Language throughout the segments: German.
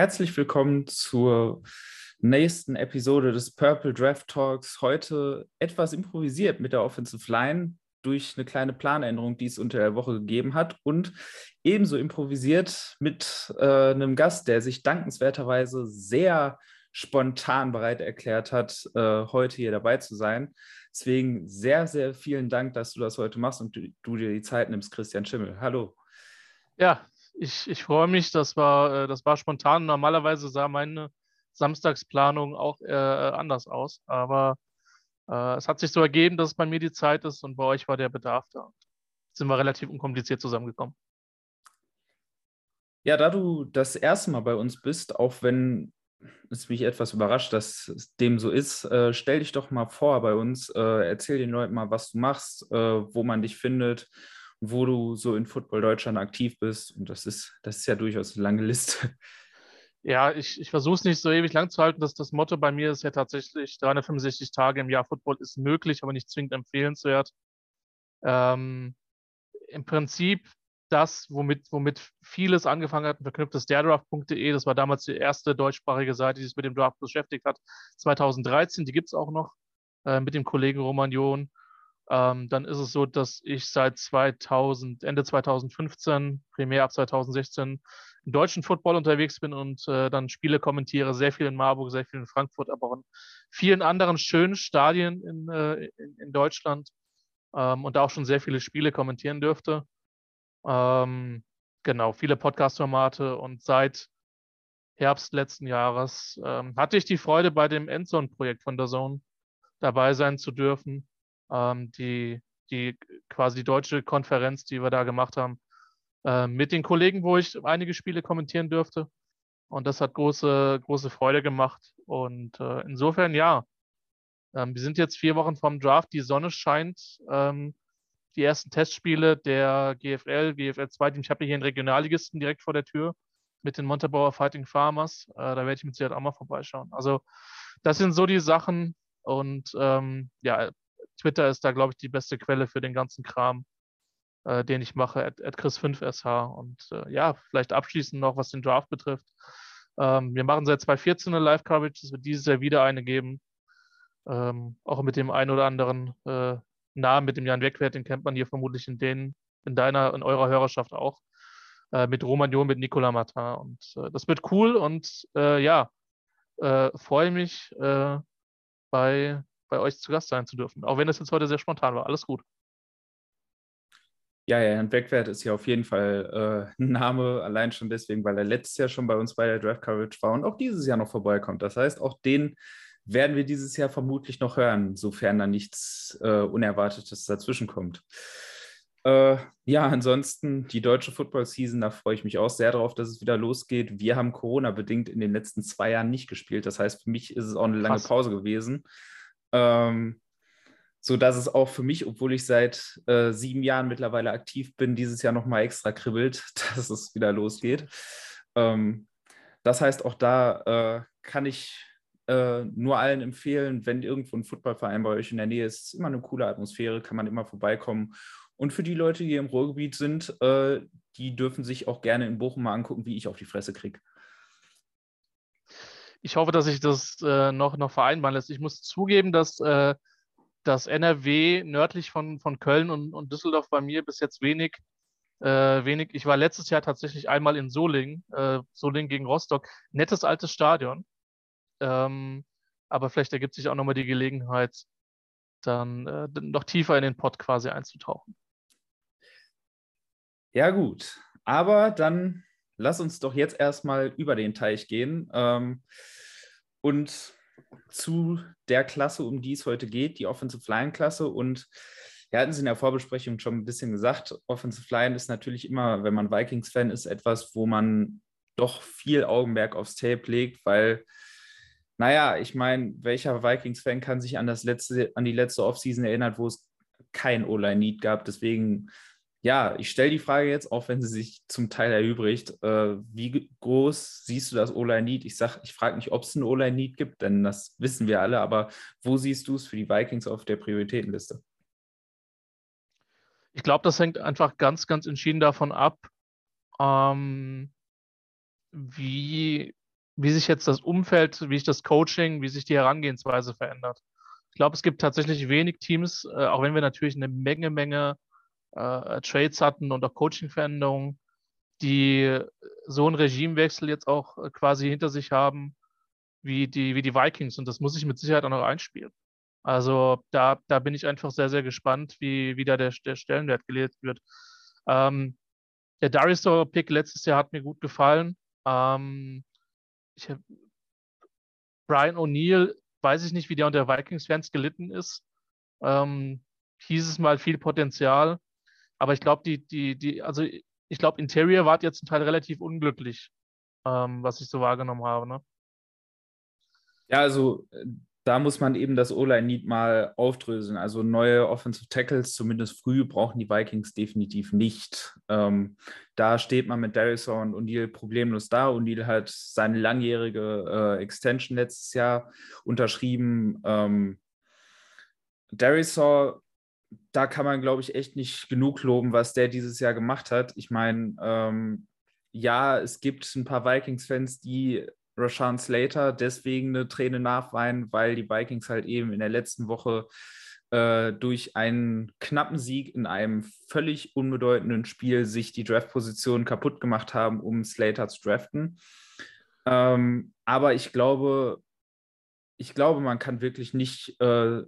Herzlich willkommen zur nächsten Episode des Purple Draft Talks. Heute etwas improvisiert mit der Offensive Line durch eine kleine Planänderung, die es unter der Woche gegeben hat und ebenso improvisiert mit äh, einem Gast, der sich dankenswerterweise sehr spontan bereit erklärt hat, äh, heute hier dabei zu sein. Deswegen sehr, sehr vielen Dank, dass du das heute machst und du, du dir die Zeit nimmst, Christian Schimmel. Hallo. Ja, ich, ich freue mich. Das war, äh, das war spontan. Normalerweise sah meine Samstagsplanung auch äh, anders aus. Aber äh, es hat sich so ergeben, dass es bei mir die Zeit ist und bei euch war der Bedarf da. Sind wir relativ unkompliziert zusammengekommen. Ja, da du das erste Mal bei uns bist, auch wenn es mich etwas überrascht, dass es dem so ist, äh, stell dich doch mal vor bei uns, äh, erzähl den Leuten mal, was du machst, äh, wo man dich findet wo du so in Football Deutschland aktiv bist. Und das ist, das ist ja durchaus eine lange Liste. Ja, ich, ich versuche es nicht so ewig lang zu halten. Das, das Motto bei mir ist ja tatsächlich 365 Tage im Jahr Football ist möglich, aber nicht zwingend empfehlenswert. Ähm, Im Prinzip das, womit, womit vieles angefangen hat, verknüpft ist derdraft.de. Das war damals die erste deutschsprachige Seite, die sich mit dem Draft beschäftigt hat. 2013, die gibt es auch noch äh, mit dem Kollegen Roman John. Ähm, dann ist es so, dass ich seit 2000, Ende 2015, primär ab 2016 im deutschen Football unterwegs bin und äh, dann Spiele kommentiere, sehr viel in Marburg, sehr viel in Frankfurt, aber auch in vielen anderen schönen Stadien in, äh, in, in, Deutschland ähm, und da auch schon sehr viele Spiele kommentieren dürfte. Ähm, genau, viele Podcast-Formate und seit Herbst letzten Jahres ähm, hatte ich die Freude, bei dem Endzone-Projekt von der Zone dabei sein zu dürfen ähm, die, die quasi deutsche Konferenz, die wir da gemacht haben, äh, mit den Kollegen, wo ich einige Spiele kommentieren dürfte. Und das hat große, große Freude gemacht. Und äh, insofern ja. Ähm, wir sind jetzt vier Wochen vom Draft, die Sonne scheint. Ähm, die ersten Testspiele der GFL, GFL 2, ich habe hier einen Regionalligisten direkt vor der Tür mit den Montabaur Fighting Farmers. Äh, da werde ich mit Sicherheit auch mal vorbeischauen. Also das sind so die Sachen. Und ähm, ja, Twitter ist da, glaube ich, die beste Quelle für den ganzen Kram, äh, den ich mache, at, at Chris5SH. Und äh, ja, vielleicht abschließend noch, was den Draft betrifft. Ähm, wir machen seit 2014 eine Live-Coverage, es wird dieses Jahr wieder eine geben. Ähm, auch mit dem einen oder anderen äh, Namen, mit dem Jan Wegwert, den kennt man hier vermutlich in den, in deiner, in eurer Hörerschaft auch. Äh, mit Roman Jo, mit Nicolas Martin. Und äh, das wird cool und äh, ja, freue mich bei bei euch zu Gast sein zu dürfen. Auch wenn es jetzt heute sehr spontan war. Alles gut. Ja, ja, Herrn Beckwert ist ja auf jeden Fall äh, ein Name, allein schon deswegen, weil er letztes Jahr schon bei uns bei der Draft Coverage war und auch dieses Jahr noch vorbeikommt. Das heißt, auch den werden wir dieses Jahr vermutlich noch hören, sofern da nichts äh, Unerwartetes dazwischen kommt. Äh, ja, ansonsten die deutsche Football-Season, da freue ich mich auch sehr drauf, dass es wieder losgeht. Wir haben Corona-bedingt in den letzten zwei Jahren nicht gespielt. Das heißt, für mich ist es auch eine lange Krass. Pause gewesen. Ähm, so dass es auch für mich, obwohl ich seit äh, sieben Jahren mittlerweile aktiv bin, dieses Jahr nochmal extra kribbelt, dass es wieder losgeht. Ähm, das heißt, auch da äh, kann ich äh, nur allen empfehlen, wenn irgendwo ein Footballverein bei euch in der Nähe ist, ist immer eine coole Atmosphäre, kann man immer vorbeikommen. Und für die Leute, die im Ruhrgebiet sind, äh, die dürfen sich auch gerne in Bochum mal angucken, wie ich auf die Fresse kriege ich hoffe, dass sich das äh, noch, noch vereinbaren lässt. Ich muss zugeben, dass äh, das NRW nördlich von, von Köln und, und Düsseldorf bei mir bis jetzt wenig, äh, wenig. Ich war letztes Jahr tatsächlich einmal in Solingen, äh, Solingen gegen Rostock. Nettes altes Stadion. Ähm, aber vielleicht ergibt sich auch nochmal die Gelegenheit, dann äh, noch tiefer in den Pott quasi einzutauchen. Ja, gut. Aber dann lass uns doch jetzt erstmal über den Teich gehen ähm, und zu der Klasse, um die es heute geht, die Offensive Line Klasse. Und wir hatten es in der Vorbesprechung schon ein bisschen gesagt, Offensive Line ist natürlich immer, wenn man Vikings-Fan ist, etwas, wo man doch viel Augenmerk aufs Tape legt, weil naja, ich meine, welcher Vikings-Fan kann sich an, das letzte, an die letzte Offseason erinnern, wo es kein O-Line-Need gab? Deswegen ja, ich stelle die Frage jetzt, auch wenn sie sich zum Teil erübrigt. Äh, wie groß siehst du das O-Line-Need? Ich sage, ich frage nicht, ob es ein O-Line-Need gibt, denn das wissen wir alle, aber wo siehst du es für die Vikings auf der Prioritätenliste? Ich glaube, das hängt einfach ganz, ganz entschieden davon ab, ähm, wie wie sich jetzt das Umfeld, wie sich das Coaching, wie sich die Herangehensweise verändert. Ich glaube, es gibt tatsächlich wenig Teams, äh, auch wenn wir natürlich eine Menge, Menge äh, Trades hatten und auch Coaching-Veränderungen, die so einen Regimewechsel jetzt auch äh, quasi hinter sich haben, wie die, wie die Vikings. Und das muss ich mit Sicherheit auch noch einspielen. Also da, da bin ich einfach sehr, sehr gespannt, wie, wie da der, der Stellenwert gelegt wird. Ähm, der Darius-Pick letztes Jahr hat mir gut gefallen. Ähm, ich, Brian O'Neill, weiß ich nicht, wie der unter Vikings-Fans gelitten ist. Ähm, hieß es mal viel Potenzial. Aber ich glaube, die, die, die, also ich glaube, Interior war jetzt zum Teil relativ unglücklich, ähm, was ich so wahrgenommen habe. Ne? Ja, also äh, da muss man eben das O-Line-Need mal aufdröseln. Also neue Offensive Tackles, zumindest früh, brauchen die Vikings definitiv nicht. Ähm, da steht man mit Darrison und O'Neill problemlos da. O'Neill hat seine langjährige äh, Extension letztes Jahr unterschrieben. Ähm, Darrison, da kann man, glaube ich, echt nicht genug loben, was der dieses Jahr gemacht hat. Ich meine, ähm, ja, es gibt ein paar Vikings-Fans, die Rashawn Slater deswegen eine Träne nachweinen, weil die Vikings halt eben in der letzten Woche äh, durch einen knappen Sieg in einem völlig unbedeutenden Spiel sich die Draftposition kaputt gemacht haben, um Slater zu draften. Ähm, aber ich glaube, ich glaube, man kann wirklich nicht äh,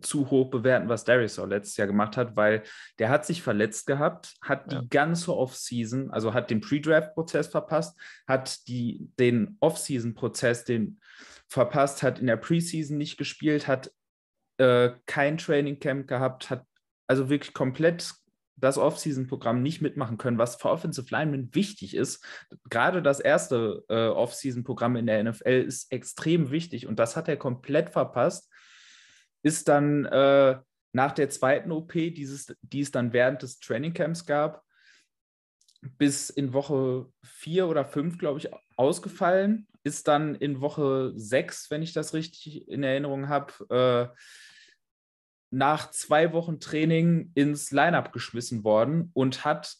zu hoch bewerten, was Darius auch letztes Jahr gemacht hat, weil der hat sich verletzt gehabt, hat ja. die ganze Offseason, also hat den Pre-Draft-Prozess verpasst, hat die, den Off-Season-Prozess den verpasst, hat in der Preseason nicht gespielt, hat äh, kein Training Camp gehabt, hat also wirklich komplett das Off-Season-Programm nicht mitmachen können, was für Offensive Linemen wichtig ist. Gerade das erste äh, Off-Season-Programm in der NFL ist extrem wichtig und das hat er komplett verpasst ist dann äh, nach der zweiten OP, dieses, die es dann während des Trainingcamps gab, bis in Woche vier oder fünf, glaube ich, ausgefallen. Ist dann in Woche sechs, wenn ich das richtig in Erinnerung habe, äh, nach zwei Wochen Training ins Lineup geschmissen worden und hat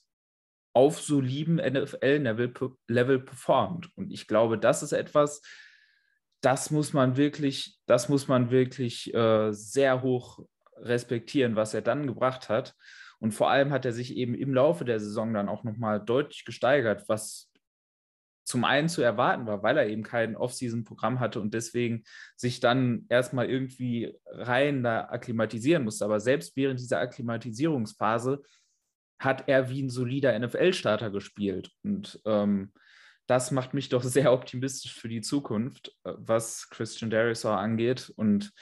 auf solidem NFL-Level performt. Und ich glaube, das ist etwas, das muss man wirklich, das muss man wirklich äh, sehr hoch respektieren, was er dann gebracht hat. Und vor allem hat er sich eben im Laufe der Saison dann auch nochmal deutlich gesteigert, was zum einen zu erwarten war, weil er eben kein Off-Season-Programm hatte und deswegen sich dann erstmal irgendwie rein da akklimatisieren musste. Aber selbst während dieser Akklimatisierungsphase hat er wie ein solider NFL-Starter gespielt. Und ähm, das macht mich doch sehr optimistisch für die Zukunft, äh, was Christian Derisor angeht. Und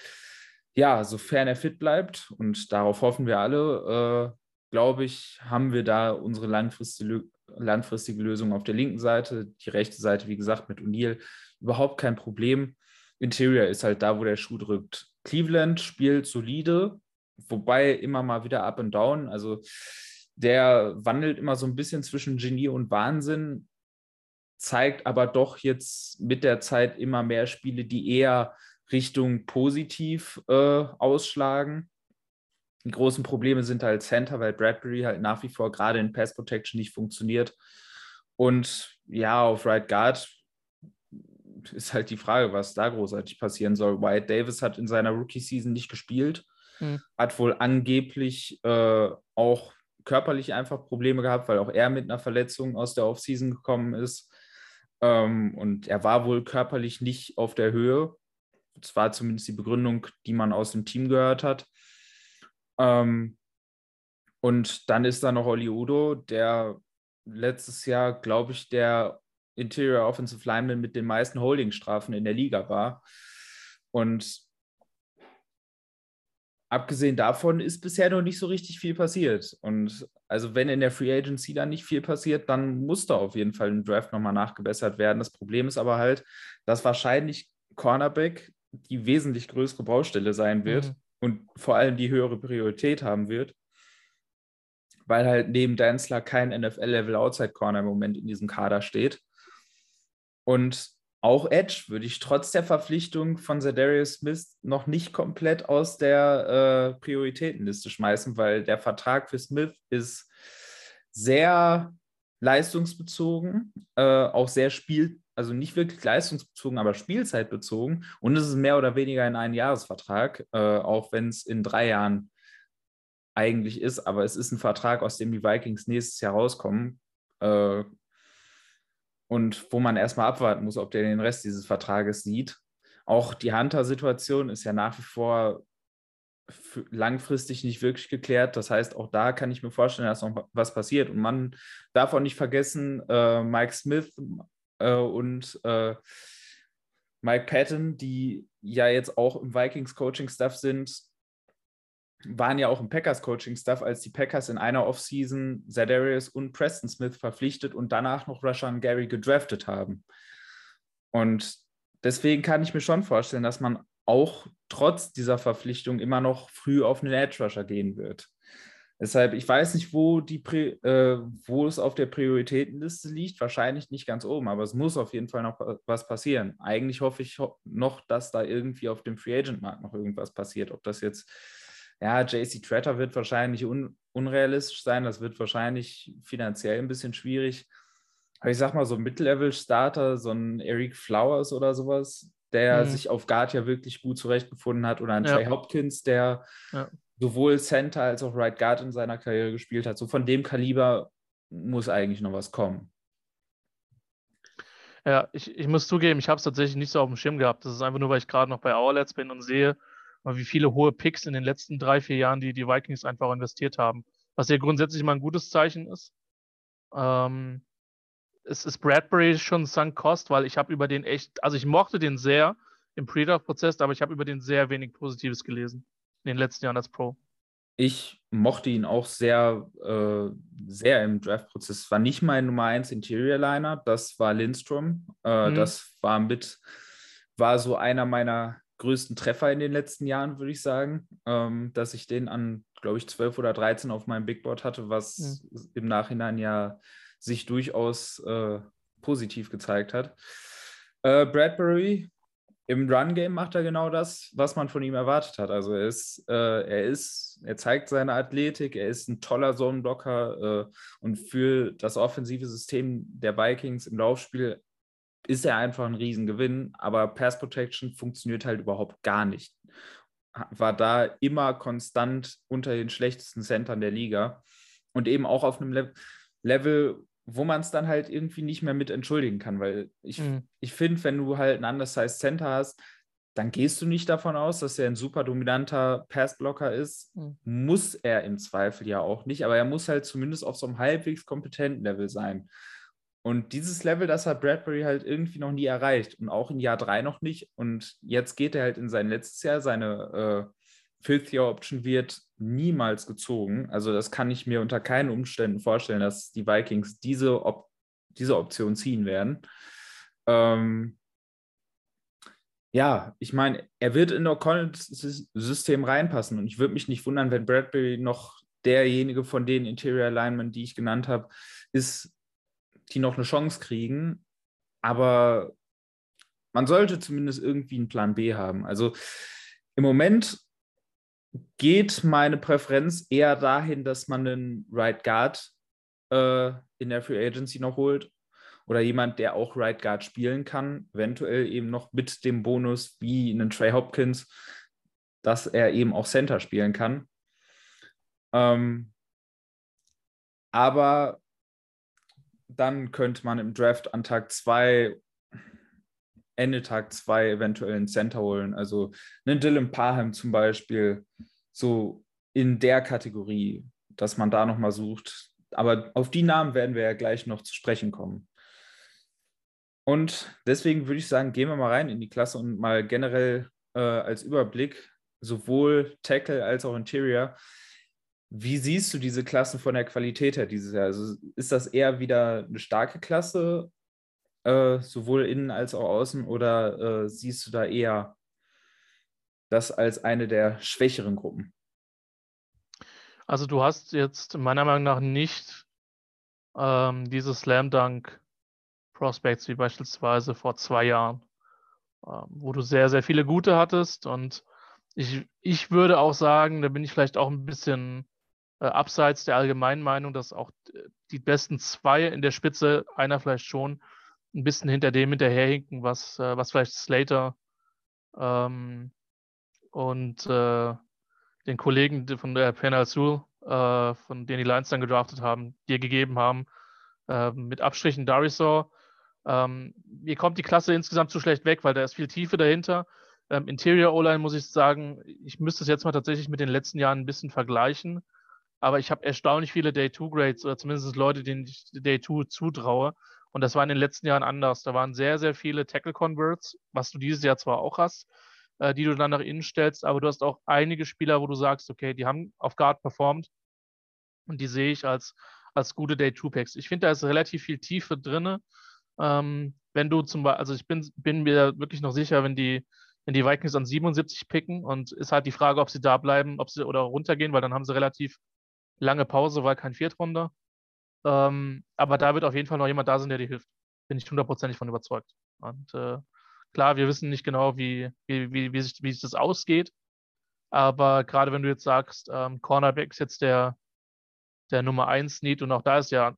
ja, sofern er fit bleibt, und darauf hoffen wir alle, äh, glaube ich, haben wir da unsere langfristige, langfristige Lösung auf der linken Seite. Die rechte Seite, wie gesagt, mit O'Neill überhaupt kein Problem. Interior ist halt da, wo der Schuh drückt. Cleveland spielt solide, wobei immer mal wieder up and down. Also der wandelt immer so ein bisschen zwischen Genie und Wahnsinn zeigt aber doch jetzt mit der Zeit immer mehr Spiele, die eher Richtung positiv äh, ausschlagen. Die großen Probleme sind halt Center, weil Bradbury halt nach wie vor gerade in Pass Protection nicht funktioniert. Und ja, auf Right Guard ist halt die Frage, was da großartig passieren soll. White Davis hat in seiner Rookie-Season nicht gespielt, hm. hat wohl angeblich äh, auch körperlich einfach Probleme gehabt, weil auch er mit einer Verletzung aus der Offseason gekommen ist. Ähm, und er war wohl körperlich nicht auf der Höhe. Das war zumindest die Begründung, die man aus dem Team gehört hat. Ähm, und dann ist da noch Oli Udo, der letztes Jahr, glaube ich, der Interior Offensive Lineman mit den meisten Holdingstrafen in der Liga war. Und abgesehen davon ist bisher noch nicht so richtig viel passiert. Und also wenn in der Free Agency dann nicht viel passiert, dann muss da auf jeden Fall im Draft nochmal nachgebessert werden. Das Problem ist aber halt, dass wahrscheinlich Cornerback die wesentlich größere Baustelle sein wird mhm. und vor allem die höhere Priorität haben wird, weil halt neben Danzler kein NFL-Level Outside Corner im Moment in diesem Kader steht. Und auch Edge würde ich trotz der Verpflichtung von Zedarius Smith noch nicht komplett aus der äh, Prioritätenliste schmeißen, weil der Vertrag für Smith ist sehr leistungsbezogen, äh, auch sehr spiel also nicht wirklich leistungsbezogen, aber spielzeitbezogen. Und es ist mehr oder weniger in einen Jahresvertrag, äh, auch wenn es in drei Jahren eigentlich ist. Aber es ist ein Vertrag, aus dem die Vikings nächstes Jahr rauskommen. Äh, und wo man erstmal abwarten muss, ob der den Rest dieses Vertrages sieht. Auch die Hunter-Situation ist ja nach wie vor langfristig nicht wirklich geklärt. Das heißt, auch da kann ich mir vorstellen, dass noch was passiert. Und man darf auch nicht vergessen, äh, Mike Smith äh, und äh, Mike Patton, die ja jetzt auch im Vikings Coaching Staff sind, waren ja auch im Packers Coaching Staff, als die Packers in einer Offseason Zadarius und Preston Smith verpflichtet und danach noch Rashan Gary gedraftet haben. Und deswegen kann ich mir schon vorstellen, dass man auch trotz dieser Verpflichtung immer noch früh auf einen Edge Rusher gehen wird. Deshalb, ich weiß nicht, wo, die, äh, wo es auf der Prioritätenliste liegt. Wahrscheinlich nicht ganz oben, aber es muss auf jeden Fall noch was passieren. Eigentlich hoffe ich noch, dass da irgendwie auf dem Free Agent Markt noch irgendwas passiert. Ob das jetzt, ja, JC Tretter wird wahrscheinlich un, unrealistisch sein. Das wird wahrscheinlich finanziell ein bisschen schwierig. Aber ich sag mal, so ein Mid-Level-Starter, so ein Eric Flowers oder sowas, der mhm. sich auf Guard ja wirklich gut zurechtgefunden hat, oder ein ja. Trey Hopkins, der ja. sowohl Center als auch Right Guard in seiner Karriere gespielt hat. So von dem Kaliber muss eigentlich noch was kommen. Ja, ich, ich muss zugeben, ich habe es tatsächlich nicht so auf dem Schirm gehabt. Das ist einfach nur, weil ich gerade noch bei Hourlets bin und sehe, wie viele hohe Picks in den letzten drei, vier Jahren die die Vikings einfach investiert haben. Was ja grundsätzlich mal ein gutes Zeichen ist. Ähm, es ist Bradbury schon sunk cost, weil ich habe über den echt, also ich mochte den sehr im Pre-Draft-Prozess, aber ich habe über den sehr wenig Positives gelesen in den letzten Jahren als Pro. Ich mochte ihn auch sehr, äh, sehr im Draft-Prozess. War nicht mein Nummer 1 Interior-Liner, das war Lindstrom. Äh, mhm. Das war mit, war so einer meiner größten Treffer in den letzten Jahren, würde ich sagen, ähm, dass ich den an, glaube ich, 12 oder 13 auf meinem Big Board hatte, was mhm. im Nachhinein ja sich durchaus äh, positiv gezeigt hat. Äh, Bradbury im Run-Game macht er genau das, was man von ihm erwartet hat. Also er ist, äh, er ist, er zeigt seine Athletik, er ist ein toller Zonenblocker äh, und für das offensive System der Vikings im Laufspiel ist er einfach ein Riesengewinn, aber Pass Protection funktioniert halt überhaupt gar nicht. War da immer konstant unter den schlechtesten Centern der Liga und eben auch auf einem Le Level, wo man es dann halt irgendwie nicht mehr mit entschuldigen kann, weil ich, mhm. ich finde, wenn du halt ein undersized Center hast, dann gehst du nicht davon aus, dass er ein super dominanter Passblocker ist. Mhm. Muss er im Zweifel ja auch nicht, aber er muss halt zumindest auf so einem halbwegs kompetenten Level sein. Und dieses Level, das hat Bradbury halt irgendwie noch nie erreicht und auch in Jahr drei noch nicht. Und jetzt geht er halt in sein letztes Jahr, seine äh, Fifth Year Option wird niemals gezogen. Also das kann ich mir unter keinen Umständen vorstellen, dass die Vikings diese, Op diese Option ziehen werden. Ähm, ja, ich meine, er wird in O'Connells System reinpassen und ich würde mich nicht wundern, wenn Bradbury noch derjenige von den Interior Alignment, die ich genannt habe, ist, die noch eine Chance kriegen. Aber man sollte zumindest irgendwie einen Plan B haben. Also im Moment geht meine Präferenz eher dahin, dass man einen Right Guard äh, in der Free Agency noch holt oder jemand, der auch Right Guard spielen kann, eventuell eben noch mit dem Bonus wie einen Trey Hopkins, dass er eben auch Center spielen kann. Ähm, aber dann könnte man im Draft an Tag 2 Ende Tag 2 eventuell einen Center holen. Also einen Dylan Parham zum Beispiel, so in der Kategorie, dass man da nochmal sucht. Aber auf die Namen werden wir ja gleich noch zu sprechen kommen. Und deswegen würde ich sagen, gehen wir mal rein in die Klasse und mal generell äh, als Überblick, sowohl Tackle als auch Interior. Wie siehst du diese Klassen von der Qualität her dieses Jahr? Also ist das eher wieder eine starke Klasse äh, sowohl innen als auch außen, oder äh, siehst du da eher das als eine der schwächeren Gruppen? Also du hast jetzt meiner Meinung nach nicht ähm, diese Slam Dunk Prospects wie beispielsweise vor zwei Jahren, ähm, wo du sehr, sehr viele gute hattest. Und ich, ich würde auch sagen, da bin ich vielleicht auch ein bisschen äh, abseits der allgemeinen Meinung, dass auch die besten zwei in der Spitze, einer vielleicht schon, ein bisschen hinter dem hinterherhinken, was, äh, was vielleicht Slater ähm, und äh, den Kollegen von der Penal Sul, äh, von denen die Lions dann gedraftet haben, dir gegeben haben. Äh, mit Abstrichen Darisaw. Ähm, mir kommt die Klasse insgesamt zu schlecht weg, weil da ist viel Tiefe dahinter. Ähm, Interior O-Line muss ich sagen, ich müsste es jetzt mal tatsächlich mit den letzten Jahren ein bisschen vergleichen. Aber ich habe erstaunlich viele Day-2-Grades oder zumindest Leute, denen ich Day-2 zutraue. Und das war in den letzten Jahren anders. Da waren sehr, sehr viele Tackle-Converts, was du dieses Jahr zwar auch hast, äh, die du dann nach innen stellst, aber du hast auch einige Spieler, wo du sagst, okay, die haben auf Guard performt und die sehe ich als, als gute Day-2-Packs. Ich finde, da ist relativ viel Tiefe drin. Ähm, wenn du zum Beispiel, also ich bin, bin mir wirklich noch sicher, wenn die, wenn die Vikings an 77 picken und ist halt die Frage, ob sie da bleiben, ob sie oder runtergehen, weil dann haben sie relativ lange Pause, weil kein Viertrunder. Ähm, aber da wird auf jeden Fall noch jemand da sein, der dir hilft. Bin ich hundertprozentig von überzeugt. Und äh, klar, wir wissen nicht genau, wie, wie, wie, wie, sich, wie sich das ausgeht. Aber gerade wenn du jetzt sagst, ähm, Cornerback ist jetzt der, der Nummer 1 Need und auch da ist ja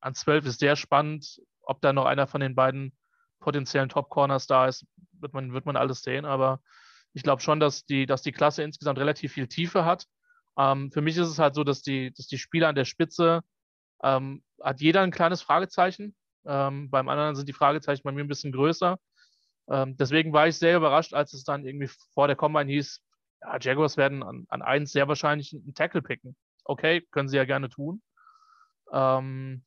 an 12 ist sehr spannend, ob da noch einer von den beiden potenziellen Top-Corners da ist, wird man, wird man alles sehen. Aber ich glaube schon, dass die, dass die Klasse insgesamt relativ viel Tiefe hat. Ähm, für mich ist es halt so, dass die, dass die Spieler an der Spitze ähm, hat jeder ein kleines Fragezeichen. Ähm, beim anderen sind die Fragezeichen bei mir ein bisschen größer. Ähm, deswegen war ich sehr überrascht, als es dann irgendwie vor der Combine hieß, ja, Jaguars werden an, an eins sehr wahrscheinlich einen Tackle picken. Okay, können sie ja gerne tun. Ähm,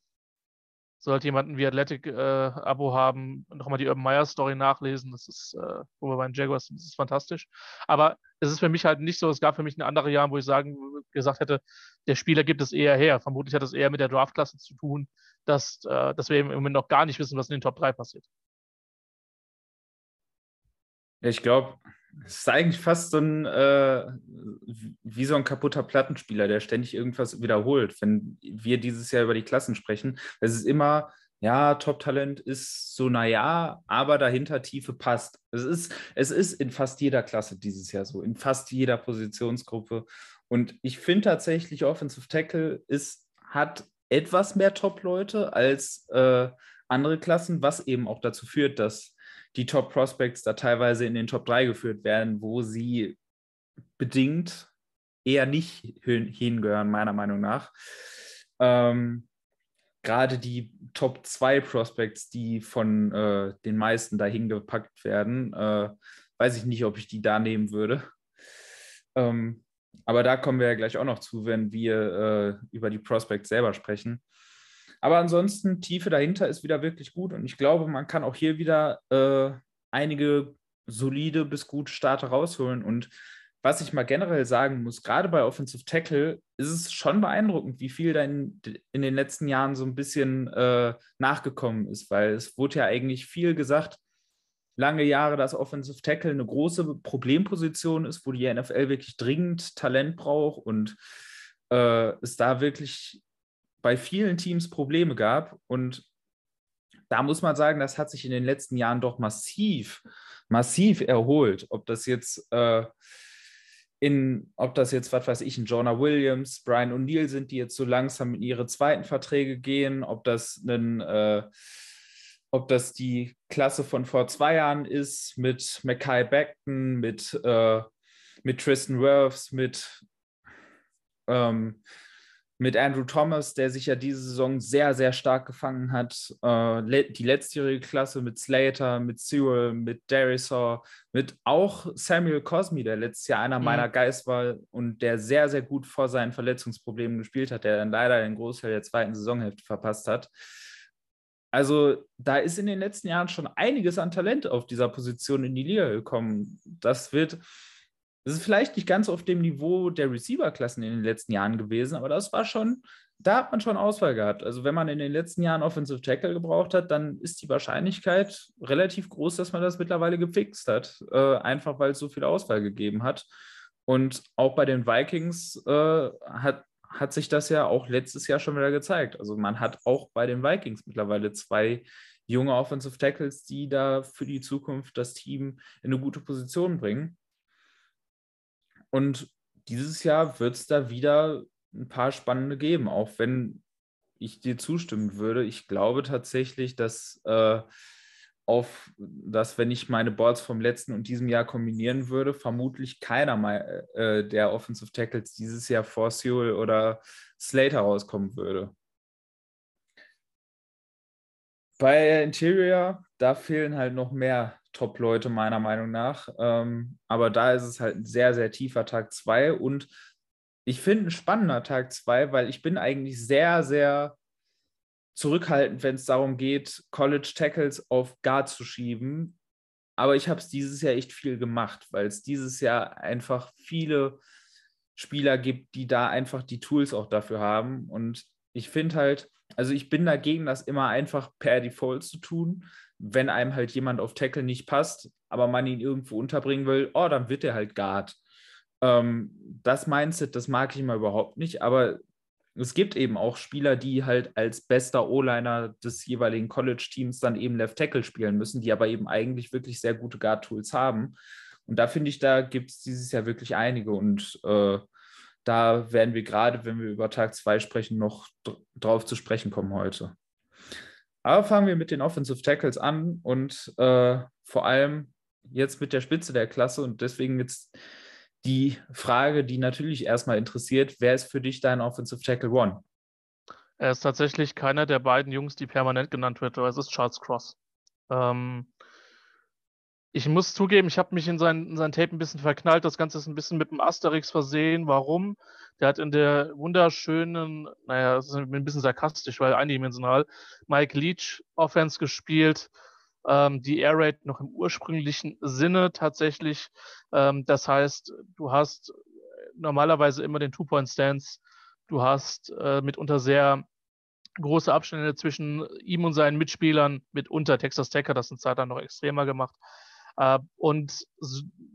sollte jemand ein V-Athletic-Abo äh, haben, nochmal die Urban Meyer-Story nachlesen. Das ist, äh, wo wir bei den Jaguars sind, das ist fantastisch. Aber es ist für mich halt nicht so, es gab für mich ein anderes Jahr, wo ich sagen, gesagt hätte, der Spieler gibt es eher her. Vermutlich hat es eher mit der Draftklasse zu tun, dass, äh, dass wir im Moment noch gar nicht wissen, was in den Top 3 passiert. Ich glaube, es ist eigentlich fast so ein, äh, wie so ein kaputter Plattenspieler, der ständig irgendwas wiederholt. Wenn wir dieses Jahr über die Klassen sprechen, es ist immer, ja, Top-Talent ist so, naja, aber dahinter Tiefe passt. Es ist, es ist in fast jeder Klasse dieses Jahr so, in fast jeder Positionsgruppe. Und ich finde tatsächlich, Offensive Tackle ist, hat etwas mehr Top-Leute als äh, andere Klassen, was eben auch dazu führt, dass die Top Prospects da teilweise in den Top 3 geführt werden, wo sie bedingt eher nicht hingehören, meiner Meinung nach. Ähm, Gerade die Top 2 Prospects, die von äh, den meisten dahin gepackt werden, äh, weiß ich nicht, ob ich die da nehmen würde. Ähm, aber da kommen wir ja gleich auch noch zu, wenn wir äh, über die Prospects selber sprechen. Aber ansonsten, Tiefe dahinter ist wieder wirklich gut und ich glaube, man kann auch hier wieder äh, einige solide bis gute Starter rausholen. Und was ich mal generell sagen muss, gerade bei Offensive Tackle ist es schon beeindruckend, wie viel da in, in den letzten Jahren so ein bisschen äh, nachgekommen ist, weil es wurde ja eigentlich viel gesagt, lange Jahre, dass Offensive Tackle eine große Problemposition ist, wo die NFL wirklich dringend Talent braucht und äh, es da wirklich bei vielen Teams Probleme gab. Und da muss man sagen, das hat sich in den letzten Jahren doch massiv, massiv erholt. Ob das jetzt äh, in, ob das jetzt, was weiß ich, ein Jonah Williams, Brian O'Neill sind, die jetzt so langsam in ihre zweiten Verträge gehen, ob das ein äh, ob das die Klasse von vor zwei Jahren ist mit Mackay Beckton, mit, äh, mit Tristan Wirfs, mit ähm, mit Andrew Thomas, der sich ja diese Saison sehr, sehr stark gefangen hat. Äh, die letztjährige Klasse mit Slater, mit Cyril, mit Darisaw, mit auch Samuel Cosme, der letztes Jahr einer mhm. meiner Geist war und der sehr, sehr gut vor seinen Verletzungsproblemen gespielt hat, der dann leider den Großteil der zweiten Saisonhälfte verpasst hat. Also da ist in den letzten Jahren schon einiges an Talent auf dieser Position in die Liga gekommen. Das wird das ist vielleicht nicht ganz auf dem Niveau der Receiver-Klassen in den letzten Jahren gewesen, aber das war schon, da hat man schon Auswahl gehabt. Also wenn man in den letzten Jahren Offensive Tackle gebraucht hat, dann ist die Wahrscheinlichkeit relativ groß, dass man das mittlerweile gefixt hat, äh, einfach weil es so viel Auswahl gegeben hat. Und auch bei den Vikings äh, hat, hat sich das ja auch letztes Jahr schon wieder gezeigt. Also man hat auch bei den Vikings mittlerweile zwei junge Offensive Tackles, die da für die Zukunft das Team in eine gute Position bringen. Und dieses Jahr wird es da wieder ein paar spannende geben, auch wenn ich dir zustimmen würde. Ich glaube tatsächlich, dass äh, auf, dass wenn ich meine Boards vom letzten und diesem Jahr kombinieren würde, vermutlich keiner mal, äh, der Offensive Tackles dieses Jahr vor Sewell oder Slater rauskommen würde. Bei Interior, da fehlen halt noch mehr Top-Leute, meiner Meinung nach. Ähm, aber da ist es halt ein sehr, sehr tiefer Tag 2 und ich finde ein spannender Tag 2, weil ich bin eigentlich sehr, sehr zurückhaltend, wenn es darum geht, College Tackles auf Guard zu schieben. Aber ich habe es dieses Jahr echt viel gemacht, weil es dieses Jahr einfach viele Spieler gibt, die da einfach die Tools auch dafür haben. Und ich finde halt, also ich bin dagegen, das immer einfach per Default zu tun. Wenn einem halt jemand auf Tackle nicht passt, aber man ihn irgendwo unterbringen will, oh, dann wird er halt Guard. Ähm, das Mindset, das mag ich immer überhaupt nicht, aber es gibt eben auch Spieler, die halt als bester O-Liner des jeweiligen College-Teams dann eben Left Tackle spielen müssen, die aber eben eigentlich wirklich sehr gute Guard-Tools haben. Und da finde ich, da gibt es dieses Jahr wirklich einige. Und äh, da werden wir gerade, wenn wir über Tag 2 sprechen, noch drauf zu sprechen kommen heute. Aber fangen wir mit den Offensive Tackles an und äh, vor allem jetzt mit der Spitze der Klasse und deswegen jetzt die Frage, die natürlich erstmal interessiert, wer ist für dich dein Offensive Tackle One? Er ist tatsächlich keiner der beiden Jungs, die permanent genannt wird, aber es ist Charles Cross. Ähm, ich muss zugeben, ich habe mich in sein, in sein Tape ein bisschen verknallt. Das Ganze ist ein bisschen mit dem Asterix versehen. Warum? Der hat in der wunderschönen, naja, das ist ein bisschen sarkastisch, weil eindimensional, Mike Leach Offense gespielt. Ähm, die Air Raid noch im ursprünglichen Sinne tatsächlich. Ähm, das heißt, du hast normalerweise immer den Two-Point-Stance. Du hast äh, mitunter sehr große Abstände zwischen ihm und seinen Mitspielern, mitunter Texas Tech hat das eine Zeit lang noch extremer gemacht. Äh, und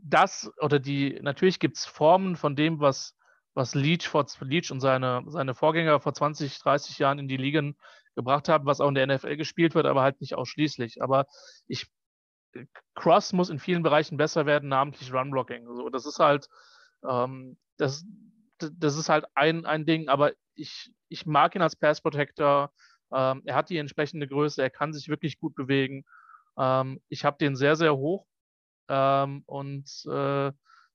das oder die, natürlich gibt es Formen von dem, was, was Leach, vor, Leach und seine, seine Vorgänger vor 20, 30 Jahren in die Ligen gebracht haben, was auch in der NFL gespielt wird, aber halt nicht ausschließlich. Aber ich, Cross muss in vielen Bereichen besser werden, namentlich Run-Blocking. So, das ist halt, ähm, das, das ist halt ein, ein Ding, aber ich, ich mag ihn als Pass Protector. Ähm, er hat die entsprechende Größe, er kann sich wirklich gut bewegen. Ähm, ich habe den sehr, sehr hoch ähm, und äh,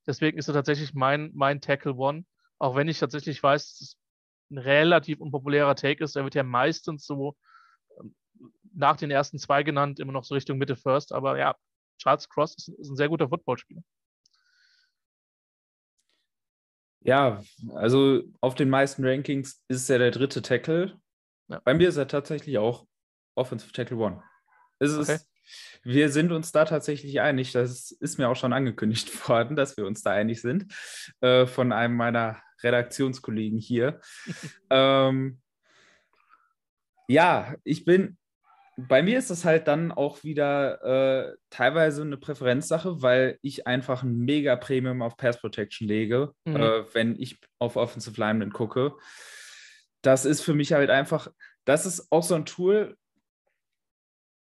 deswegen ist er tatsächlich mein, mein Tackle One. Auch wenn ich tatsächlich weiß, dass es ein relativ unpopulärer Take ist. Der wird ja meistens so ähm, nach den ersten zwei genannt, immer noch so Richtung Mitte First. Aber ja, Charles Cross ist, ist ein sehr guter Footballspieler. Ja, also auf den meisten Rankings ist er der dritte Tackle. Ja. Bei mir ist er tatsächlich auch Offensive Tackle One. Es okay. ist wir sind uns da tatsächlich einig. Das ist mir auch schon angekündigt worden, dass wir uns da einig sind äh, von einem meiner Redaktionskollegen hier. ähm, ja, ich bin, bei mir ist das halt dann auch wieder äh, teilweise eine Präferenzsache, weil ich einfach ein mega Premium auf Pass Protection lege, mhm. äh, wenn ich auf Offensive Linemen gucke. Das ist für mich halt einfach, das ist auch so ein Tool,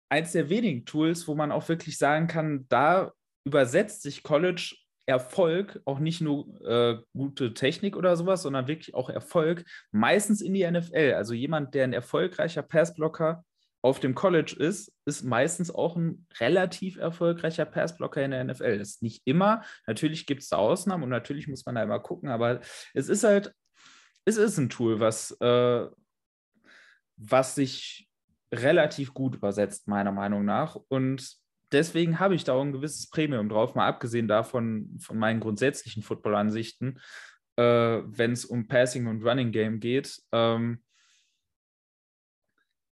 eins der wenigen Tools, wo man auch wirklich sagen kann, da übersetzt sich College Erfolg, auch nicht nur äh, gute Technik oder sowas, sondern wirklich auch Erfolg, meistens in die NFL. Also jemand, der ein erfolgreicher Passblocker auf dem College ist, ist meistens auch ein relativ erfolgreicher Passblocker in der NFL. Das ist nicht immer. Natürlich gibt es da Ausnahmen und natürlich muss man da immer gucken, aber es ist halt, es ist ein Tool, was, äh, was sich relativ gut übersetzt, meiner Meinung nach. Und deswegen habe ich da auch ein gewisses Premium drauf, mal abgesehen davon von meinen grundsätzlichen Football-Ansichten, äh, wenn es um Passing und Running Game geht. Ähm,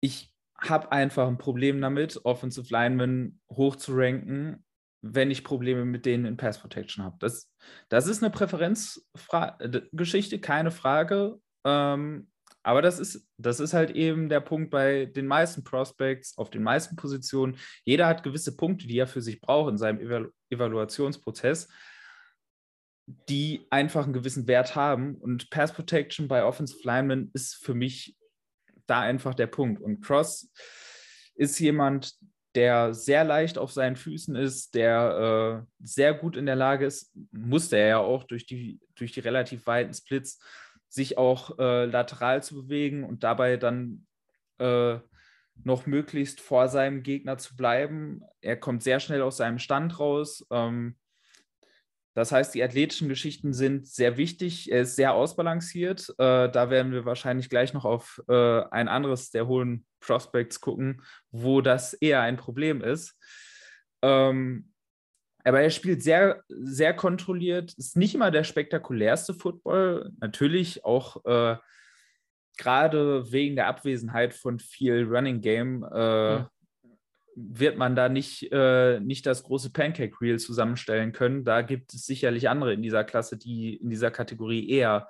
ich habe einfach ein Problem damit, Offensive Linemen hochzuranken, wenn ich Probleme mit denen in Pass Protection habe. Das, das ist eine Präferenzgeschichte, keine Frage. Ähm, aber das ist, das ist halt eben der Punkt bei den meisten Prospects auf den meisten Positionen. Jeder hat gewisse Punkte, die er für sich braucht in seinem Evalu Evaluationsprozess, die einfach einen gewissen Wert haben. Und Pass Protection bei Offensive Linemen ist für mich da einfach der Punkt. Und Cross ist jemand, der sehr leicht auf seinen Füßen ist, der äh, sehr gut in der Lage ist, musste er ja auch durch die, durch die relativ weiten Splits sich auch äh, lateral zu bewegen und dabei dann äh, noch möglichst vor seinem Gegner zu bleiben. Er kommt sehr schnell aus seinem Stand raus. Ähm, das heißt, die athletischen Geschichten sind sehr wichtig. Er ist sehr ausbalanciert. Äh, da werden wir wahrscheinlich gleich noch auf äh, ein anderes der hohen Prospects gucken, wo das eher ein Problem ist. Ähm, aber er spielt sehr, sehr kontrolliert. Ist nicht immer der spektakulärste Football. Natürlich auch äh, gerade wegen der Abwesenheit von viel Running Game äh, mhm. wird man da nicht, äh, nicht das große Pancake Reel zusammenstellen können. Da gibt es sicherlich andere in dieser Klasse, die in dieser Kategorie eher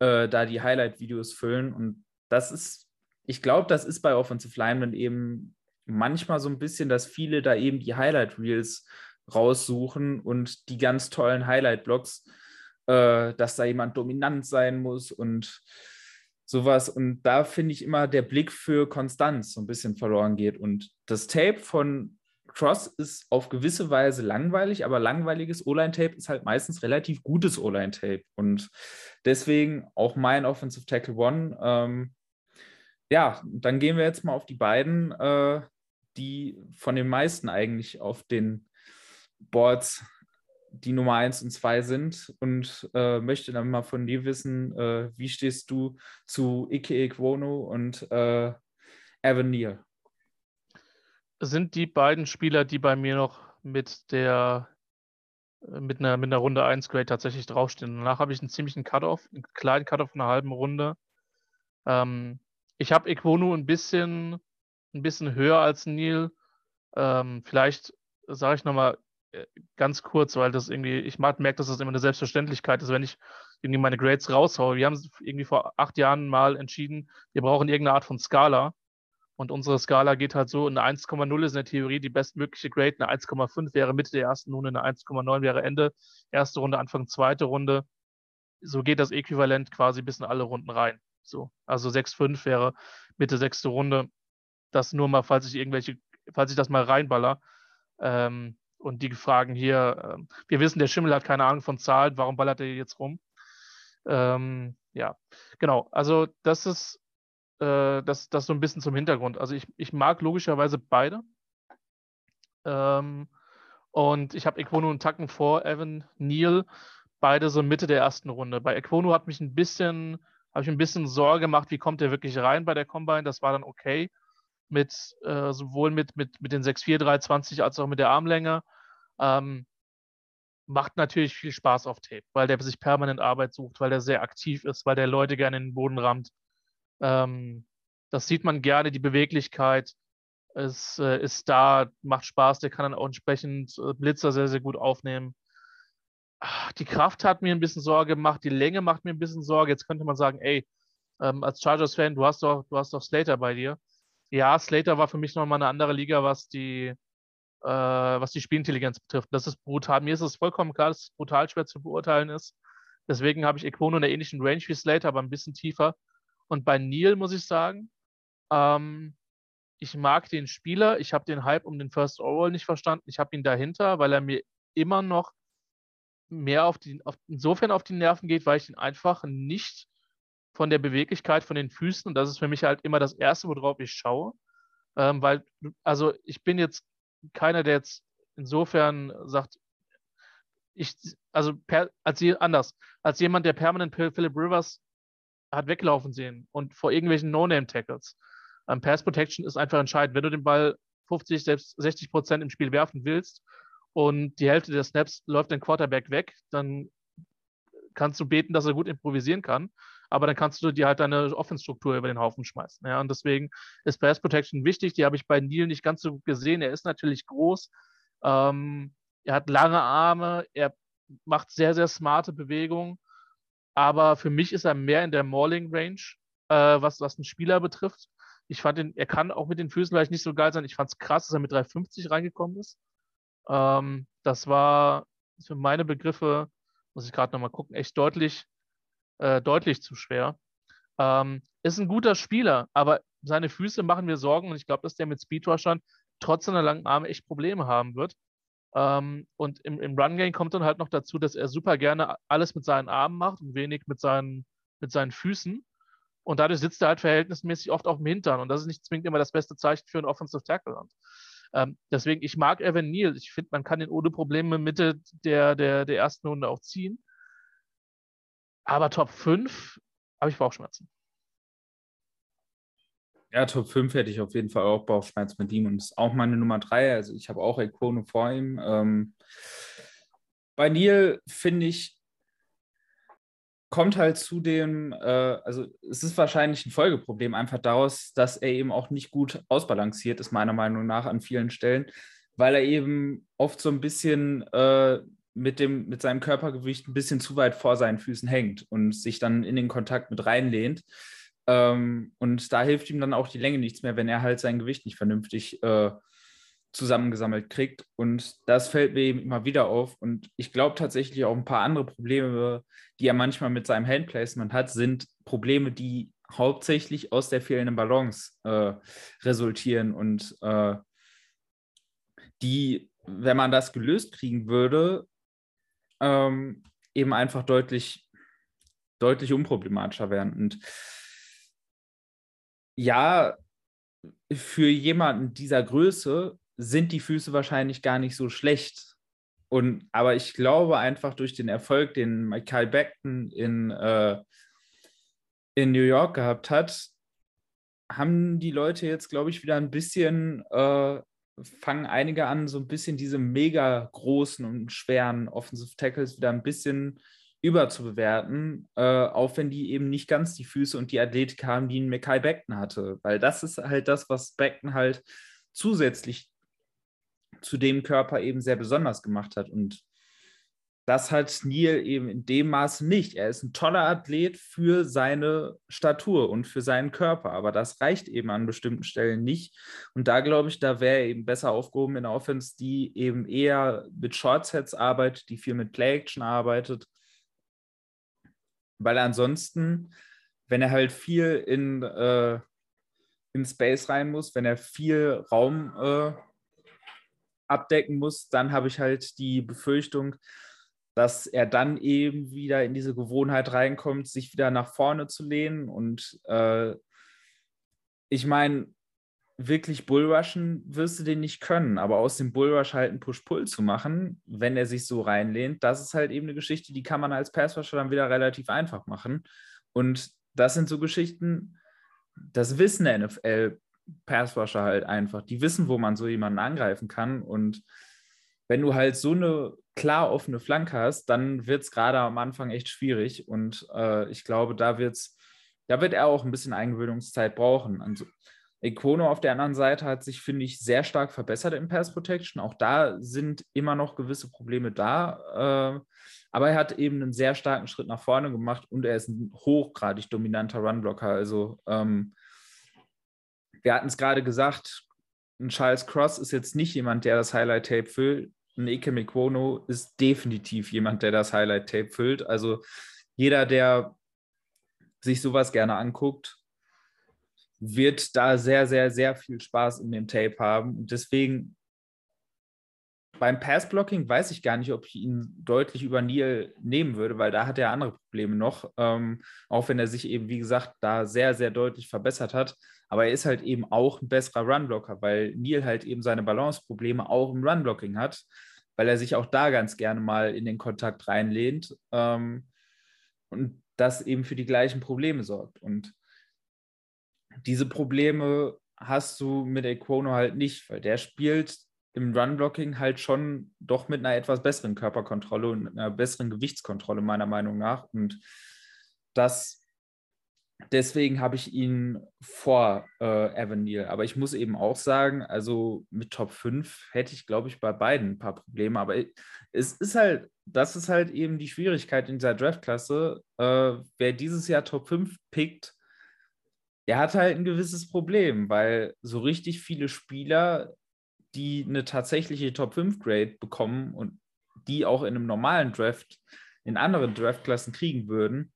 äh, da die Highlight-Videos füllen. Und das ist, ich glaube, das ist bei Offensive Linemen eben manchmal so ein bisschen, dass viele da eben die Highlight Reels raussuchen und die ganz tollen Highlight-Blogs, äh, dass da jemand dominant sein muss und sowas. Und da finde ich immer der Blick für Konstanz so ein bisschen verloren geht. Und das Tape von Cross ist auf gewisse Weise langweilig, aber langweiliges O-Line-Tape ist halt meistens relativ gutes O-Line-Tape. Und deswegen auch mein Offensive Tackle One. Ähm, ja, dann gehen wir jetzt mal auf die beiden, äh, die von den meisten eigentlich auf den Boards die Nummer 1 und 2 sind und äh, möchte dann mal von dir wissen, äh, wie stehst du zu Ike Ekwono und äh, Evan Neal? Sind die beiden Spieler, die bei mir noch mit der mit einer, mit einer Runde 1 Grade tatsächlich draufstehen. Danach habe ich einen ziemlichen Cut-Off, einen kleinen Cut-Off einer halben Runde. Ähm, ich habe Equonu ein bisschen, ein bisschen höher als Neil. Ähm, vielleicht sage ich nochmal, äh, ganz kurz, weil das irgendwie, ich merke, dass das immer eine Selbstverständlichkeit ist, wenn ich irgendwie meine Grades raushaue. Wir haben irgendwie vor acht Jahren mal entschieden, wir brauchen irgendeine Art von Skala. Und unsere Skala geht halt so, eine 1,0 ist in der Theorie die bestmögliche Grade, eine 1,5 wäre Mitte der ersten Runde, eine 1,9 wäre Ende, erste Runde, Anfang zweite Runde. So geht das Äquivalent quasi bis in alle Runden rein. So, also 6,5 wäre Mitte sechste Runde. Das nur mal, falls ich irgendwelche, falls ich das mal reinballer. Ähm, und die fragen hier, äh, wir wissen, der Schimmel hat keine Ahnung von Zahlen, warum ballert er jetzt rum? Ähm, ja, genau. Also das ist äh, das, das so ein bisschen zum Hintergrund. Also ich, ich mag logischerweise beide. Ähm, und ich habe Equono und Tacken vor, Evan, Neil, beide so Mitte der ersten Runde. Bei Equono hat mich ein bisschen, habe ich ein bisschen Sorge gemacht, wie kommt der wirklich rein bei der Combine. Das war dann okay mit äh, sowohl mit, mit, mit den 6'4, 320 als auch mit der Armlänge. Ähm, macht natürlich viel Spaß auf Tape, weil der sich permanent Arbeit sucht, weil der sehr aktiv ist, weil der Leute gerne in den Boden rammt. Ähm, das sieht man gerne, die Beweglichkeit ist, äh, ist da, macht Spaß, der kann dann auch entsprechend äh, Blitzer sehr, sehr gut aufnehmen. Ach, die Kraft hat mir ein bisschen Sorge gemacht, die Länge macht mir ein bisschen Sorge. Jetzt könnte man sagen, ey, ähm, als Chargers-Fan, du hast doch, du hast doch Slater bei dir ja, Slater war für mich nochmal eine andere Liga, was die, äh, was die Spielintelligenz betrifft. Das ist brutal. Mir ist es vollkommen klar, dass es brutal schwer zu beurteilen ist. Deswegen habe ich Equono in der ähnlichen Range wie Slater, aber ein bisschen tiefer. Und bei Neil muss ich sagen, ähm, ich mag den Spieler. Ich habe den Hype um den First Overall nicht verstanden. Ich habe ihn dahinter, weil er mir immer noch mehr auf die, auf, insofern auf die Nerven geht, weil ich ihn einfach nicht von der Beweglichkeit von den Füßen. Und das ist für mich halt immer das Erste, worauf ich schaue. Ähm, weil, also ich bin jetzt keiner, der jetzt insofern sagt, ich, also per, als anders, als jemand, der permanent Philip Rivers hat weglaufen sehen und vor irgendwelchen No-Name-Tackles. Ähm, Pass Protection ist einfach entscheidend. Wenn du den Ball 50, selbst 60 Prozent im Spiel werfen willst und die Hälfte der Snaps läuft dein Quarterback weg, dann kannst du beten, dass er gut improvisieren kann aber dann kannst du dir halt deine Offenstruktur über den Haufen schmeißen. Ja, und deswegen ist Pass Protection wichtig. Die habe ich bei Neil nicht ganz so gesehen. Er ist natürlich groß. Ähm, er hat lange Arme. Er macht sehr, sehr smarte Bewegungen. Aber für mich ist er mehr in der Mauling Range, äh, was, was einen Spieler betrifft. Ich fand ihn, er kann auch mit den Füßen vielleicht nicht so geil sein. Ich fand es krass, dass er mit 350 reingekommen ist. Ähm, das war für meine Begriffe, muss ich gerade nochmal gucken, echt deutlich äh, deutlich zu schwer. Ähm, ist ein guter Spieler, aber seine Füße machen mir Sorgen und ich glaube, dass der mit Speedrushern trotz seiner langen Arme echt Probleme haben wird. Ähm, und im, im Run-Game kommt dann halt noch dazu, dass er super gerne alles mit seinen Armen macht und wenig mit seinen, mit seinen Füßen. Und dadurch sitzt er halt verhältnismäßig oft auf dem Hintern. Und das ist nicht zwingend immer das beste Zeichen für einen Offensive Tackle. Ähm, deswegen, ich mag Evan Neal. Ich finde, man kann ihn ohne Probleme Mitte der, der, der ersten Runde auch ziehen. Aber Top 5 habe ich Bauchschmerzen. Ja, Top 5 hätte ich auf jeden Fall auch Bauchschmerzen mit ihm und ist auch meine Nummer 3. Also ich habe auch Ikone vor ihm. Ähm, bei Neil finde ich, kommt halt zu dem, äh, also es ist wahrscheinlich ein Folgeproblem einfach daraus, dass er eben auch nicht gut ausbalanciert ist, meiner Meinung nach, an vielen Stellen, weil er eben oft so ein bisschen äh, mit, dem, mit seinem Körpergewicht ein bisschen zu weit vor seinen Füßen hängt und sich dann in den Kontakt mit reinlehnt. Ähm, und da hilft ihm dann auch die Länge nichts mehr, wenn er halt sein Gewicht nicht vernünftig äh, zusammengesammelt kriegt. Und das fällt mir eben immer wieder auf. Und ich glaube tatsächlich auch ein paar andere Probleme, die er manchmal mit seinem Handplacement hat, sind Probleme, die hauptsächlich aus der fehlenden Balance äh, resultieren und äh, die, wenn man das gelöst kriegen würde, ähm, eben einfach deutlich, deutlich unproblematischer wären. Und ja, für jemanden dieser Größe sind die Füße wahrscheinlich gar nicht so schlecht. Und, aber ich glaube einfach durch den Erfolg, den Michael Beckton in, äh, in New York gehabt hat, haben die Leute jetzt, glaube ich, wieder ein bisschen, äh, fangen einige an, so ein bisschen diese mega großen und schweren Offensive Tackles wieder ein bisschen überzubewerten, äh, auch wenn die eben nicht ganz die Füße und die Athletik haben, die ein Mackay Beckton hatte. Weil das ist halt das, was Beckton halt zusätzlich zu dem Körper eben sehr besonders gemacht hat. Und das hat Neil eben in dem Maße nicht. Er ist ein toller Athlet für seine Statur und für seinen Körper, aber das reicht eben an bestimmten Stellen nicht. Und da glaube ich, da wäre er eben besser aufgehoben in der Offense, die eben eher mit Shortsets arbeitet, die viel mit Play-Action arbeitet. Weil ansonsten, wenn er halt viel in, äh, in Space rein muss, wenn er viel Raum äh, abdecken muss, dann habe ich halt die Befürchtung, dass er dann eben wieder in diese Gewohnheit reinkommt, sich wieder nach vorne zu lehnen. Und äh, ich meine, wirklich Bullrushen wirst du den nicht können, aber aus dem Bullrush halt einen Push-Pull zu machen, wenn er sich so reinlehnt, das ist halt eben eine Geschichte, die kann man als Passrusher dann wieder relativ einfach machen. Und das sind so Geschichten, das wissen der NFL Passrusher halt einfach. Die wissen, wo man so jemanden angreifen kann. Und wenn du halt so eine klar offene Flanke hast, dann wird es gerade am Anfang echt schwierig. Und äh, ich glaube, da wird's, da wird er auch ein bisschen Eingewöhnungszeit brauchen. Also, Econo auf der anderen Seite hat sich, finde ich, sehr stark verbessert im Pass Protection. Auch da sind immer noch gewisse Probleme da. Äh, aber er hat eben einen sehr starken Schritt nach vorne gemacht und er ist ein hochgradig dominanter Runblocker. Also ähm, wir hatten es gerade gesagt, ein Charles Cross ist jetzt nicht jemand, der das Highlight-Tape füllt. Ein Ike Mikwono ist definitiv jemand, der das Highlight-Tape füllt. Also jeder, der sich sowas gerne anguckt, wird da sehr, sehr, sehr viel Spaß in dem Tape haben. Und deswegen beim Passblocking weiß ich gar nicht, ob ich ihn deutlich über Neil nehmen würde, weil da hat er andere Probleme noch. Ähm, auch wenn er sich eben, wie gesagt, da sehr, sehr deutlich verbessert hat. Aber er ist halt eben auch ein besserer Runblocker, weil Neil halt eben seine Balanceprobleme auch im Runblocking hat, weil er sich auch da ganz gerne mal in den Kontakt reinlehnt ähm, und das eben für die gleichen Probleme sorgt. Und diese Probleme hast du mit Equono halt nicht, weil der spielt im Run-Blocking halt schon doch mit einer etwas besseren Körperkontrolle und einer besseren Gewichtskontrolle, meiner Meinung nach. Und das deswegen habe ich ihn vor äh, Evan Neal. Aber ich muss eben auch sagen, also mit Top 5 hätte ich, glaube ich, bei beiden ein paar Probleme. Aber es ist halt, das ist halt eben die Schwierigkeit in dieser Draftklasse. Äh, wer dieses Jahr Top 5 pickt, der hat halt ein gewisses Problem, weil so richtig viele Spieler die eine tatsächliche Top 5 Grade bekommen und die auch in einem normalen Draft in anderen Draftklassen kriegen würden,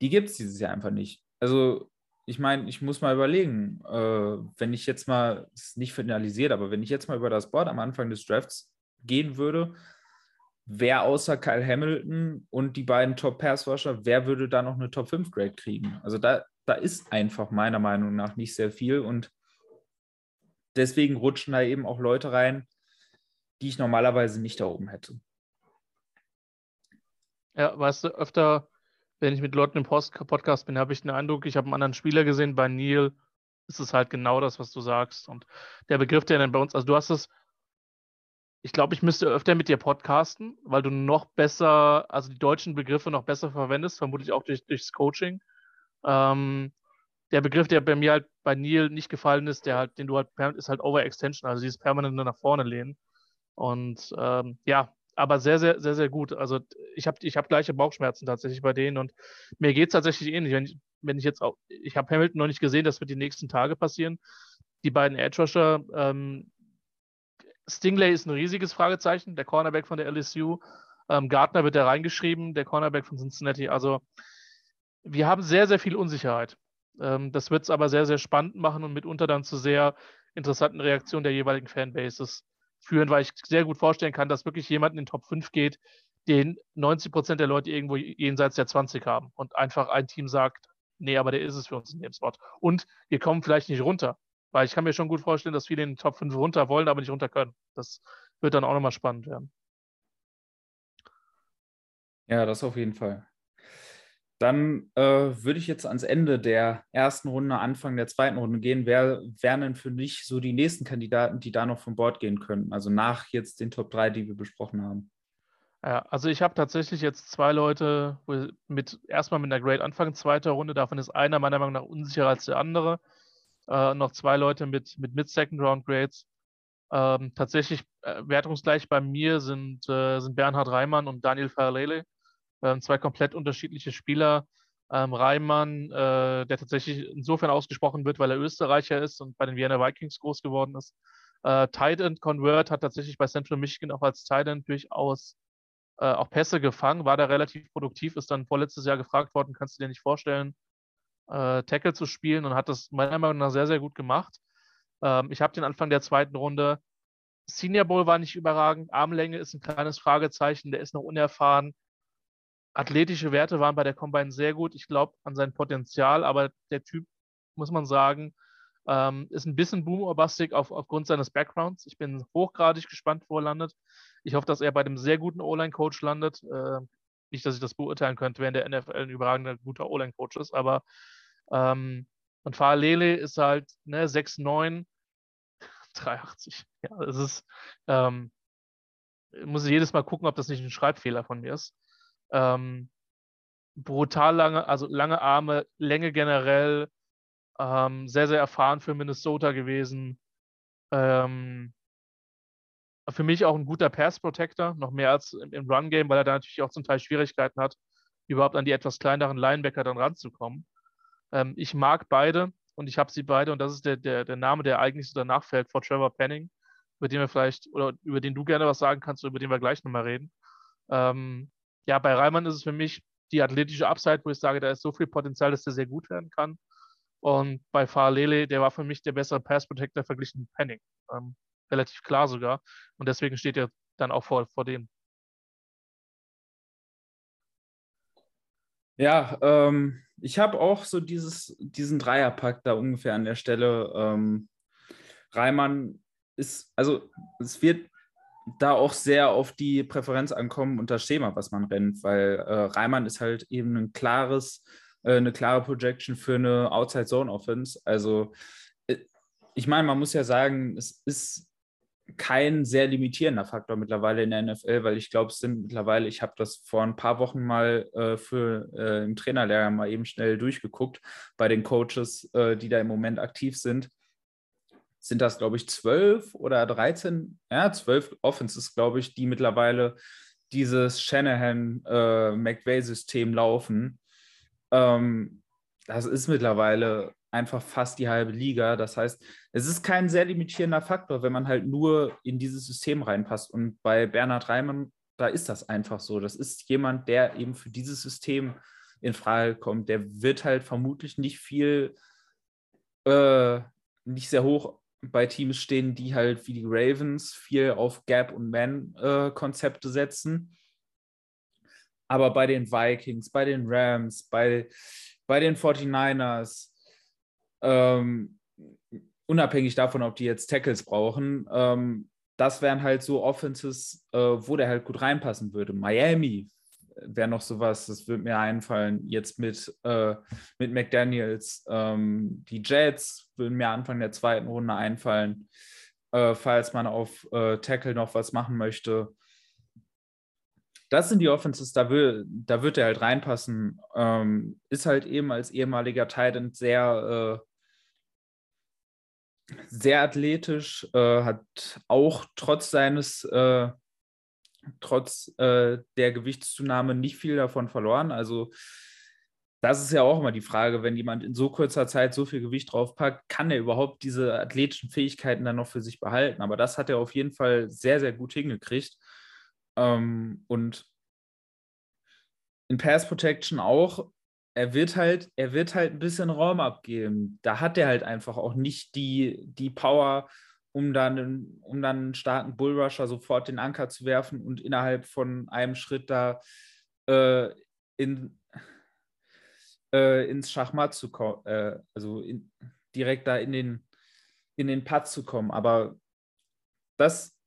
die gibt es dieses Jahr einfach nicht. Also ich meine, ich muss mal überlegen, äh, wenn ich jetzt mal, es ist nicht finalisiert, aber wenn ich jetzt mal über das Board am Anfang des Drafts gehen würde, wer außer Kyle Hamilton und die beiden Top-Pass-Rusher, wer würde da noch eine Top-5-Grade kriegen? Also da, da ist einfach meiner Meinung nach nicht sehr viel und deswegen rutschen da eben auch Leute rein, die ich normalerweise nicht da oben hätte. Ja, weißt du, öfter, wenn ich mit Leuten im Podcast bin, habe ich den Eindruck, ich habe einen anderen Spieler gesehen. Bei Neil ist es halt genau das, was du sagst. Und der Begriff, der dann bei uns, also du hast es, ich glaube, ich müsste öfter mit dir podcasten, weil du noch besser, also die deutschen Begriffe noch besser verwendest, vermutlich auch durch, durchs Coaching. Ähm, der Begriff, der bei mir halt bei Neil nicht gefallen ist, der halt, den du halt, ist halt Overextension, also dieses permanente nach vorne lehnen. Und ähm, ja, aber sehr, sehr, sehr, sehr gut. Also ich habe ich hab gleiche Bauchschmerzen tatsächlich bei denen und mir geht es tatsächlich ähnlich. Wenn ich, wenn ich jetzt auch, ich habe Hamilton noch nicht gesehen, das wird die nächsten Tage passieren. Die beiden Edge Rusher, ähm, Stingley ist ein riesiges Fragezeichen, der Cornerback von der LSU. Ähm, Gardner wird da reingeschrieben, der Cornerback von Cincinnati. Also wir haben sehr, sehr viel Unsicherheit. Ähm, das wird es aber sehr, sehr spannend machen und mitunter dann zu sehr interessanten Reaktionen der jeweiligen Fanbases führen, weil ich sehr gut vorstellen kann, dass wirklich jemand in den Top 5 geht, den 90 Prozent der Leute irgendwo jenseits der 20 haben und einfach ein Team sagt, nee, aber der ist es für uns in dem Spot. Und wir kommen vielleicht nicht runter, weil ich kann mir schon gut vorstellen, dass viele in den Top 5 runter wollen, aber nicht runter können. Das wird dann auch nochmal spannend werden. Ja, das auf jeden Fall. Dann äh, würde ich jetzt ans Ende der ersten Runde, Anfang der zweiten Runde gehen. Wer wären denn für dich so die nächsten Kandidaten, die da noch von Bord gehen könnten? Also nach jetzt den Top 3, die wir besprochen haben. Ja, also ich habe tatsächlich jetzt zwei Leute mit erstmal mit einer Grade Anfang zweiter Runde. Davon ist einer meiner Meinung nach unsicherer als der andere. Äh, noch zwei Leute mit, mit Mid-Second Round Grades. Ähm, tatsächlich äh, wertungsgleich bei mir sind, äh, sind Bernhard Reimann und Daniel Farlele. Ähm, zwei komplett unterschiedliche Spieler. Ähm, Reimann, äh, der tatsächlich insofern ausgesprochen wird, weil er Österreicher ist und bei den Vienna Vikings groß geworden ist. Äh, Tight End Convert hat tatsächlich bei Central Michigan auch als Tight End durchaus äh, auch Pässe gefangen, war da relativ produktiv, ist dann vorletztes Jahr gefragt worden, kannst du dir nicht vorstellen, äh, Tackle zu spielen und hat das meiner Meinung nach sehr, sehr gut gemacht. Ähm, ich habe den Anfang der zweiten Runde. Senior Bowl war nicht überragend, Armlänge ist ein kleines Fragezeichen, der ist noch unerfahren. Athletische Werte waren bei der Combine sehr gut. Ich glaube an sein Potenzial, aber der Typ, muss man sagen, ähm, ist ein bisschen boomerbastig auf, aufgrund seines Backgrounds. Ich bin hochgradig gespannt, wo er landet. Ich hoffe, dass er bei einem sehr guten O-Line-Coach landet. Äh, nicht, dass ich das beurteilen könnte, wenn der NFL ein überragender, guter O-Line-Coach ist, aber ähm, und Fahrlele ist halt ne, 6'9, 380. Ja, das ist, ähm, muss ich jedes Mal gucken, ob das nicht ein Schreibfehler von mir ist. Ähm, brutal lange, also lange Arme, Länge generell, ähm, sehr, sehr erfahren für Minnesota gewesen. Ähm, für mich auch ein guter Pass Protector, noch mehr als im, Run-Game, weil er da natürlich auch zum Teil Schwierigkeiten hat, überhaupt an die etwas kleineren Linebacker dann ranzukommen. Ähm, ich mag beide und ich habe sie beide und das ist der, der, der Name, der eigentlich so danach fällt, vor Trevor Penning, über den wir vielleicht, oder über den du gerne was sagen kannst, über den wir gleich nochmal reden. Ähm, ja, bei Reimann ist es für mich die athletische Upside, wo ich sage, da ist so viel Potenzial, dass der sehr gut werden kann. Und bei Farlele, der war für mich der bessere Pass Protector verglichen mit Penning. Ähm, relativ klar sogar. Und deswegen steht er dann auch vor, vor dem. Ja, ähm, ich habe auch so dieses, diesen Dreierpack da ungefähr an der Stelle. Ähm, Reimann ist, also es wird da auch sehr auf die Präferenz ankommen und das Schema, was man rennt, weil äh, Reimann ist halt eben ein klares, äh, eine klare Projection für eine Outside-Zone-Offense. Also äh, ich meine, man muss ja sagen, es ist kein sehr limitierender Faktor mittlerweile in der NFL, weil ich glaube, es sind mittlerweile, ich habe das vor ein paar Wochen mal äh, für äh, im Trainerlehrgang mal eben schnell durchgeguckt bei den Coaches, äh, die da im Moment aktiv sind sind das, glaube ich, zwölf oder 13, ja, zwölf Offenses, glaube ich, die mittlerweile dieses Shanahan-McVay-System äh, laufen. Ähm, das ist mittlerweile einfach fast die halbe Liga. Das heißt, es ist kein sehr limitierender Faktor, wenn man halt nur in dieses System reinpasst. Und bei Bernhard Reimann, da ist das einfach so. Das ist jemand, der eben für dieses System in Frage kommt. Der wird halt vermutlich nicht viel, äh, nicht sehr hoch bei Teams stehen, die halt wie die Ravens viel auf Gap- und Man-Konzepte äh, setzen. Aber bei den Vikings, bei den Rams, bei, bei den 49ers, ähm, unabhängig davon, ob die jetzt Tackles brauchen, ähm, das wären halt so Offenses, äh, wo der halt gut reinpassen würde. Miami wäre noch sowas, das würde mir einfallen, jetzt mit, äh, mit McDaniels. Ähm, die Jets würden mir Anfang der zweiten Runde einfallen, äh, falls man auf äh, Tackle noch was machen möchte. Das sind die Offenses, da, will, da wird er halt reinpassen. Ähm, ist halt eben als ehemaliger Titan sehr, äh, sehr athletisch, äh, hat auch trotz seines äh, trotz äh, der Gewichtszunahme nicht viel davon verloren. Also das ist ja auch immer die Frage, wenn jemand in so kurzer Zeit so viel Gewicht draufpackt, kann er überhaupt diese athletischen Fähigkeiten dann noch für sich behalten? Aber das hat er auf jeden Fall sehr, sehr gut hingekriegt. Ähm, und in Pass Protection auch, er wird halt, er wird halt ein bisschen Raum abgeben. Da hat er halt einfach auch nicht die, die Power, um dann, um dann einen starken Bullrusher sofort den Anker zu werfen und innerhalb von einem Schritt da äh, in, äh, ins Schachmatt zu kommen, äh, also in, direkt da in den, in den Putt zu kommen. Aber das,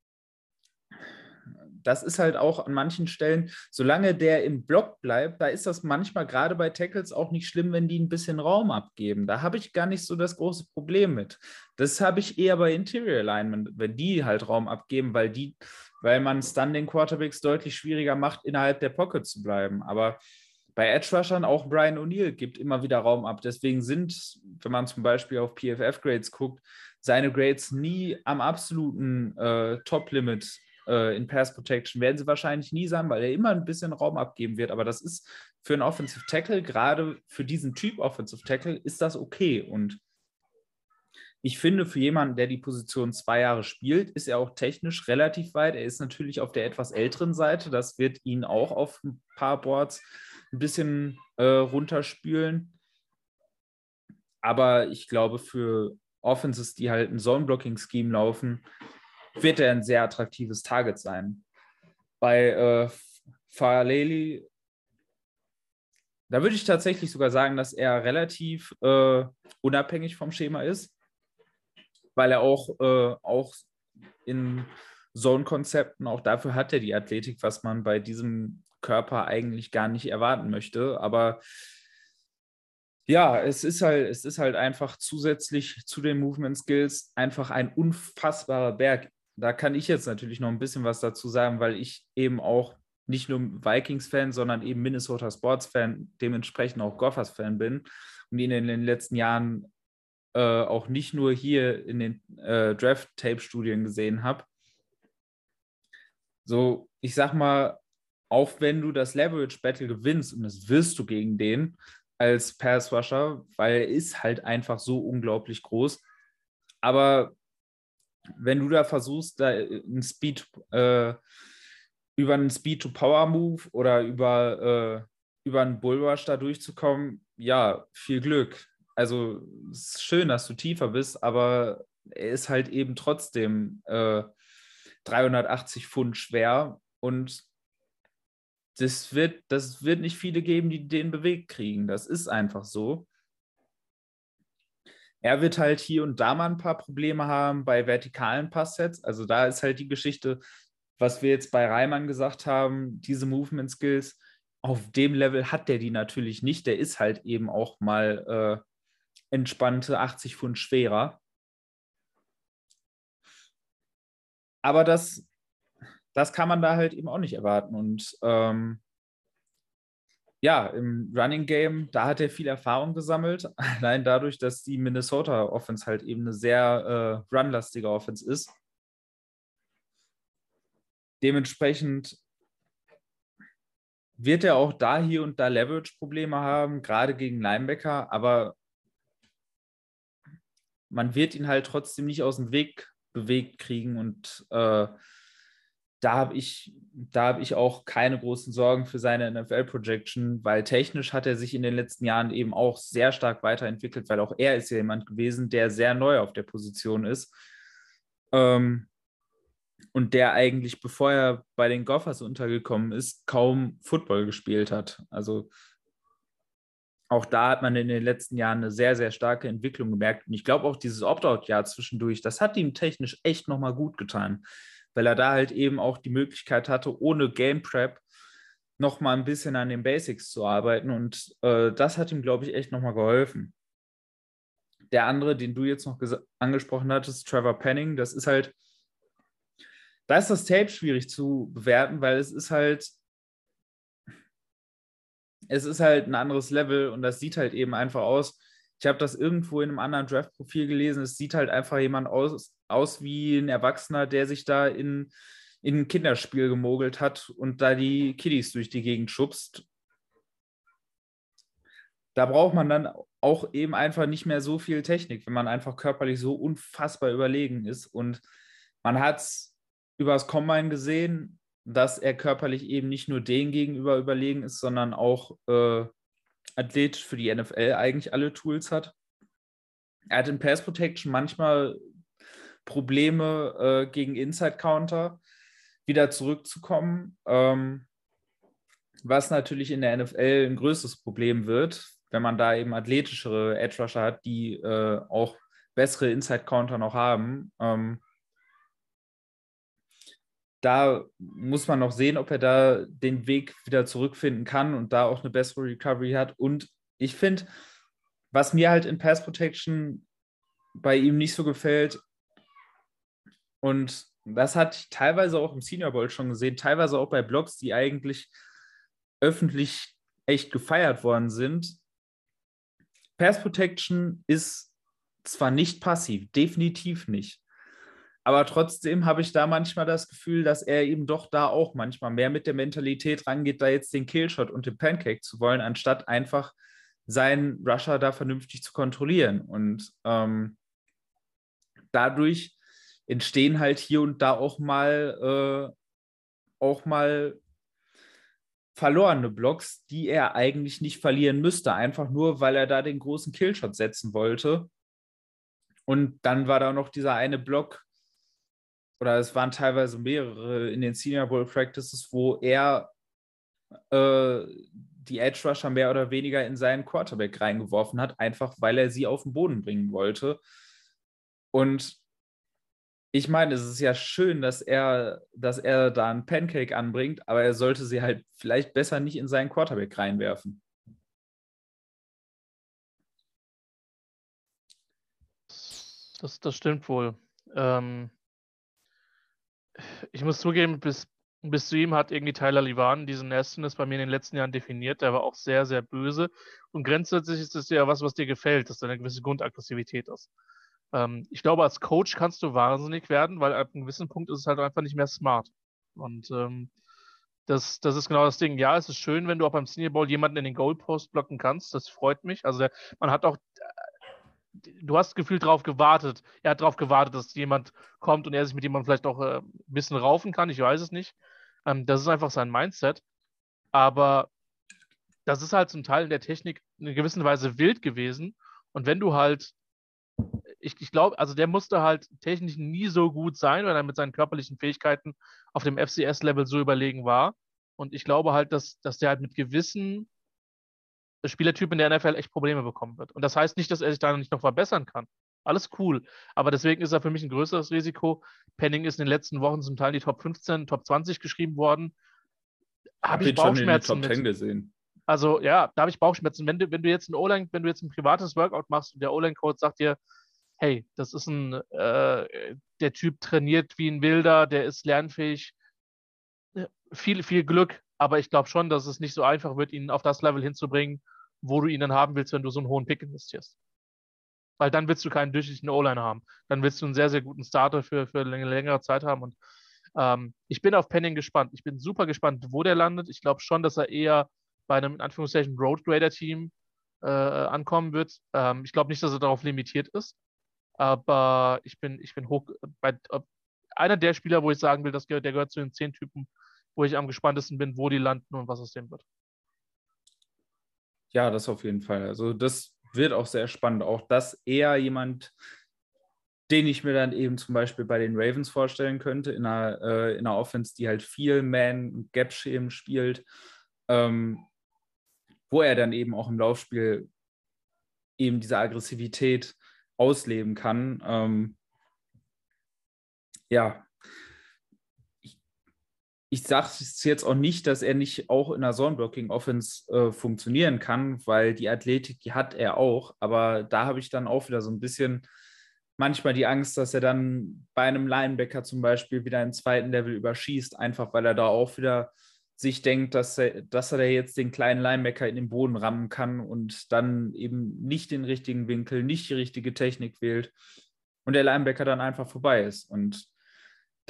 das ist halt auch an manchen Stellen, solange der im Block bleibt, da ist das manchmal gerade bei Tackles auch nicht schlimm, wenn die ein bisschen Raum abgeben. Da habe ich gar nicht so das große Problem mit. Das habe ich eher bei Interior Alignment, wenn die halt Raum abgeben, weil die, weil man es dann den Quarterbacks deutlich schwieriger macht, innerhalb der Pocket zu bleiben. Aber bei Edge Rushern auch Brian O'Neill gibt immer wieder Raum ab. Deswegen sind, wenn man zum Beispiel auf PFF-Grades guckt, seine Grades nie am absoluten äh, Top-Limit äh, in Pass Protection werden sie wahrscheinlich nie sein, weil er immer ein bisschen Raum abgeben wird. Aber das ist für einen Offensive Tackle, gerade für diesen Typ Offensive Tackle, ist das okay. Und ich finde, für jemanden, der die Position zwei Jahre spielt, ist er auch technisch relativ weit. Er ist natürlich auf der etwas älteren Seite. Das wird ihn auch auf ein paar Boards ein bisschen äh, runterspülen. Aber ich glaube, für Offenses, die halt ein Zone-Blocking-Scheme laufen, wird er ein sehr attraktives Target sein. Bei äh, Faleli, da würde ich tatsächlich sogar sagen, dass er relativ äh, unabhängig vom Schema ist, weil er auch, äh, auch in Zone-Konzepten, auch dafür hat er die Athletik, was man bei diesem Körper eigentlich gar nicht erwarten möchte. Aber ja, es ist halt, es ist halt einfach zusätzlich zu den Movement Skills einfach ein unfassbarer Berg da kann ich jetzt natürlich noch ein bisschen was dazu sagen, weil ich eben auch nicht nur Vikings-Fan, sondern eben Minnesota Sports-Fan, dementsprechend auch Gophers-Fan bin und ihn in den letzten Jahren äh, auch nicht nur hier in den äh, Draft-Tape-Studien gesehen habe. So, ich sag mal, auch wenn du das Leverage-Battle gewinnst, und das wirst du gegen den als Pass-Rusher, weil er ist halt einfach so unglaublich groß. Aber wenn du da versuchst, da einen Speed, äh, über einen Speed-to-Power-Move oder über, äh, über einen Bullrush da durchzukommen, ja, viel Glück. Also es ist schön, dass du tiefer bist, aber er ist halt eben trotzdem äh, 380 Pfund schwer und das wird, das wird nicht viele geben, die den bewegt kriegen. Das ist einfach so. Er wird halt hier und da mal ein paar Probleme haben bei vertikalen Passsets. Also da ist halt die Geschichte, was wir jetzt bei Reimann gesagt haben, diese Movement Skills, auf dem Level hat der die natürlich nicht. Der ist halt eben auch mal äh, entspannte 80 Pfund schwerer. Aber das, das kann man da halt eben auch nicht erwarten. Und ähm, ja, im Running Game, da hat er viel Erfahrung gesammelt. Allein dadurch, dass die Minnesota Offense halt eben eine sehr äh, runlastige Offense ist. Dementsprechend wird er auch da hier und da Leverage-Probleme haben, gerade gegen Linebacker, aber man wird ihn halt trotzdem nicht aus dem Weg bewegt kriegen und äh, da habe ich, da ich auch keine großen Sorgen für seine NFL-Projection, weil technisch hat er sich in den letzten Jahren eben auch sehr stark weiterentwickelt, weil auch er ist ja jemand gewesen, der sehr neu auf der Position ist. Ähm, und der eigentlich, bevor er bei den Gophers untergekommen ist, kaum Football gespielt hat. Also auch da hat man in den letzten Jahren eine sehr, sehr starke Entwicklung gemerkt. Und ich glaube auch dieses Opt-out-Jahr zwischendurch, das hat ihm technisch echt nochmal gut getan, weil er da halt eben auch die Möglichkeit hatte, ohne Game Prep nochmal ein bisschen an den Basics zu arbeiten. Und äh, das hat ihm, glaube ich, echt nochmal geholfen. Der andere, den du jetzt noch angesprochen hattest, Trevor Penning, das ist halt, da ist das Tape schwierig zu bewerten, weil es ist halt es ist halt ein anderes Level und das sieht halt eben einfach aus. Ich habe das irgendwo in einem anderen Draft-Profil gelesen. Es sieht halt einfach jemand aus, aus wie ein Erwachsener, der sich da in, in ein Kinderspiel gemogelt hat und da die Kiddies durch die Gegend schubst. Da braucht man dann auch eben einfach nicht mehr so viel Technik, wenn man einfach körperlich so unfassbar überlegen ist. Und man hat es übers Combine gesehen, dass er körperlich eben nicht nur denen gegenüber überlegen ist, sondern auch äh, athletisch für die NFL eigentlich alle Tools hat. Er hat in Pass Protection manchmal Probleme äh, gegen Inside Counter wieder zurückzukommen, ähm, was natürlich in der NFL ein größeres Problem wird, wenn man da eben athletischere Edge Rusher hat, die äh, auch bessere Inside Counter noch haben. Ähm, da muss man noch sehen, ob er da den Weg wieder zurückfinden kann und da auch eine bessere Recovery hat. Und ich finde, was mir halt in Pass Protection bei ihm nicht so gefällt, und das hat ich teilweise auch im Senior Bowl schon gesehen, teilweise auch bei Blogs, die eigentlich öffentlich echt gefeiert worden sind. Pass Protection ist zwar nicht passiv, definitiv nicht. Aber trotzdem habe ich da manchmal das Gefühl, dass er eben doch da auch manchmal mehr mit der Mentalität rangeht, da jetzt den Killshot und den Pancake zu wollen, anstatt einfach seinen Rusher da vernünftig zu kontrollieren. Und ähm, dadurch entstehen halt hier und da auch mal, äh, auch mal verlorene Blocks, die er eigentlich nicht verlieren müsste, einfach nur, weil er da den großen Killshot setzen wollte. Und dann war da noch dieser eine Block, oder es waren teilweise mehrere in den Senior Bowl Practices, wo er äh, die Edge Rusher mehr oder weniger in seinen Quarterback reingeworfen hat, einfach weil er sie auf den Boden bringen wollte. Und ich meine, es ist ja schön, dass er, dass er da einen Pancake anbringt, aber er sollte sie halt vielleicht besser nicht in seinen Quarterback reinwerfen. Das, das stimmt wohl. Ähm, ich muss zugeben, bis, bis zu ihm hat irgendwie Tyler Livan diesen Nastiness bei mir in den letzten Jahren definiert. Der war auch sehr, sehr böse. Und grundsätzlich ist es ja was, was dir gefällt, dass da eine gewisse Grundaggressivität ist. Ähm, ich glaube, als Coach kannst du wahnsinnig werden, weil ab einem gewissen Punkt ist es halt einfach nicht mehr smart. Und ähm, das, das ist genau das Ding. Ja, es ist schön, wenn du auch beim Senior Bowl jemanden in den Goalpost blocken kannst. Das freut mich. Also man hat auch du hast gefühlt darauf gewartet. Er hat darauf gewartet, dass jemand kommt und er sich mit jemandem vielleicht auch äh, ein bisschen raufen kann. Ich weiß es nicht. Ähm, das ist einfach sein Mindset. Aber das ist halt zum Teil in der Technik in gewisser Weise wild gewesen. Und wenn du halt, ich, ich glaube, also der musste halt technisch nie so gut sein, weil er mit seinen körperlichen Fähigkeiten auf dem FCS-Level so überlegen war. Und ich glaube halt, dass, dass der halt mit gewissen Spielertyp in der NFL echt Probleme bekommen wird. Und das heißt nicht, dass er sich da nicht noch verbessern kann. Alles cool. Aber deswegen ist er für mich ein größeres Risiko. Penning ist in den letzten Wochen zum Teil die Top 15, Top 20 geschrieben worden. Habe ich Bauchschmerzen schon in den Top 10 gesehen. Also ja, da habe ich Bauchschmerzen. Wenn du, wenn du jetzt ein O-Line, wenn du jetzt ein privates Workout machst und der O-Line-Coach sagt dir, hey, das ist ein, äh, der Typ trainiert wie ein Wilder, der ist lernfähig, viel, viel Glück, aber ich glaube schon, dass es nicht so einfach wird, ihn auf das Level hinzubringen, wo du ihn dann haben willst, wenn du so einen hohen Pick investierst. Weil dann willst du keinen durchschnittlichen O-Line haben. Dann willst du einen sehr, sehr guten Starter für, für eine längere Zeit haben. Und ähm, ich bin auf Penning gespannt. Ich bin super gespannt, wo der landet. Ich glaube schon, dass er eher bei einem, in Anführungszeichen, Road Grader Team äh, ankommen wird. Ähm, ich glaube nicht, dass er darauf limitiert ist. Aber ich bin, ich bin hoch bei, einer der Spieler, wo ich sagen will, dass der gehört zu den zehn Typen, wo ich am gespanntesten bin, wo die landen und was aus dem wird. Ja, das auf jeden Fall. Also das wird auch sehr spannend. Auch das eher jemand, den ich mir dann eben zum Beispiel bei den Ravens vorstellen könnte, in einer, äh, in einer Offense, die halt viel Man-Gap-Schemen spielt, ähm, wo er dann eben auch im Laufspiel eben diese Aggressivität ausleben kann. Ähm, ja, ich sage es jetzt auch nicht, dass er nicht auch in einer Zone-Blocking-Offense äh, funktionieren kann, weil die Athletik, die hat er auch. Aber da habe ich dann auch wieder so ein bisschen manchmal die Angst, dass er dann bei einem Linebacker zum Beispiel wieder im zweiten Level überschießt, einfach weil er da auch wieder sich denkt, dass er, dass er jetzt den kleinen Linebacker in den Boden rammen kann und dann eben nicht den richtigen Winkel, nicht die richtige Technik wählt und der Linebacker dann einfach vorbei ist. Und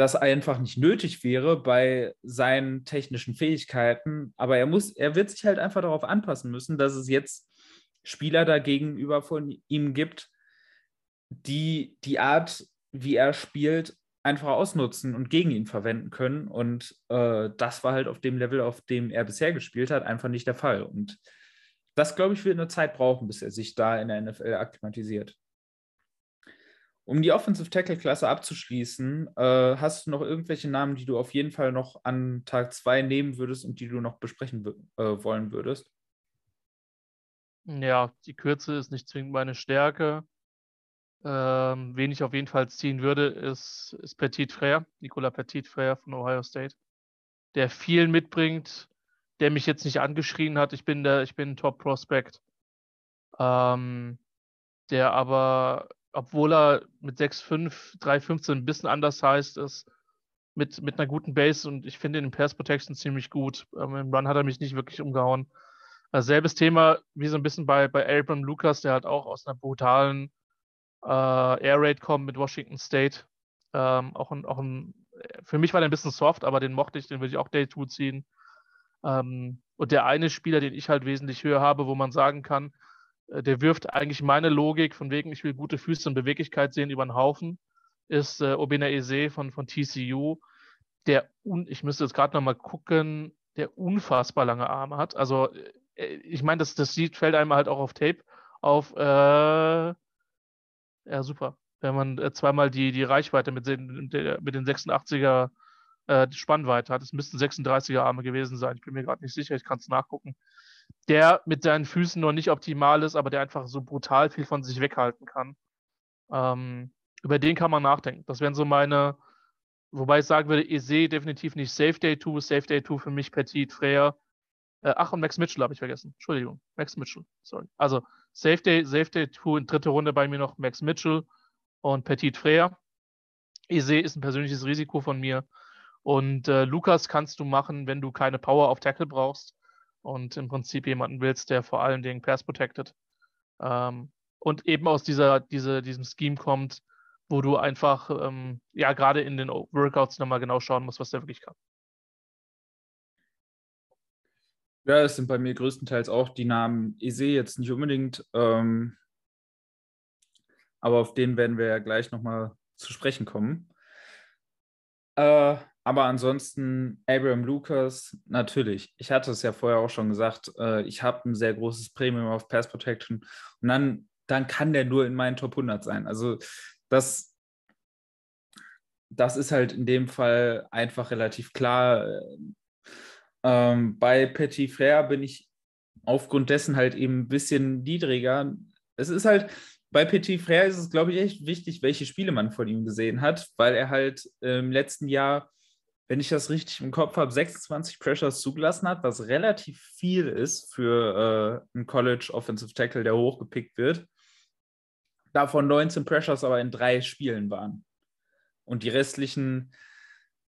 das einfach nicht nötig wäre bei seinen technischen Fähigkeiten, aber er muss, er wird sich halt einfach darauf anpassen müssen, dass es jetzt Spieler dagegenüber von ihm gibt, die die Art, wie er spielt, einfach ausnutzen und gegen ihn verwenden können. Und äh, das war halt auf dem Level, auf dem er bisher gespielt hat, einfach nicht der Fall. Und das, glaube ich, wird eine Zeit brauchen, bis er sich da in der NFL akklimatisiert. Um die Offensive Tackle-Klasse abzuschließen, äh, hast du noch irgendwelche Namen, die du auf jeden Fall noch an Tag 2 nehmen würdest und die du noch besprechen äh, wollen würdest? Ja, die Kürze ist nicht zwingend meine Stärke. Ähm, wen ich auf jeden Fall ziehen würde, ist, ist Petit Frère, Nicolas Petit Frère von Ohio State, der viel mitbringt, der mich jetzt nicht angeschrien hat, ich bin der, ich bin ein Top-Prospect. Ähm, der aber, obwohl er mit 6'5, 3'15 ein bisschen anders heißt, ist mit, mit einer guten Base und ich finde den Pass Protection ziemlich gut. Ähm, Im Run hat er mich nicht wirklich umgehauen. Also selbes Thema wie so ein bisschen bei, bei Abram Lucas, der halt auch aus einer brutalen äh, Air Raid kommen mit Washington State. Ähm, auch ein, auch ein, für mich war der ein bisschen soft, aber den mochte ich, den würde ich auch Day 2 ziehen. Ähm, und der eine Spieler, den ich halt wesentlich höher habe, wo man sagen kann, äh, der wirft eigentlich meine Logik von wegen, ich will gute Füße und Beweglichkeit sehen über den Haufen, ist äh, Obina Eze von, von TCU, der, un, ich müsste jetzt gerade nochmal gucken, der unfassbar lange Arme hat. Also, äh, ich meine, das, das sieht, fällt einmal halt auch auf Tape auf, äh, ja, super. Wenn man äh, zweimal die, die Reichweite mit den, mit den 86er äh, Spannweite hat. Es müssten 36er Arme gewesen sein. Ich bin mir gerade nicht sicher, ich kann es nachgucken. Der mit seinen Füßen noch nicht optimal ist, aber der einfach so brutal viel von sich weghalten kann. Ähm, über den kann man nachdenken. Das wären so meine, wobei ich sagen würde, Eze definitiv nicht Safe Day 2, Safe Day 2 für mich Petit, Freya. Äh, ach, und Max Mitchell habe ich vergessen. Entschuldigung, Max Mitchell, sorry. Also Safe Day, Safe Day 2 in dritte Runde bei mir noch Max Mitchell und Petit Freya. Eze ist ein persönliches Risiko von mir. Und äh, Lukas kannst du machen, wenn du keine Power auf Tackle brauchst und im Prinzip jemanden willst, der vor allen Dingen Pass protected. Ähm, und eben aus dieser, diese, diesem Scheme kommt, wo du einfach, ähm, ja, gerade in den Workouts nochmal genau schauen musst, was der wirklich kann. Ja, es sind bei mir größtenteils auch die Namen Ese jetzt nicht unbedingt, ähm, aber auf den werden wir ja gleich nochmal zu sprechen kommen. Äh, aber ansonsten Abraham Lucas, natürlich. Ich hatte es ja vorher auch schon gesagt, äh, ich habe ein sehr großes Premium auf Pass Protection und dann, dann kann der nur in meinen Top 100 sein. Also das, das ist halt in dem Fall einfach relativ klar. Ähm, bei Petit Frère bin ich aufgrund dessen halt eben ein bisschen niedriger. Es ist halt, bei Petit Frère ist es, glaube ich, echt wichtig, welche Spiele man von ihm gesehen hat, weil er halt im letzten Jahr, wenn ich das richtig im Kopf habe, 26 Pressures zugelassen hat, was relativ viel ist für äh, einen College Offensive Tackle, der hochgepickt wird. Davon 19 Pressures aber in drei Spielen waren. Und die restlichen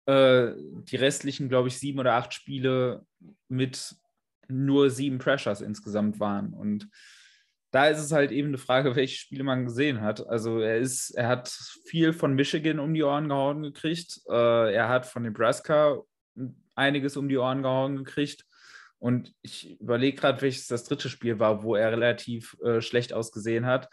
äh, die restlichen, glaube ich, sieben oder acht Spiele mit nur sieben Pressures insgesamt waren. Und da ist es halt eben eine Frage, welche Spiele man gesehen hat. Also er ist, er hat viel von Michigan um die Ohren gehauen gekriegt. Äh, er hat von Nebraska einiges um die Ohren gehauen gekriegt. Und ich überlege gerade, welches das dritte Spiel war, wo er relativ äh, schlecht ausgesehen hat.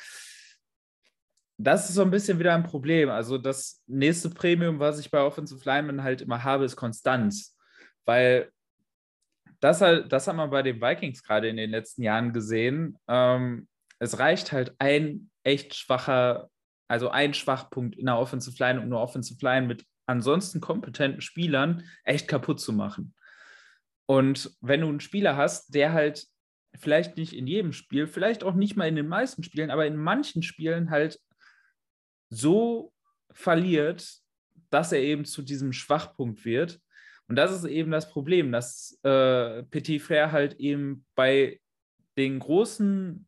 das ist so ein bisschen wieder ein Problem. Also das nächste Premium, was ich bei Offensive Linemen halt immer habe, ist Konstanz. Weil das, halt, das hat man bei den Vikings gerade in den letzten Jahren gesehen. Ähm, es reicht halt ein echt schwacher, also ein Schwachpunkt in der Offensive Line, um eine Offensive Line mit ansonsten kompetenten Spielern echt kaputt zu machen. Und wenn du einen Spieler hast, der halt vielleicht nicht in jedem Spiel, vielleicht auch nicht mal in den meisten Spielen, aber in manchen Spielen halt so verliert, dass er eben zu diesem Schwachpunkt wird. Und das ist eben das Problem, dass äh, Petit Frère halt eben bei den großen,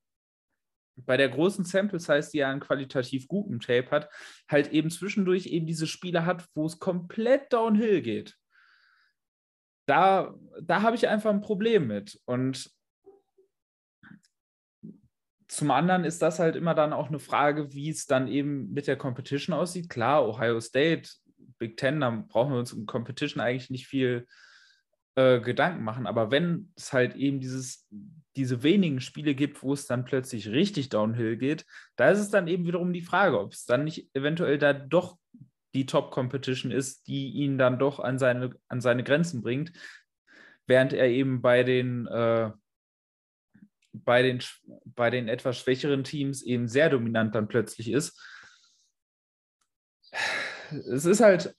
bei der großen Sample Size, die er an qualitativ gutem Tape hat, halt eben zwischendurch eben diese Spiele hat, wo es komplett downhill geht. Da, da habe ich einfach ein Problem mit. Und zum anderen ist das halt immer dann auch eine Frage, wie es dann eben mit der Competition aussieht. Klar, Ohio State, Big Ten, da brauchen wir uns um Competition eigentlich nicht viel äh, Gedanken machen. Aber wenn es halt eben dieses, diese wenigen Spiele gibt, wo es dann plötzlich richtig downhill geht, da ist es dann eben wiederum die Frage, ob es dann nicht eventuell da doch die Top-Competition ist, die ihn dann doch an seine, an seine Grenzen bringt, während er eben bei den äh, bei den, bei den etwas schwächeren Teams eben sehr dominant dann plötzlich ist. Es ist halt,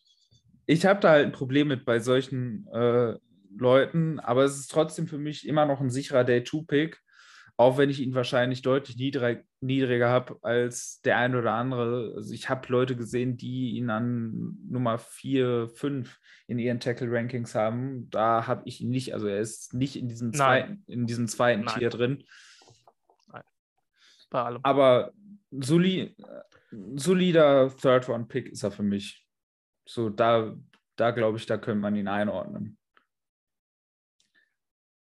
ich habe da halt ein Problem mit bei solchen äh, Leuten, aber es ist trotzdem für mich immer noch ein sicherer Day-2-Pick, auch wenn ich ihn wahrscheinlich deutlich niedrig, niedriger habe als der eine oder andere. Also ich habe Leute gesehen, die ihn an Nummer 4, 5 in ihren Tackle-Rankings haben. Da habe ich ihn nicht, also er ist nicht in diesem zweiten, in diesem zweiten Nein. Tier drin. Nein. Bei allem. Aber soli solider Third-Round-Pick ist er für mich. So, da, da glaube ich, da könnte man ihn einordnen.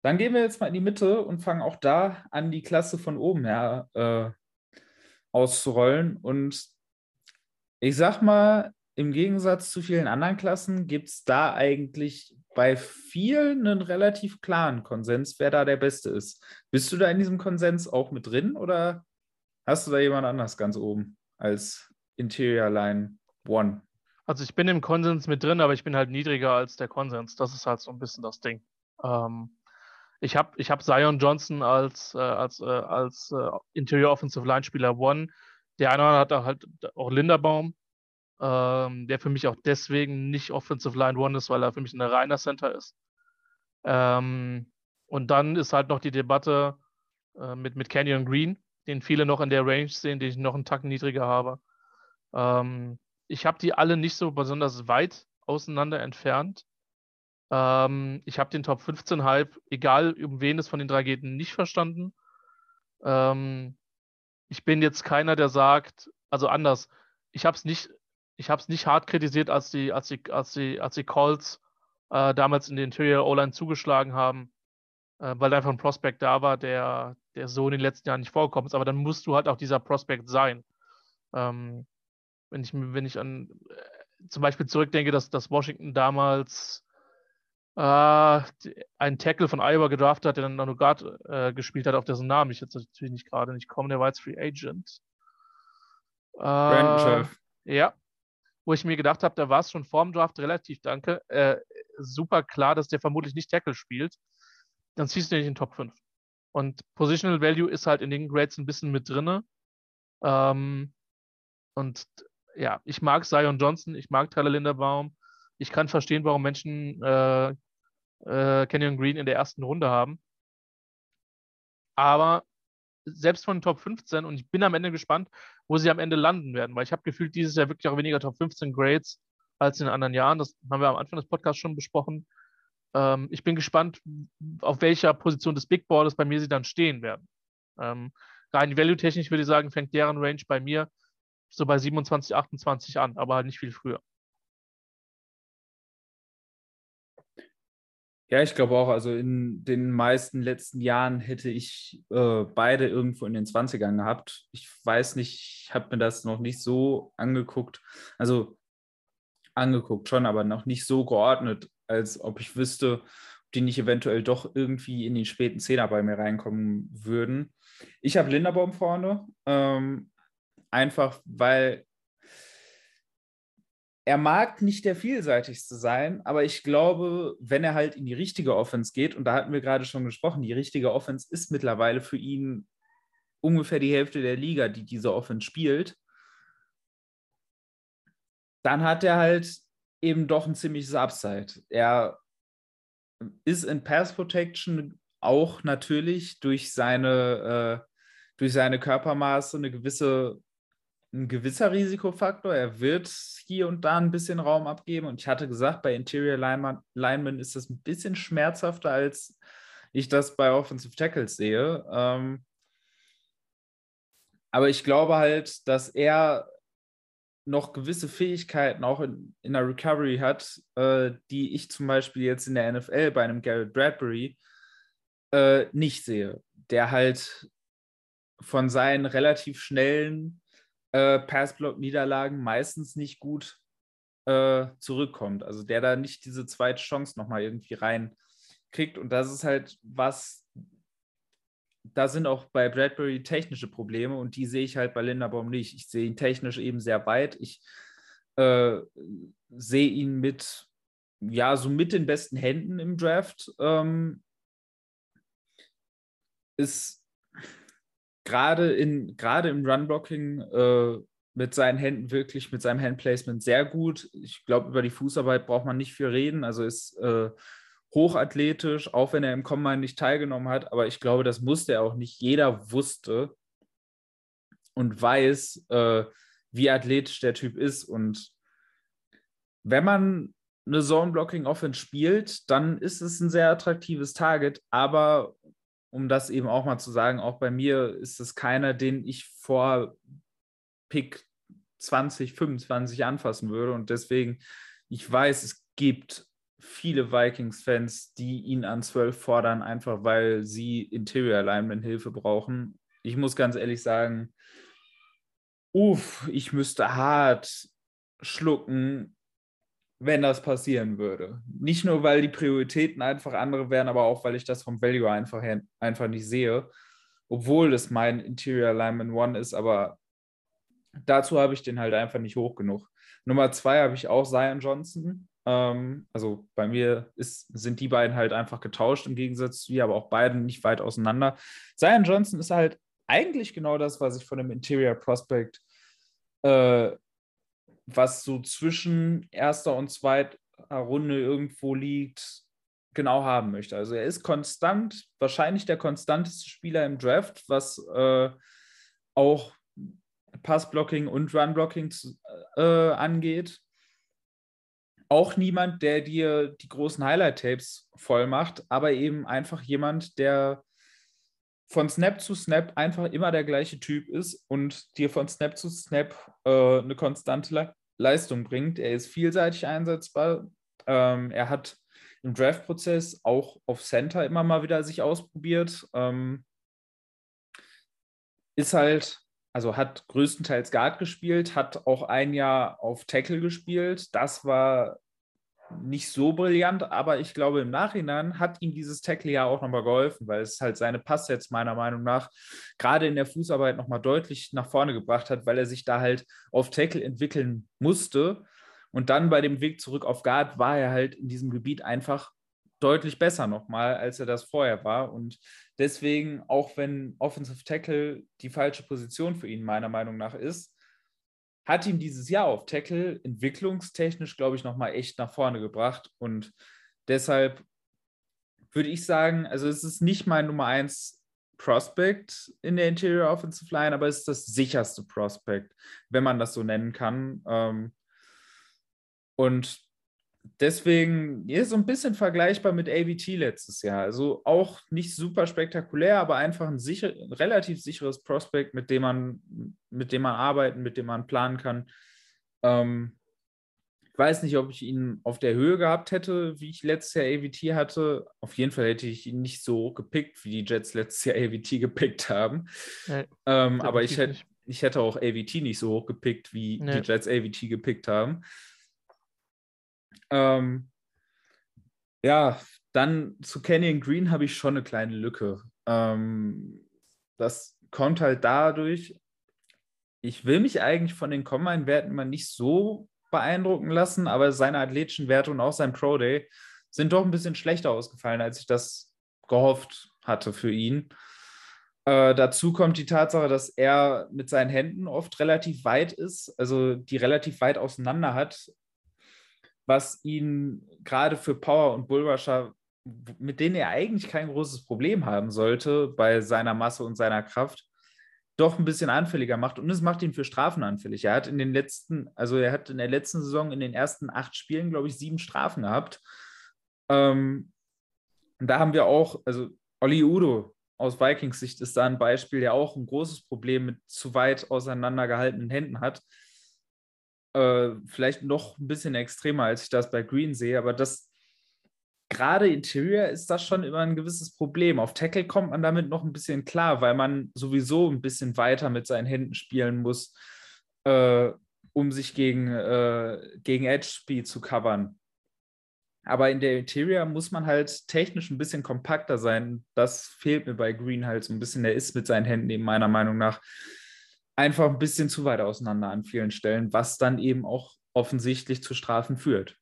Dann gehen wir jetzt mal in die Mitte und fangen auch da an, die Klasse von oben her äh, auszurollen. Und ich sag mal, im Gegensatz zu vielen anderen Klassen gibt es da eigentlich bei vielen einen relativ klaren Konsens, wer da der Beste ist. Bist du da in diesem Konsens auch mit drin oder hast du da jemand anders ganz oben als Interior Line One? Also ich bin im Konsens mit drin, aber ich bin halt niedriger als der Konsens. Das ist halt so ein bisschen das Ding. Ähm, ich habe ich hab Zion Johnson als, äh, als, äh, als äh, Interior Offensive Line Spieler One. Der eine hat halt auch Linderbaum, ähm, der für mich auch deswegen nicht Offensive Line One ist, weil er für mich ein reiner Center ist. Ähm, und dann ist halt noch die Debatte äh, mit, mit Canyon Green, den viele noch in der Range sehen, den ich noch einen Tacken niedriger habe. Ähm, ich habe die alle nicht so besonders weit auseinander entfernt. Ähm, ich habe den Top 15 Hype, egal um wen es von den drei geht, nicht verstanden. Ähm, ich bin jetzt keiner, der sagt, also anders, ich habe es nicht, ich habe es nicht hart kritisiert, als die, als die, als die, als die Calls äh, damals in den Interior O-Line zugeschlagen haben, äh, weil einfach ein Prospect da war, der, der so in den letzten Jahren nicht vorgekommen ist. Aber dann musst du halt auch dieser Prospect sein. Ähm, wenn ich, wenn ich an äh, zum Beispiel zurückdenke, dass, dass Washington damals äh, einen Tackle von Iowa gedraftet hat, der dann noch Guard äh, gespielt hat, auf dessen Namen ich jetzt natürlich nicht gerade nicht komme, der war jetzt Free Agent. Äh, Brandon Ja. Wo ich mir gedacht habe, da war es schon vorm Draft relativ, danke, äh, super klar, dass der vermutlich nicht Tackle spielt. Dann ziehst du nicht in den Top 5. Und Positional Value ist halt in den Grades ein bisschen mit drin. Ähm, und ja, ich mag Zion Johnson, ich mag Tyler Linderbaum. Ich kann verstehen, warum Menschen äh, äh, Canyon Green in der ersten Runde haben. Aber selbst von den Top 15 und ich bin am Ende gespannt, wo sie am Ende landen werden, weil ich habe gefühlt dieses Jahr wirklich auch weniger Top 15 Grades als in den anderen Jahren. Das haben wir am Anfang des Podcasts schon besprochen. Ähm, ich bin gespannt, auf welcher Position des Big Boards bei mir sie dann stehen werden. Ähm, rein value-technisch würde ich sagen, fängt deren Range bei mir so bei 27, 28 an, aber halt nicht viel früher. Ja, ich glaube auch, also in den meisten letzten Jahren hätte ich äh, beide irgendwo in den 20ern gehabt. Ich weiß nicht, ich habe mir das noch nicht so angeguckt. Also angeguckt schon, aber noch nicht so geordnet, als ob ich wüsste, ob die nicht eventuell doch irgendwie in die späten Zehner bei mir reinkommen würden. Ich habe Linderbaum vorne, ähm, Einfach weil er mag nicht der vielseitigste sein, aber ich glaube, wenn er halt in die richtige Offense geht, und da hatten wir gerade schon gesprochen, die richtige Offense ist mittlerweile für ihn ungefähr die Hälfte der Liga, die diese Offense spielt, dann hat er halt eben doch ein ziemliches Upside. Er ist in Pass Protection auch natürlich durch seine, äh, durch seine Körpermaße eine gewisse ein gewisser Risikofaktor. Er wird hier und da ein bisschen Raum abgeben. Und ich hatte gesagt, bei Interior Lineman ist das ein bisschen schmerzhafter, als ich das bei Offensive Tackles sehe. Ähm, aber ich glaube halt, dass er noch gewisse Fähigkeiten auch in, in der Recovery hat, äh, die ich zum Beispiel jetzt in der NFL bei einem Garrett Bradbury äh, nicht sehe, der halt von seinen relativ schnellen äh, Passblock-Niederlagen meistens nicht gut äh, zurückkommt. Also der da nicht diese zweite Chance nochmal irgendwie reinkriegt. Und das ist halt was, da sind auch bei Bradbury technische Probleme und die sehe ich halt bei Linderbaum nicht. Ich sehe ihn technisch eben sehr weit. Ich äh, sehe ihn mit, ja, so mit den besten Händen im Draft. Ähm, ist gerade in gerade im Run-Blocking äh, mit seinen Händen wirklich, mit seinem Handplacement sehr gut. Ich glaube, über die Fußarbeit braucht man nicht viel reden. Also ist äh, hochathletisch, auch wenn er im Combine nicht teilgenommen hat. Aber ich glaube, das musste er auch nicht. Jeder wusste und weiß, äh, wie athletisch der Typ ist. Und wenn man eine Zone-Blocking-Offense spielt, dann ist es ein sehr attraktives Target. Aber um das eben auch mal zu sagen, auch bei mir ist es keiner, den ich vor Pick 20, 25 anfassen würde. Und deswegen, ich weiß, es gibt viele Vikings-Fans, die ihn an 12 fordern, einfach weil sie Interior Alignment Hilfe brauchen. Ich muss ganz ehrlich sagen, uff, ich müsste hart schlucken, wenn das passieren würde. Nicht nur, weil die Prioritäten einfach andere wären, aber auch, weil ich das vom Value einfach, einfach nicht sehe. Obwohl es mein Interior Alignment One ist, aber dazu habe ich den halt einfach nicht hoch genug. Nummer zwei habe ich auch Zion Johnson. Ähm, also bei mir ist, sind die beiden halt einfach getauscht im Gegensatz zu dir, aber auch beide nicht weit auseinander. Zion Johnson ist halt eigentlich genau das, was ich von dem Interior Prospect äh, was so zwischen erster und zweiter Runde irgendwo liegt, genau haben möchte. Also er ist konstant, wahrscheinlich der konstanteste Spieler im Draft, was äh, auch Passblocking und Runblocking äh, angeht. Auch niemand, der dir die großen Highlight-Tapes voll macht, aber eben einfach jemand, der von Snap zu Snap einfach immer der gleiche Typ ist und dir von Snap zu Snap äh, eine konstante Le Leistung bringt. Er ist vielseitig einsetzbar. Ähm, er hat im Draft-Prozess auch auf Center immer mal wieder sich ausprobiert. Ähm, ist halt, also hat größtenteils Guard gespielt, hat auch ein Jahr auf Tackle gespielt. Das war nicht so brillant, aber ich glaube, im Nachhinein hat ihm dieses Tackle ja auch nochmal geholfen, weil es halt seine Passsets meiner Meinung nach gerade in der Fußarbeit nochmal deutlich nach vorne gebracht hat, weil er sich da halt auf Tackle entwickeln musste. Und dann bei dem Weg zurück auf Guard war er halt in diesem Gebiet einfach deutlich besser nochmal, als er das vorher war. Und deswegen, auch wenn Offensive Tackle die falsche Position für ihn meiner Meinung nach ist, hat ihm dieses Jahr auf Tackle entwicklungstechnisch, glaube ich, nochmal echt nach vorne gebracht. Und deshalb würde ich sagen, also es ist nicht mein Nummer 1 Prospect in der Interior Offensive Line, aber es ist das sicherste Prospect, wenn man das so nennen kann. Ähm, und deswegen ist so ein bisschen vergleichbar mit ABT letztes Jahr. Also auch nicht super spektakulär, aber einfach ein, sicher, ein relativ sicheres Prospekt, mit dem man, mit dem man arbeiten, mit dem man planen kann. Ähm, ich weiß nicht, ob ich ihn auf der Höhe gehabt hätte, wie ich letztes Jahr AVT hatte. Auf jeden Fall hätte ich ihn nicht so gepickt, wie die Jets letztes Jahr AVT gepickt haben. Nee, ähm, aber ich hätte, ich hätte auch AVT nicht so hoch gepickt, wie nee. die Jets AVT gepickt haben. Ähm, ja, dann zu Canyon Green habe ich schon eine kleine Lücke. Ähm, das kommt halt dadurch, ich will mich eigentlich von den Combine-Werten mal nicht so beeindrucken lassen, aber seine athletischen Werte und auch sein Pro Day sind doch ein bisschen schlechter ausgefallen, als ich das gehofft hatte für ihn. Äh, dazu kommt die Tatsache, dass er mit seinen Händen oft relativ weit ist, also die relativ weit auseinander hat, was ihn gerade für Power und Bullrusher, mit denen er eigentlich kein großes Problem haben sollte bei seiner Masse und seiner Kraft, doch ein bisschen anfälliger macht. Und es macht ihn für Strafen anfällig. Er hat in den letzten, also er hat in der letzten Saison in den ersten acht Spielen, glaube ich, sieben Strafen gehabt. Ähm, und da haben wir auch, also Oli Udo aus Vikings Sicht ist da ein Beispiel, der auch ein großes Problem mit zu weit auseinandergehaltenen Händen hat. Äh, vielleicht noch ein bisschen extremer, als ich das bei Green sehe, aber das gerade Interior ist das schon immer ein gewisses Problem. Auf Tackle kommt man damit noch ein bisschen klar, weil man sowieso ein bisschen weiter mit seinen Händen spielen muss, äh, um sich gegen, äh, gegen Edge Speed zu covern. Aber in der Interior muss man halt technisch ein bisschen kompakter sein. Das fehlt mir bei Green halt so ein bisschen. Der ist mit seinen Händen eben meiner Meinung nach einfach ein bisschen zu weit auseinander an vielen Stellen, was dann eben auch offensichtlich zu Strafen führt.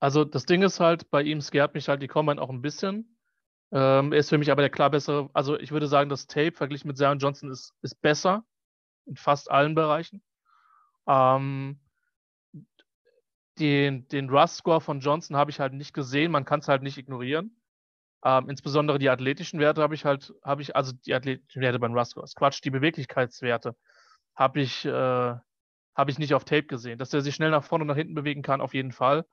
Also das Ding ist halt, bei ihm scared mich halt die Combine auch ein bisschen. Ähm, er ist für mich aber der klar bessere, also ich würde sagen, das Tape verglichen mit Zion Johnson ist, ist besser in fast allen Bereichen. Ähm, den, den Rust-Score von Johnson habe ich halt nicht gesehen, man kann es halt nicht ignorieren. Ähm, insbesondere die athletischen Werte habe ich halt, habe ich, also die athletischen Werte beim Rust-Score, Quatsch, die Beweglichkeitswerte habe ich, äh, habe ich nicht auf Tape gesehen. Dass er sich schnell nach vorne und nach hinten bewegen kann, auf jeden Fall.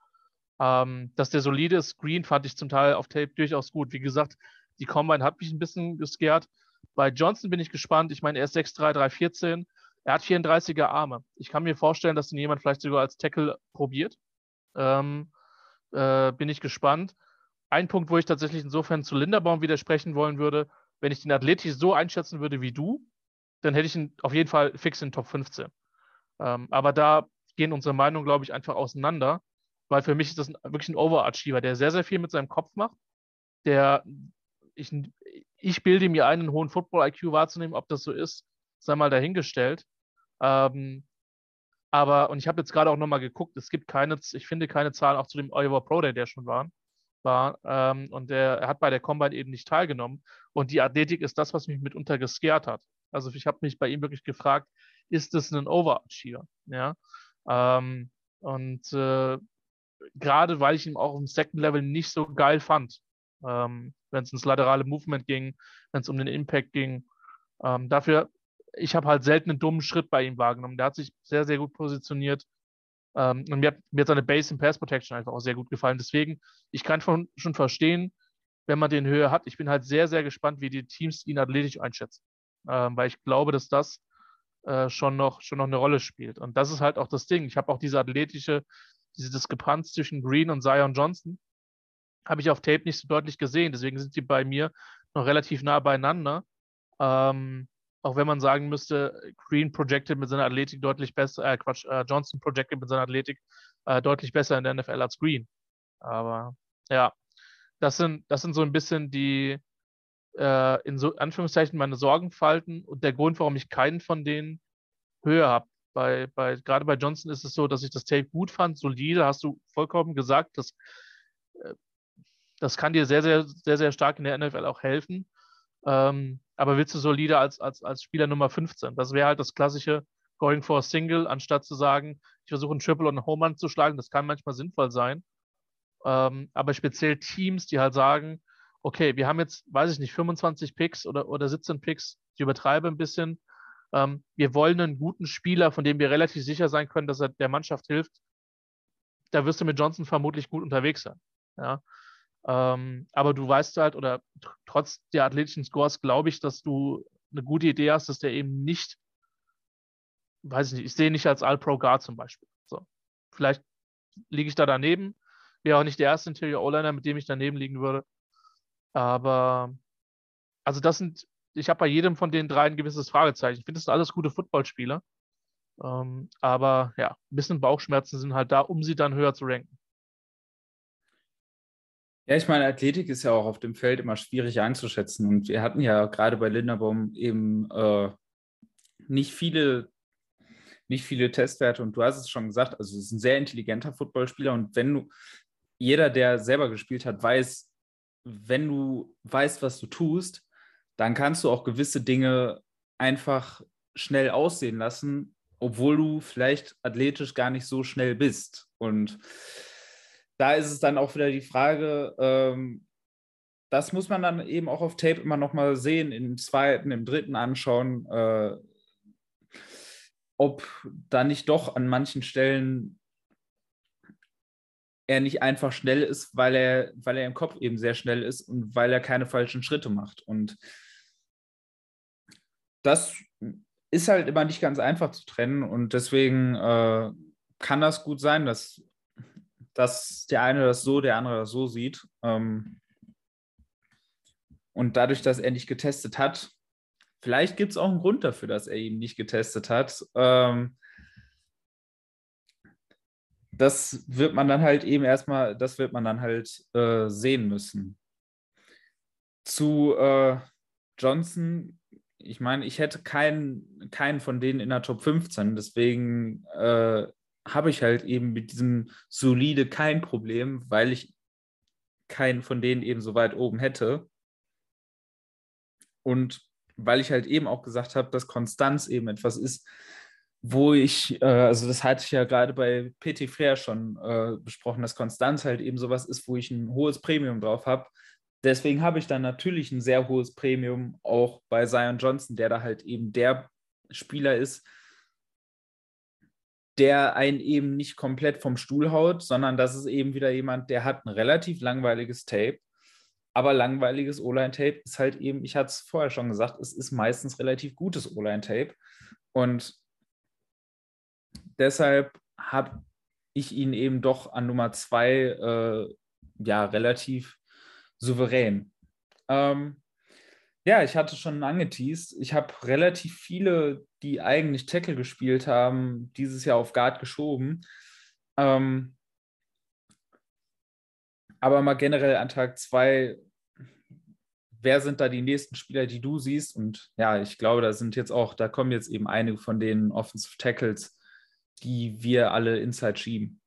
Ähm, dass der solide Screen fand ich zum Teil auf Tape durchaus gut. Wie gesagt, die Combine hat mich ein bisschen gescared. Bei Johnson bin ich gespannt. Ich meine, er ist 6'3, 314. Er hat 34er Arme. Ich kann mir vorstellen, dass ihn jemand vielleicht sogar als Tackle probiert. Ähm, äh, bin ich gespannt. Ein Punkt, wo ich tatsächlich insofern zu Linderbaum widersprechen wollen würde, wenn ich den athletisch so einschätzen würde wie du, dann hätte ich ihn auf jeden Fall fix in Top 15. Ähm, aber da gehen unsere Meinungen, glaube ich, einfach auseinander, weil für mich ist das wirklich ein Overachiever, der sehr, sehr viel mit seinem Kopf macht, der ich, ich bilde mir einen hohen Football-IQ wahrzunehmen, ob das so ist, sei mal dahingestellt. Ähm, aber, und ich habe jetzt gerade auch nochmal geguckt, es gibt keine, ich finde keine Zahlen auch zu dem Oliver Pro Day, der schon war. War ähm, und der, er hat bei der Combine eben nicht teilgenommen. Und die Athletik ist das, was mich mitunter gescared hat. Also ich habe mich bei ihm wirklich gefragt, ist das ein Overachiever? Ja. Ähm, und äh, gerade weil ich ihn auch im Second Level nicht so geil fand, ähm, wenn es ins laterale Movement ging, wenn es um den Impact ging. Ähm, dafür ich habe halt selten einen dummen Schritt bei ihm wahrgenommen. Der hat sich sehr, sehr gut positioniert. Ähm, und mir hat, mir hat seine Base in Pass Protection einfach auch sehr gut gefallen. Deswegen, ich kann schon, schon verstehen, wenn man den Höhe hat. Ich bin halt sehr, sehr gespannt, wie die Teams ihn athletisch einschätzen. Ähm, weil ich glaube, dass das äh, schon, noch, schon noch eine Rolle spielt. Und das ist halt auch das Ding. Ich habe auch diese athletische, diese Diskrepanz zwischen Green und Zion Johnson, habe ich auf Tape nicht so deutlich gesehen. Deswegen sind die bei mir noch relativ nah beieinander. Ähm, auch wenn man sagen müsste, Green projected mit seiner Athletik deutlich besser, äh, Quatsch, äh, Johnson projected mit seiner Athletik äh, deutlich besser in der NFL als Green. Aber ja, das sind, das sind so ein bisschen die, äh, in so Anführungszeichen, meine Sorgenfalten und der Grund, warum ich keinen von denen höher habe. Bei, bei, gerade bei Johnson ist es so, dass ich das Tape gut fand, solide, hast du vollkommen gesagt, das, äh, das kann dir sehr, sehr, sehr, sehr stark in der NFL auch helfen. Ähm, aber willst du solide als, als, als Spieler Nummer 15? Das wäre halt das klassische Going for a Single, anstatt zu sagen, ich versuche einen Triple und einen Home zu schlagen. Das kann manchmal sinnvoll sein. Ähm, aber speziell Teams, die halt sagen, okay, wir haben jetzt, weiß ich nicht, 25 Picks oder, oder 17 Picks, ich übertreibe ein bisschen. Ähm, wir wollen einen guten Spieler, von dem wir relativ sicher sein können, dass er der Mannschaft hilft. Da wirst du mit Johnson vermutlich gut unterwegs sein. Ja. Ähm, aber du weißt halt, oder trotz der athletischen Scores glaube ich, dass du eine gute Idee hast, dass der eben nicht, weiß ich nicht, ich sehe nicht als All-Pro-Guard zum Beispiel. So. Vielleicht liege ich da daneben. Wäre auch nicht der erste Interior O-Liner, mit dem ich daneben liegen würde. Aber, also das sind, ich habe bei jedem von den drei ein gewisses Fragezeichen. Ich finde, das sind alles gute Footballspieler. Ähm, aber ja, ein bisschen Bauchschmerzen sind halt da, um sie dann höher zu ranken. Ja, ich meine, Athletik ist ja auch auf dem Feld immer schwierig einzuschätzen. Und wir hatten ja gerade bei Linderbaum eben äh, nicht viele, nicht viele Testwerte und du hast es schon gesagt, also es ist ein sehr intelligenter Footballspieler und wenn du, jeder, der selber gespielt hat, weiß, wenn du weißt, was du tust, dann kannst du auch gewisse Dinge einfach schnell aussehen lassen, obwohl du vielleicht athletisch gar nicht so schnell bist. Und da ist es dann auch wieder die Frage, ähm, das muss man dann eben auch auf Tape immer noch mal sehen, im zweiten, im dritten anschauen, äh, ob da nicht doch an manchen Stellen er nicht einfach schnell ist, weil er, weil er im Kopf eben sehr schnell ist und weil er keine falschen Schritte macht. Und das ist halt immer nicht ganz einfach zu trennen und deswegen äh, kann das gut sein, dass, dass der eine das so, der andere das so sieht. Ähm, und dadurch, dass er nicht getestet hat, vielleicht gibt es auch einen Grund dafür, dass er ihn nicht getestet hat. Ähm, das wird man dann halt eben erstmal, das wird man dann halt äh, sehen müssen. Zu äh, Johnson, ich meine, ich hätte keinen, keinen von denen in der Top 15, deswegen äh, habe ich halt eben mit diesem solide kein Problem, weil ich keinen von denen eben so weit oben hätte. Und weil ich halt eben auch gesagt habe, dass Konstanz eben etwas ist, wo ich, äh, also das hatte ich ja gerade bei PT Frère schon äh, besprochen, dass Konstanz halt eben sowas ist, wo ich ein hohes Premium drauf habe. Deswegen habe ich dann natürlich ein sehr hohes Premium auch bei Zion Johnson, der da halt eben der Spieler ist, der einen eben nicht komplett vom Stuhl haut, sondern das ist eben wieder jemand, der hat ein relativ langweiliges Tape aber langweiliges O-Line-Tape ist halt eben, ich hatte es vorher schon gesagt, es ist meistens relativ gutes O-Line-Tape. Und deshalb habe ich ihn eben doch an Nummer zwei äh, ja relativ souverän. Ähm, ja, ich hatte schon angeteased. Ich habe relativ viele, die eigentlich Tackle gespielt haben, dieses Jahr auf Guard geschoben. Ähm, aber mal generell an Tag zwei, wer sind da die nächsten Spieler, die du siehst? Und ja, ich glaube, da sind jetzt auch, da kommen jetzt eben einige von den Offensive Tackles, die wir alle inside schieben.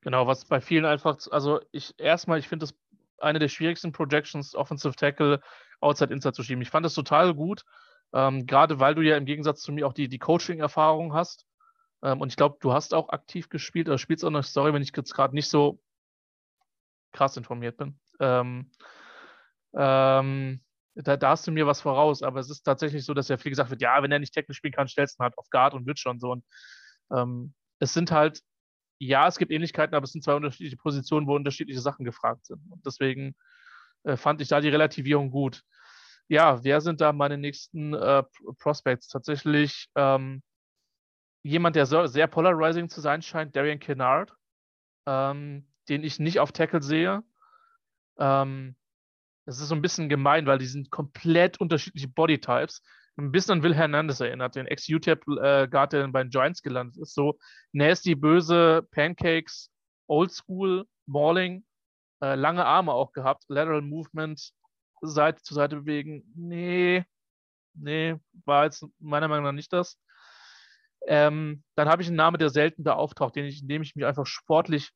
Genau, was bei vielen einfach, also ich erstmal, ich finde das eine der schwierigsten Projections, Offensive Tackle outside inside zu schieben. Ich fand das total gut, ähm, gerade weil du ja im Gegensatz zu mir auch die, die Coaching-Erfahrung hast. Ähm, und ich glaube, du hast auch aktiv gespielt oder spielst auch noch, sorry, wenn ich jetzt gerade nicht so krass informiert bin. Ähm, ähm, da, da, hast du mir was voraus, aber es ist tatsächlich so, dass ja viel gesagt wird, ja, wenn er nicht technisch spielen kann, stellst du ihn halt auf Guard und wird schon so. Und ähm, es sind halt, ja, es gibt Ähnlichkeiten, aber es sind zwei unterschiedliche Positionen, wo unterschiedliche Sachen gefragt sind. Und deswegen äh, fand ich da die Relativierung gut. Ja, wer sind da meine nächsten äh, Prospects? Tatsächlich ähm, jemand, der so, sehr polarizing zu sein scheint, Darian Kennard. Ähm, den ich nicht auf Tackle sehe. Ähm, das ist so ein bisschen gemein, weil die sind komplett unterschiedliche Bodytypes. Ein bisschen an Will Hernandez erinnert, den Ex-UTEP-Guard, der bei den Giants gelandet ist. So nasty, böse Pancakes, Oldschool, Mauling, äh, lange Arme auch gehabt, Lateral Movement, Seite zu Seite bewegen. Nee, nee, war jetzt meiner Meinung nach nicht das. Ähm, dann habe ich einen Namen, der selten da auftaucht, den ich, in dem ich mich einfach sportlich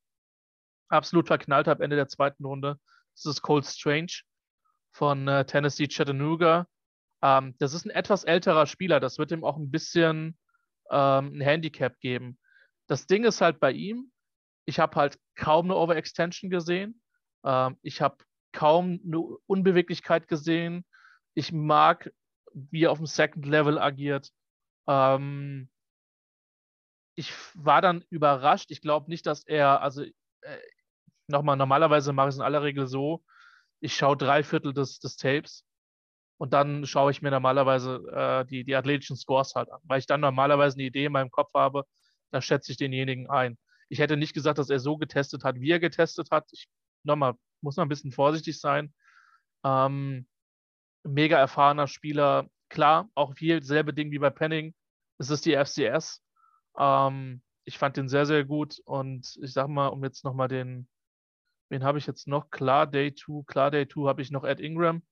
absolut verknallt habe, Ende der zweiten Runde. Das ist Cold Strange von äh, Tennessee Chattanooga. Ähm, das ist ein etwas älterer Spieler. Das wird ihm auch ein bisschen ähm, ein Handicap geben. Das Ding ist halt bei ihm, ich habe halt kaum eine Overextension gesehen. Ähm, ich habe kaum eine Unbeweglichkeit gesehen. Ich mag, wie er auf dem Second Level agiert. Ähm, ich war dann überrascht. Ich glaube nicht, dass er, also äh, nochmal, normalerweise mache ich es in aller Regel so, ich schaue drei Viertel des, des Tapes und dann schaue ich mir normalerweise äh, die, die athletischen Scores halt an, weil ich dann normalerweise eine Idee in meinem Kopf habe, da schätze ich denjenigen ein. Ich hätte nicht gesagt, dass er so getestet hat, wie er getestet hat. Ich, nochmal, muss man ein bisschen vorsichtig sein. Ähm, mega erfahrener Spieler, klar, auch viel selbe Ding wie bei Penning. Es ist die FCS. Ähm, ich fand den sehr, sehr gut und ich sag mal, um jetzt nochmal den, Wen habe ich jetzt noch? Klar Day 2. Klar Day 2 habe ich noch Ed Ingram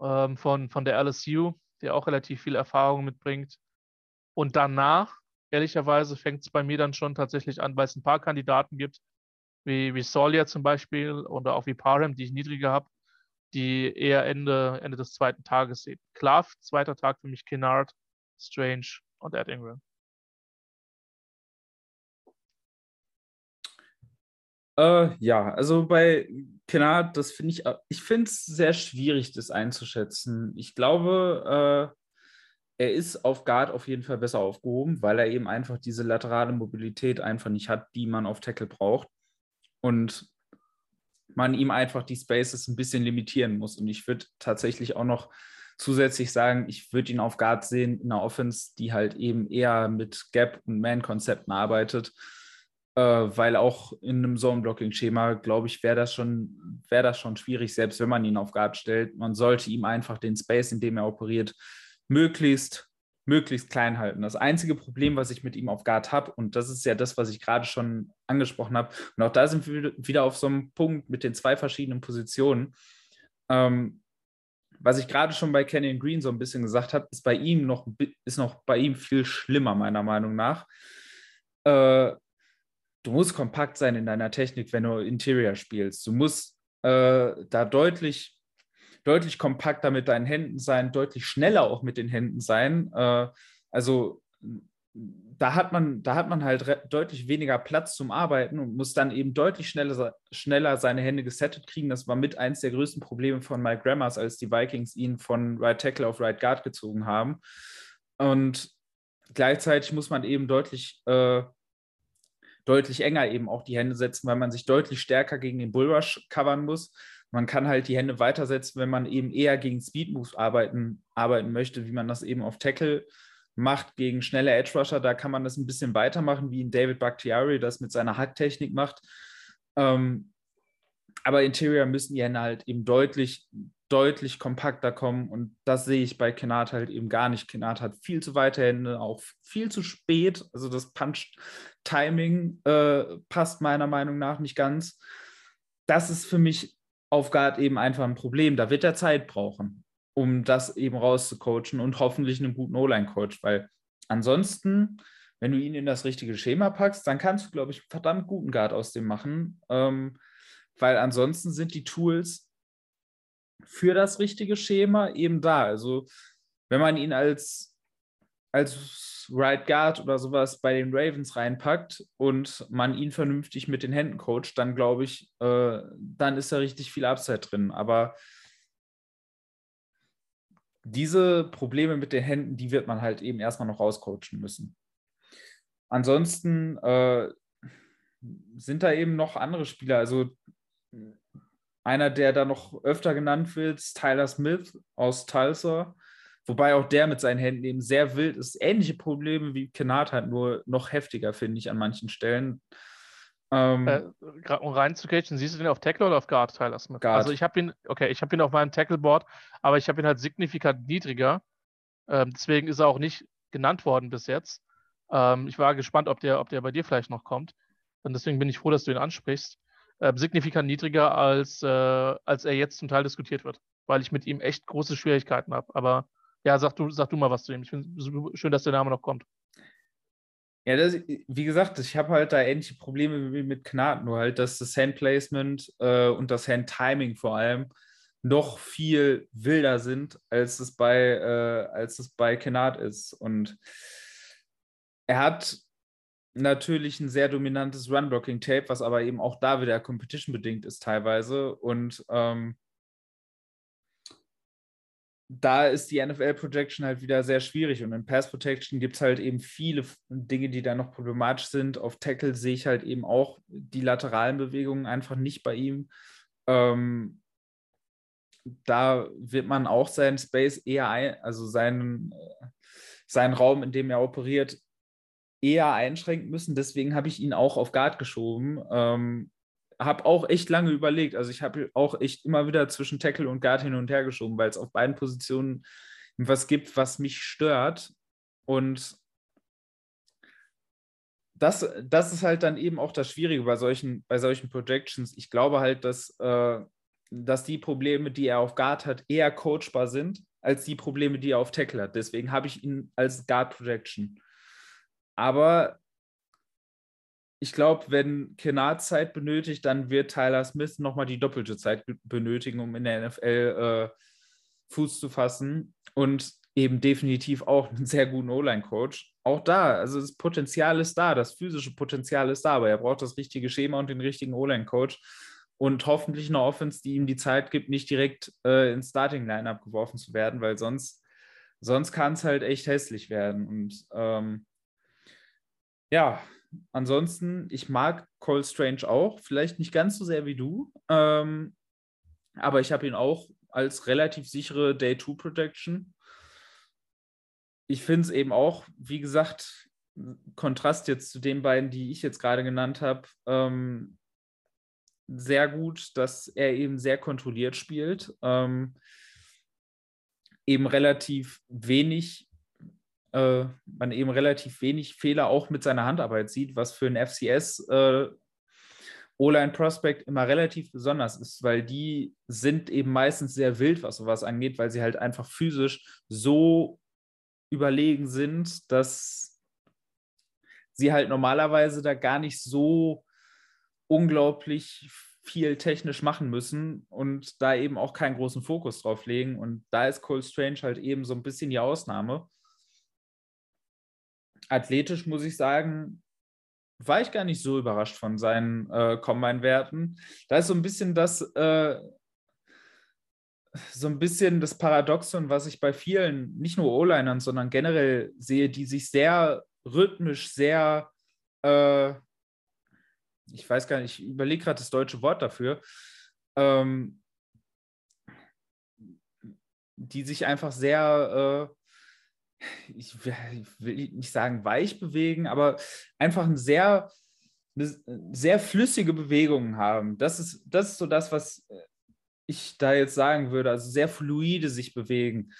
ähm, von, von der LSU. der auch relativ viel Erfahrung mitbringt. Und danach, ehrlicherweise, fängt es bei mir dann schon tatsächlich an, weil es ein paar Kandidaten gibt, wie, wie Solia zum Beispiel oder auch wie Parham, die ich niedriger habe, die eher Ende, Ende des zweiten Tages sehen. Klar, zweiter Tag für mich Kennard, Strange und Ed Ingram. Äh, ja, also bei Kennard, das finde ich, ich finde es sehr schwierig, das einzuschätzen. Ich glaube, äh, er ist auf Guard auf jeden Fall besser aufgehoben, weil er eben einfach diese laterale Mobilität einfach nicht hat, die man auf Tackle braucht. Und man ihm einfach die Spaces ein bisschen limitieren muss. Und ich würde tatsächlich auch noch zusätzlich sagen, ich würde ihn auf Guard sehen in einer Offense, die halt eben eher mit Gap- und Man-Konzepten arbeitet äh, weil auch in einem Zone-Blocking-Schema, glaube ich, wäre das, wär das schon schwierig, selbst wenn man ihn auf Guard stellt. Man sollte ihm einfach den Space, in dem er operiert, möglichst, möglichst klein halten. Das einzige Problem, was ich mit ihm auf Guard habe, und das ist ja das, was ich gerade schon angesprochen habe, und auch da sind wir wieder auf so einem Punkt mit den zwei verschiedenen Positionen. Ähm, was ich gerade schon bei Kenyon Green so ein bisschen gesagt habe, ist bei ihm noch, ist noch bei ihm viel schlimmer, meiner Meinung nach. Äh, du musst kompakt sein in deiner Technik, wenn du Interior spielst. Du musst äh, da deutlich, deutlich kompakter mit deinen Händen sein, deutlich schneller auch mit den Händen sein. Äh, also da hat man, da hat man halt deutlich weniger Platz zum Arbeiten und muss dann eben deutlich schneller, schneller seine Hände gesettet kriegen. Das war mit eins der größten Probleme von Mike Grammars, als die Vikings ihn von Right Tackle auf Right Guard gezogen haben. Und gleichzeitig muss man eben deutlich äh, deutlich enger eben auch die Hände setzen, weil man sich deutlich stärker gegen den Bullrush covern muss. Man kann halt die Hände weitersetzen, wenn man eben eher gegen Speed Moves arbeiten, arbeiten möchte, wie man das eben auf Tackle macht gegen schnelle Edge Rusher. Da kann man das ein bisschen weitermachen, wie in David Bakhtiari das mit seiner Hacktechnik macht. Ähm, aber Interior müssen die Hände halt eben deutlich, deutlich kompakter kommen und das sehe ich bei Kennard halt eben gar nicht. Kennard hat viel zu weite Hände, auch viel zu spät. Also das Punch-Timing äh, passt meiner Meinung nach nicht ganz. Das ist für mich auf Guard eben einfach ein Problem. Da wird er Zeit brauchen, um das eben rauszucoachen und hoffentlich einen guten O-Line-Coach, weil ansonsten, wenn du ihn in das richtige Schema packst, dann kannst du, glaube ich, einen verdammt guten Guard aus dem machen. Ähm, weil ansonsten sind die Tools für das richtige Schema eben da. Also wenn man ihn als, als Right Guard oder sowas bei den Ravens reinpackt und man ihn vernünftig mit den Händen coacht, dann glaube ich, äh, dann ist da richtig viel Upside drin. Aber diese Probleme mit den Händen, die wird man halt eben erstmal noch rauscoachen müssen. Ansonsten äh, sind da eben noch andere Spieler. Also einer, der da noch öfter genannt wird, ist Tyler Smith aus Tulsa. Wobei auch der mit seinen Händen eben sehr wild ist. Ähnliche Probleme wie Kennard hat, nur noch heftiger, finde ich, an manchen Stellen. Ähm, äh, um reinzucachen, siehst du den auf Tackle oder auf Guard, Tyler Smith? Guard. Also ich habe ihn, okay, ich habe ihn auf meinem Tackleboard, aber ich habe ihn halt signifikant niedriger. Ähm, deswegen ist er auch nicht genannt worden bis jetzt. Ähm, ich war gespannt, ob der, ob der bei dir vielleicht noch kommt. Und deswegen bin ich froh, dass du ihn ansprichst äh, signifikant niedriger, als, äh, als er jetzt zum Teil diskutiert wird, weil ich mit ihm echt große Schwierigkeiten habe. Aber ja, sag du, sag du mal was zu ihm. Ich finde es schön, dass der Name noch kommt. Ja, das, wie gesagt, ich habe halt da ähnliche Probleme wie mit Knat, nur halt, dass das Handplacement äh, und das Handtiming vor allem noch viel wilder sind, als es bei, äh, als es bei Kenard ist. Und er hat natürlich ein sehr dominantes Run-Blocking-Tape, was aber eben auch da wieder Competition-bedingt ist teilweise. Und ähm, da ist die NFL-Projection halt wieder sehr schwierig. Und in Pass-Protection gibt es halt eben viele Dinge, die da noch problematisch sind. Auf Tackle sehe ich halt eben auch die lateralen Bewegungen einfach nicht bei ihm. Ähm, da wird man auch seinen Space eher, ein, also seinen, äh, seinen Raum, in dem er operiert, eher einschränken müssen. Deswegen habe ich ihn auch auf Guard geschoben. Ähm, habe auch echt lange überlegt. Also ich habe auch echt immer wieder zwischen Tackle und Guard hin und her geschoben, weil es auf beiden Positionen was gibt, was mich stört. Und das, das ist halt dann eben auch das Schwierige bei solchen, bei solchen Projections. Ich glaube halt, dass, äh, dass die Probleme, die er auf Guard hat, eher coachbar sind als die Probleme, die er auf Tackle hat. Deswegen habe ich ihn als Guard Projection. Aber ich glaube, wenn Kennard Zeit benötigt, dann wird Tyler Smith nochmal die doppelte Zeit benötigen, um in der NFL äh, Fuß zu fassen. Und eben definitiv auch einen sehr guten O-Line-Coach. Auch da, also das Potenzial ist da, das physische Potenzial ist da, aber er braucht das richtige Schema und den richtigen O-Line-Coach und hoffentlich eine Offense, die ihm die Zeit gibt, nicht direkt äh, ins Starting-Line-Up geworfen zu werden, weil sonst, sonst kann es halt echt hässlich werden. Und ähm, ja, ansonsten, ich mag Cole Strange auch, vielleicht nicht ganz so sehr wie du, ähm, aber ich habe ihn auch als relativ sichere Day-2-Protection ich finde es eben auch, wie gesagt, Kontrast jetzt zu den beiden, die ich jetzt gerade genannt habe, ähm, sehr gut, dass er eben sehr kontrolliert spielt, ähm, eben relativ wenig, äh, man eben relativ wenig Fehler auch mit seiner Handarbeit sieht, was für ein FCS äh, O-Line Prospect immer relativ besonders ist, weil die sind eben meistens sehr wild, was sowas angeht, weil sie halt einfach physisch so überlegen sind, dass sie halt normalerweise da gar nicht so unglaublich viel technisch machen müssen und da eben auch keinen großen Fokus drauf legen. Und da ist Cole Strange halt eben so ein bisschen die Ausnahme. Athletisch muss ich sagen, war ich gar nicht so überrascht von seinen äh, Combine-Werten. Da ist so ein bisschen das, äh, so ein bisschen das Paradoxon, was ich bei vielen, nicht nur O-Linern, sondern generell sehe, die sich sehr rhythmisch, sehr, äh, ich weiß gar nicht, ich überlege gerade das deutsche Wort dafür, ähm, die sich einfach sehr, äh, ich, will nicht sagen weich bewegen, aber einfach ein sehr, eine sehr flüssige Bewegungen haben. Das ist, das ist so das, was ich da jetzt sagen würde, also sehr fluide sich bewegen.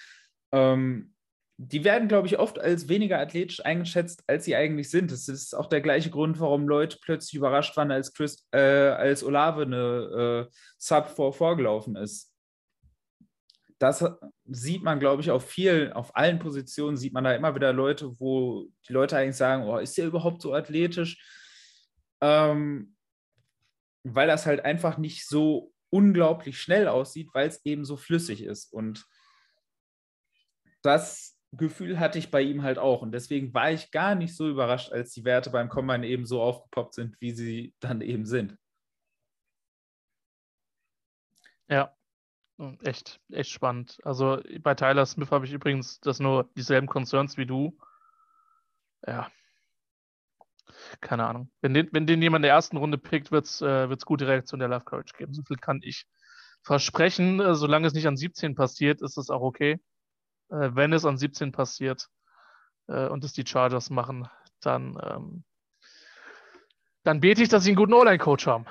Ähm, die werden, glaube ich, oft als weniger athletisch eingeschätzt, als sie eigentlich sind. Das ist auch der gleiche Grund, warum Leute plötzlich überrascht waren, als, Chris, äh, als Olave eine äh, Sub 4 vorgelaufen ist. Das sieht man, glaube ich, auf vielen, auf allen Positionen sieht man da immer wieder Leute, wo die Leute eigentlich sagen, oh, ist der überhaupt so athletisch? Ähm, weil das halt einfach nicht so unglaublich schnell aussieht, weil es eben so flüssig ist. Und das Gefühl hatte ich bei ihm halt auch. Und deswegen war ich gar nicht so überrascht, als die Werte beim Combine eben so aufgepoppt sind, wie sie dann eben sind. Ja, echt, echt spannend. Also bei Tyler Smith habe ich übrigens das nur dieselben Concerns wie du. Ja, keine Ahnung. Wenn den, wenn den jemand in der ersten Runde pickt, wird es äh, gute Reaktion der Love Courage geben. So viel kann ich versprechen. Äh, solange es nicht an 17 passiert, ist es auch okay. Äh, wenn es an 17 passiert äh, und es die Chargers machen, dann, ähm, dann bete ich, dass sie einen guten Online-Coach haben.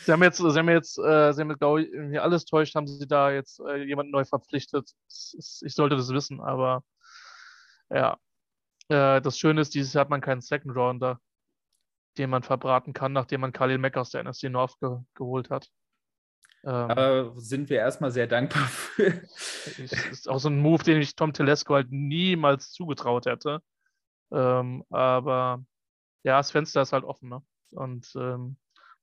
Sie haben jetzt, sie haben jetzt, äh, sie haben, glaube ich, alles täuscht, haben sie da jetzt äh, jemanden neu verpflichtet. Ich sollte das wissen, aber ja, äh, das Schöne ist, dieses Jahr hat man keinen Second Rounder, den man verbraten kann, nachdem man Khalil Mack aus der NFC North ge geholt hat. Ähm, Aber sind wir erstmal sehr dankbar für. ist auch so ein Move, den ich Tom Telesco halt niemals zugetraut hätte. Ähm, aber ja, das Fenster ist halt offen. Ne? Und ähm,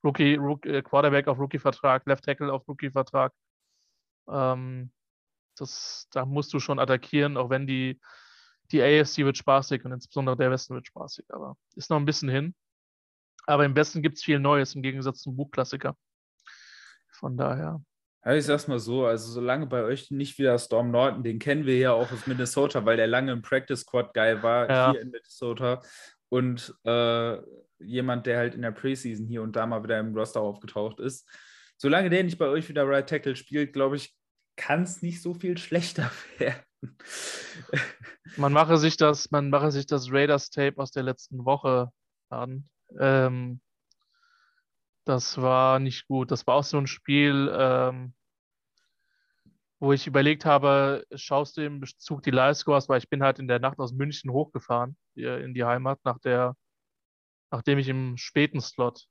Rookie, Rookie, äh, Quarterback auf Rookie-Vertrag, Left Tackle auf Rookie-Vertrag. Ähm, da musst du schon attackieren, auch wenn die die AFC wird spaßig und insbesondere der Westen wird spaßig, aber ist noch ein bisschen hin. Aber im Westen gibt es viel Neues im Gegensatz zum Buchklassiker. Von daher. Ja, ich sag's mal so, also solange bei euch nicht wieder Storm Norton, den kennen wir ja auch aus Minnesota, weil der lange im Practice Squad geil war, ja. hier in Minnesota. Und äh, jemand, der halt in der Preseason hier und da mal wieder im Roster aufgetaucht ist. Solange der nicht bei euch wieder Right Tackle spielt, glaube ich, kann es nicht so viel schlechter werden. man mache sich das, man mache sich das Raiders-Tape aus der letzten Woche an. Ähm, das war nicht gut. Das war auch so ein Spiel, ähm, wo ich überlegt habe, schaust du im Bezug die Live-Scores, weil ich bin halt in der Nacht aus München hochgefahren, in die Heimat, nach der, nachdem ich im späten Slot,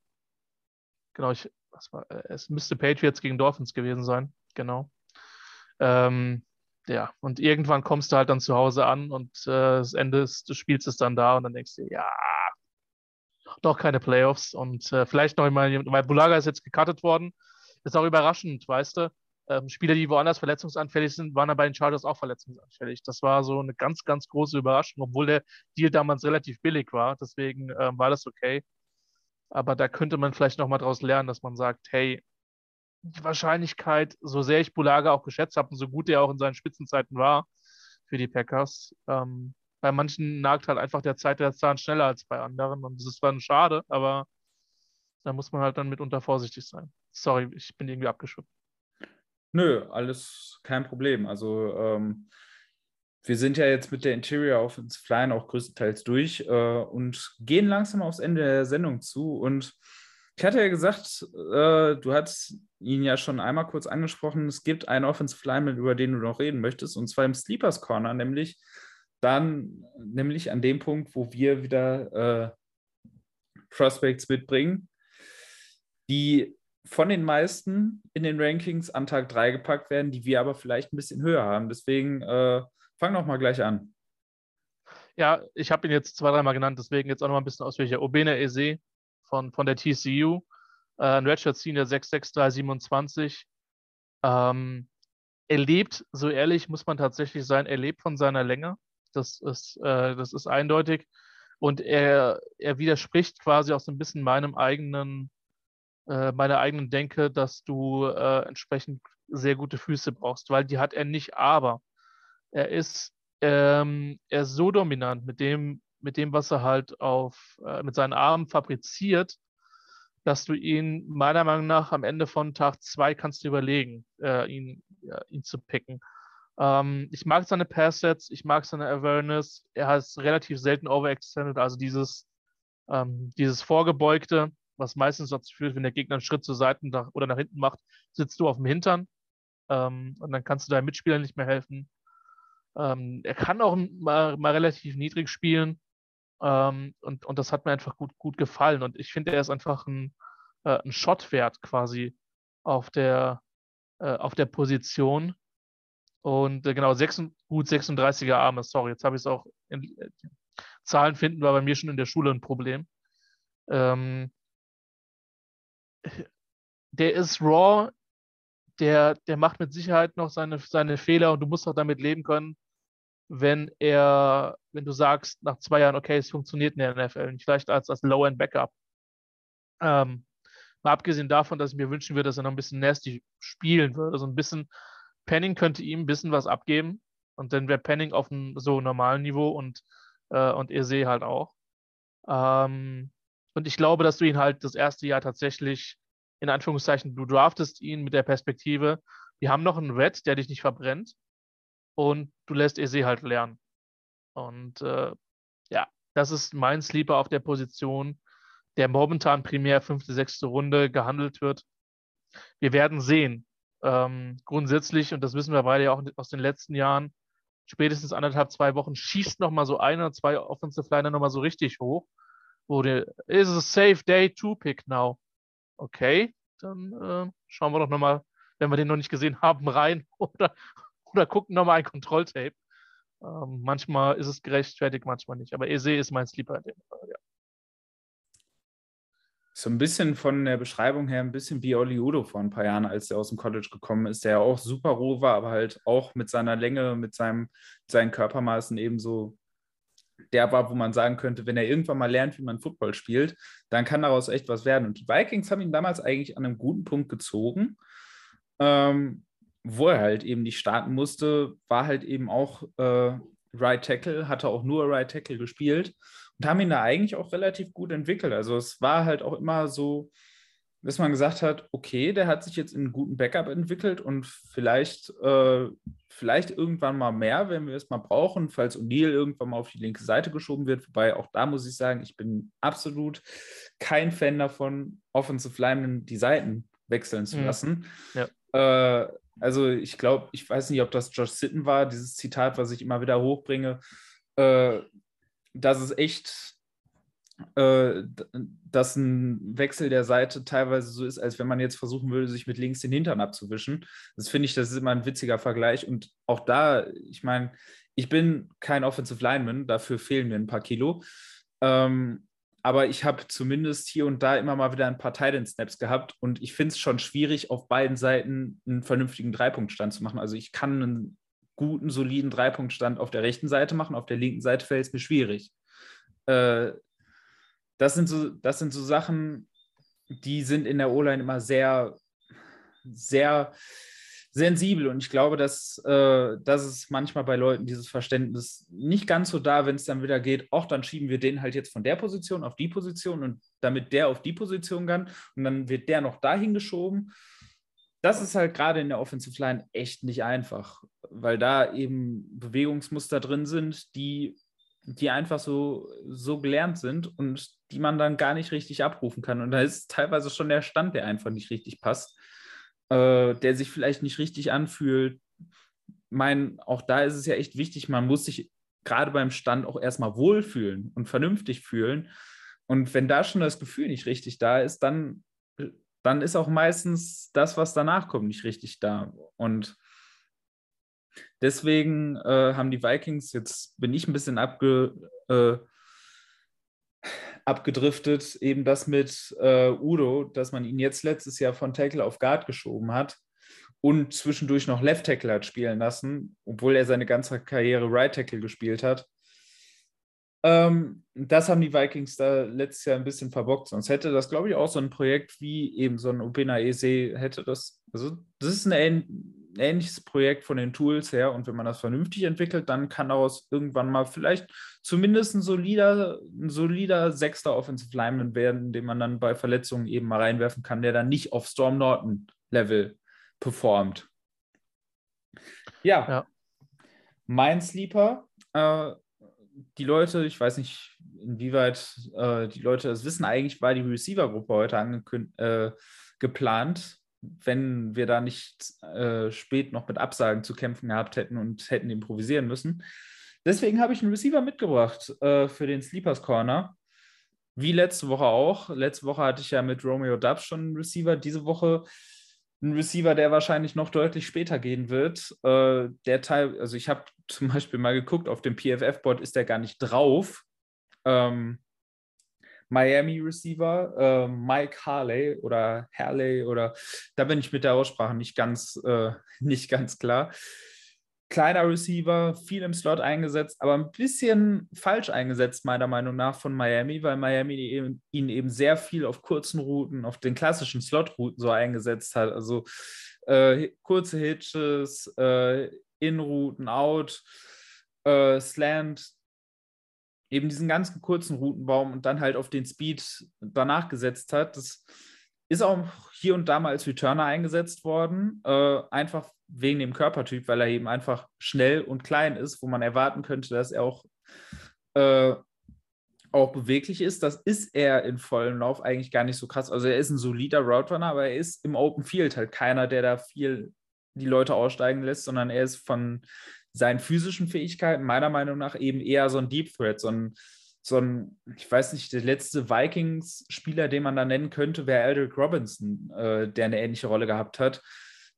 genau, ich, was war, es müsste Patriots gegen Dolphins gewesen sein, genau Ähm, ja, und irgendwann kommst du halt dann zu Hause an und äh, das Ende des, des Spiels ist dann da und dann denkst du, ja, doch keine Playoffs und äh, vielleicht noch einmal, weil Bulaga ist jetzt gecuttet worden, ist auch überraschend, weißt du. Ähm, Spieler, die woanders verletzungsanfällig sind, waren dann bei den Chargers auch verletzungsanfällig. Das war so eine ganz, ganz große Überraschung, obwohl der Deal damals relativ billig war. Deswegen ähm, war das okay. Aber da könnte man vielleicht nochmal daraus lernen, dass man sagt, hey, die Wahrscheinlichkeit, so sehr ich Bulaga auch geschätzt habe und so gut er auch in seinen Spitzenzeiten war für die Packers, ähm, bei manchen nagt halt einfach der Zeit der Zahn schneller als bei anderen. Und das ist zwar schade, aber da muss man halt dann mitunter vorsichtig sein. Sorry, ich bin irgendwie abgeschwunden. Nö, alles kein Problem. Also ähm, wir sind ja jetzt mit der Interior Offensive Line auch größtenteils durch äh, und gehen langsam aufs Ende der Sendung zu. Und ich hatte ja gesagt, äh, du hast ihn ja schon einmal kurz angesprochen, es gibt einen Offensive Lineman, über den du noch reden möchtest, und zwar im Sleepers Corner, nämlich dann, nämlich an dem Punkt, wo wir wieder äh, Prospects mitbringen, die von den meisten in den Rankings an Tag 3 gepackt werden, die wir aber vielleicht ein bisschen höher haben. Deswegen äh, fang doch mal gleich an. Ja, ich habe ihn jetzt zwei, dreimal genannt, deswegen jetzt auch noch mal ein bisschen ausführlicher. Obene Eze von, von der TCU, äh, ein Redshirt Senior 66327. Ähm, er lebt, so ehrlich muss man tatsächlich sein, er lebt von seiner Länge. Das ist, äh, das ist eindeutig. Und er, er widerspricht quasi auch so ein bisschen meinem eigenen äh, meiner eigenen Denke, dass du äh, entsprechend sehr gute Füße brauchst, weil die hat er nicht, aber er ist, ähm, er ist so dominant mit dem, mit dem, was er halt auf, äh, mit seinen Armen fabriziert, dass du ihn meiner Meinung nach am Ende von Tag zwei kannst du überlegen, äh, ihn, ja, ihn zu picken. Ähm, ich mag seine Pass-Sets, ich mag seine Awareness. Er hat relativ selten overextended, also dieses, ähm, dieses Vorgebeugte was meistens dazu führt, wenn der Gegner einen Schritt zur Seite oder nach hinten macht, sitzt du auf dem Hintern ähm, und dann kannst du deinem Mitspieler nicht mehr helfen. Ähm, er kann auch mal, mal relativ niedrig spielen ähm, und, und das hat mir einfach gut, gut gefallen und ich finde, er ist einfach ein, äh, ein Shot-Wert quasi auf der, äh, auf der Position. Und äh, genau, 6, gut 36er Arme, sorry, jetzt habe ich es auch in, äh, Zahlen finden war bei mir schon in der Schule ein Problem. Ähm, der ist raw, der, der macht mit Sicherheit noch seine, seine Fehler und du musst auch damit leben können, wenn er, wenn du sagst, nach zwei Jahren, okay, es funktioniert in der NFL, nicht vielleicht als, als Low-End-Backup. Ähm, mal abgesehen davon, dass ich mir wünschen würde, dass er noch ein bisschen nasty spielen würde. Also ein bisschen Penning könnte ihm ein bisschen was abgeben und dann wäre Penning auf einem so normalen Niveau und, äh, und Eze halt auch. Ähm, und ich glaube, dass du ihn halt das erste Jahr tatsächlich, in Anführungszeichen, du draftest ihn mit der Perspektive, wir haben noch einen Red, der dich nicht verbrennt und du lässt Eze halt lernen. Und äh, ja, das ist mein Sleeper auf der Position, der momentan primär fünfte, sechste Runde gehandelt wird. Wir werden sehen. Ähm, grundsätzlich, und das wissen wir beide ja auch aus den letzten Jahren, spätestens anderthalb, zwei Wochen schießt noch mal so ein oder zwei Offensive Liner noch mal so richtig hoch wurde, is a safe day to pick now. Okay, dann äh, schauen wir doch nochmal, wenn wir den noch nicht gesehen haben, rein oder, oder gucken nochmal ein Kontrolltape. Ähm, manchmal ist es gerechtfertigt, manchmal nicht. Aber Eze ist mein Sleeper Fall, ja. So ein bisschen von der Beschreibung her, ein bisschen wie Oli Udo vor ein paar Jahren, als er aus dem College gekommen ist, der ja auch super roh war, aber halt auch mit seiner Länge, mit seinem, seinen Körpermaßen ebenso der war, wo man sagen könnte, wenn er irgendwann mal lernt, wie man Football spielt, dann kann daraus echt was werden. Und die Vikings haben ihn damals eigentlich an einem guten Punkt gezogen. Ähm, wo er halt eben nicht starten musste, war halt eben auch äh, Right Tackle, hatte auch nur Right Tackle gespielt und haben ihn da eigentlich auch relativ gut entwickelt. Also es war halt auch immer so, dass man gesagt hat, okay, der hat sich jetzt in einen guten Backup entwickelt und vielleicht, äh, vielleicht irgendwann mal mehr, wenn wir es mal brauchen, falls O'Neill irgendwann mal auf die linke Seite geschoben wird. Wobei auch da muss ich sagen, ich bin absolut kein Fan davon, Offensive Linemen die Seiten wechseln zu mhm. lassen. Ja. Äh, also ich glaube, ich weiß nicht, ob das Josh Sitten war, dieses Zitat, was ich immer wieder hochbringe, äh, dass es echt dass ein Wechsel der Seite teilweise so ist, als wenn man jetzt versuchen würde, sich mit links den Hintern abzuwischen. Das finde ich, das ist immer ein witziger Vergleich. Und auch da, ich meine, ich bin kein Offensive Lineman, dafür fehlen mir ein paar Kilo. Ähm, aber ich habe zumindest hier und da immer mal wieder ein paar Titan-Snaps gehabt und ich finde es schon schwierig, auf beiden Seiten einen vernünftigen Dreipunktstand zu machen. Also ich kann einen guten, soliden Dreipunktstand auf der rechten Seite machen, auf der linken Seite fällt es mir schwierig. Äh, das, sind so, das sind so Sachen, die sind in der O-Line immer sehr, sehr sensibel und ich glaube, dass, äh, dass es manchmal bei Leuten dieses Verständnis nicht ganz so da, wenn es dann wieder geht, auch dann schieben wir den halt jetzt von der Position auf die Position und damit der auf die Position kann und dann wird der noch dahin geschoben. Das ist halt gerade in der Offensive Line echt nicht einfach, weil da eben Bewegungsmuster drin sind, die, die einfach so, so gelernt sind und die man dann gar nicht richtig abrufen kann. Und da ist teilweise schon der Stand, der einfach nicht richtig passt äh, der sich vielleicht nicht richtig anfühlt. Mein, auch da ist es ja echt wichtig, man muss sich gerade beim Stand auch erstmal wohlfühlen und vernünftig fühlen. Und wenn da schon das Gefühl nicht richtig da ist, dann, dann ist auch meistens das, was danach kommt, nicht richtig da. Und deswegen äh, haben die Vikings, jetzt bin ich ein bisschen abge, äh, abgedriftet, eben das mit äh, Udo, dass man ihn jetzt letztes Jahr von Tackle auf Guard geschoben hat und zwischendurch noch Left Tackle hat spielen lassen, obwohl er seine ganze Karriere Right Tackle gespielt hat. Ähm, das haben die Vikings da letztes Jahr ein bisschen verbockt. Sonst hätte das, glaube ich, auch so ein Projekt wie eben so ein Obina Ese hätte das. Also, das ist ein ähnliches Projekt von den Tools her und wenn man das vernünftig entwickelt, dann kann daraus irgendwann mal vielleicht zumindest ein solider, ein solider sechster Offensive Lineman werden, den man dann bei Verletzungen eben mal reinwerfen kann, der dann nicht auf Storm Norton Level performt. Ja, ja. mein Sleeper, äh, die Leute, ich weiß nicht, inwieweit äh, die Leute das wissen, eigentlich war die Receiver-Gruppe heute angekündigt. Äh, geplant wenn wir da nicht äh, spät noch mit Absagen zu kämpfen gehabt hätten und hätten improvisieren müssen. Deswegen habe ich einen Receiver mitgebracht äh, für den Sleepers Corner. Wie letzte Woche auch. Letzte Woche hatte ich ja mit Romeo Dubs schon einen Receiver. Diese Woche ein Receiver, der wahrscheinlich noch deutlich später gehen wird. Äh, der Teil, also ich habe zum Beispiel mal geguckt, auf dem PFF-Board ist der gar nicht drauf. Ähm, Miami Receiver, äh, Mike Harley oder Harley oder da bin ich mit der Aussprache nicht ganz, äh, nicht ganz klar. Kleiner Receiver, viel im Slot eingesetzt, aber ein bisschen falsch eingesetzt, meiner Meinung nach, von Miami, weil Miami eben, ihn eben sehr viel auf kurzen Routen, auf den klassischen Slot-Routen so eingesetzt hat. Also äh, kurze Hitches, äh, In-Routen, Out, äh, Slant, eben diesen ganzen kurzen Routenbaum und dann halt auf den Speed danach gesetzt hat. Das ist auch hier und da mal als Returner eingesetzt worden, äh, einfach wegen dem Körpertyp, weil er eben einfach schnell und klein ist, wo man erwarten könnte, dass er auch, äh, auch beweglich ist. Das ist er in vollem Lauf eigentlich gar nicht so krass. Also er ist ein solider Route Runner, aber er ist im Open Field halt keiner, der da viel die Leute aussteigen lässt, sondern er ist von seinen physischen Fähigkeiten meiner Meinung nach eben eher so ein Deep Threat, so ein, so ein ich weiß nicht, der letzte Vikings-Spieler, den man da nennen könnte, wäre Aldrick Robinson, äh, der eine ähnliche Rolle gehabt hat.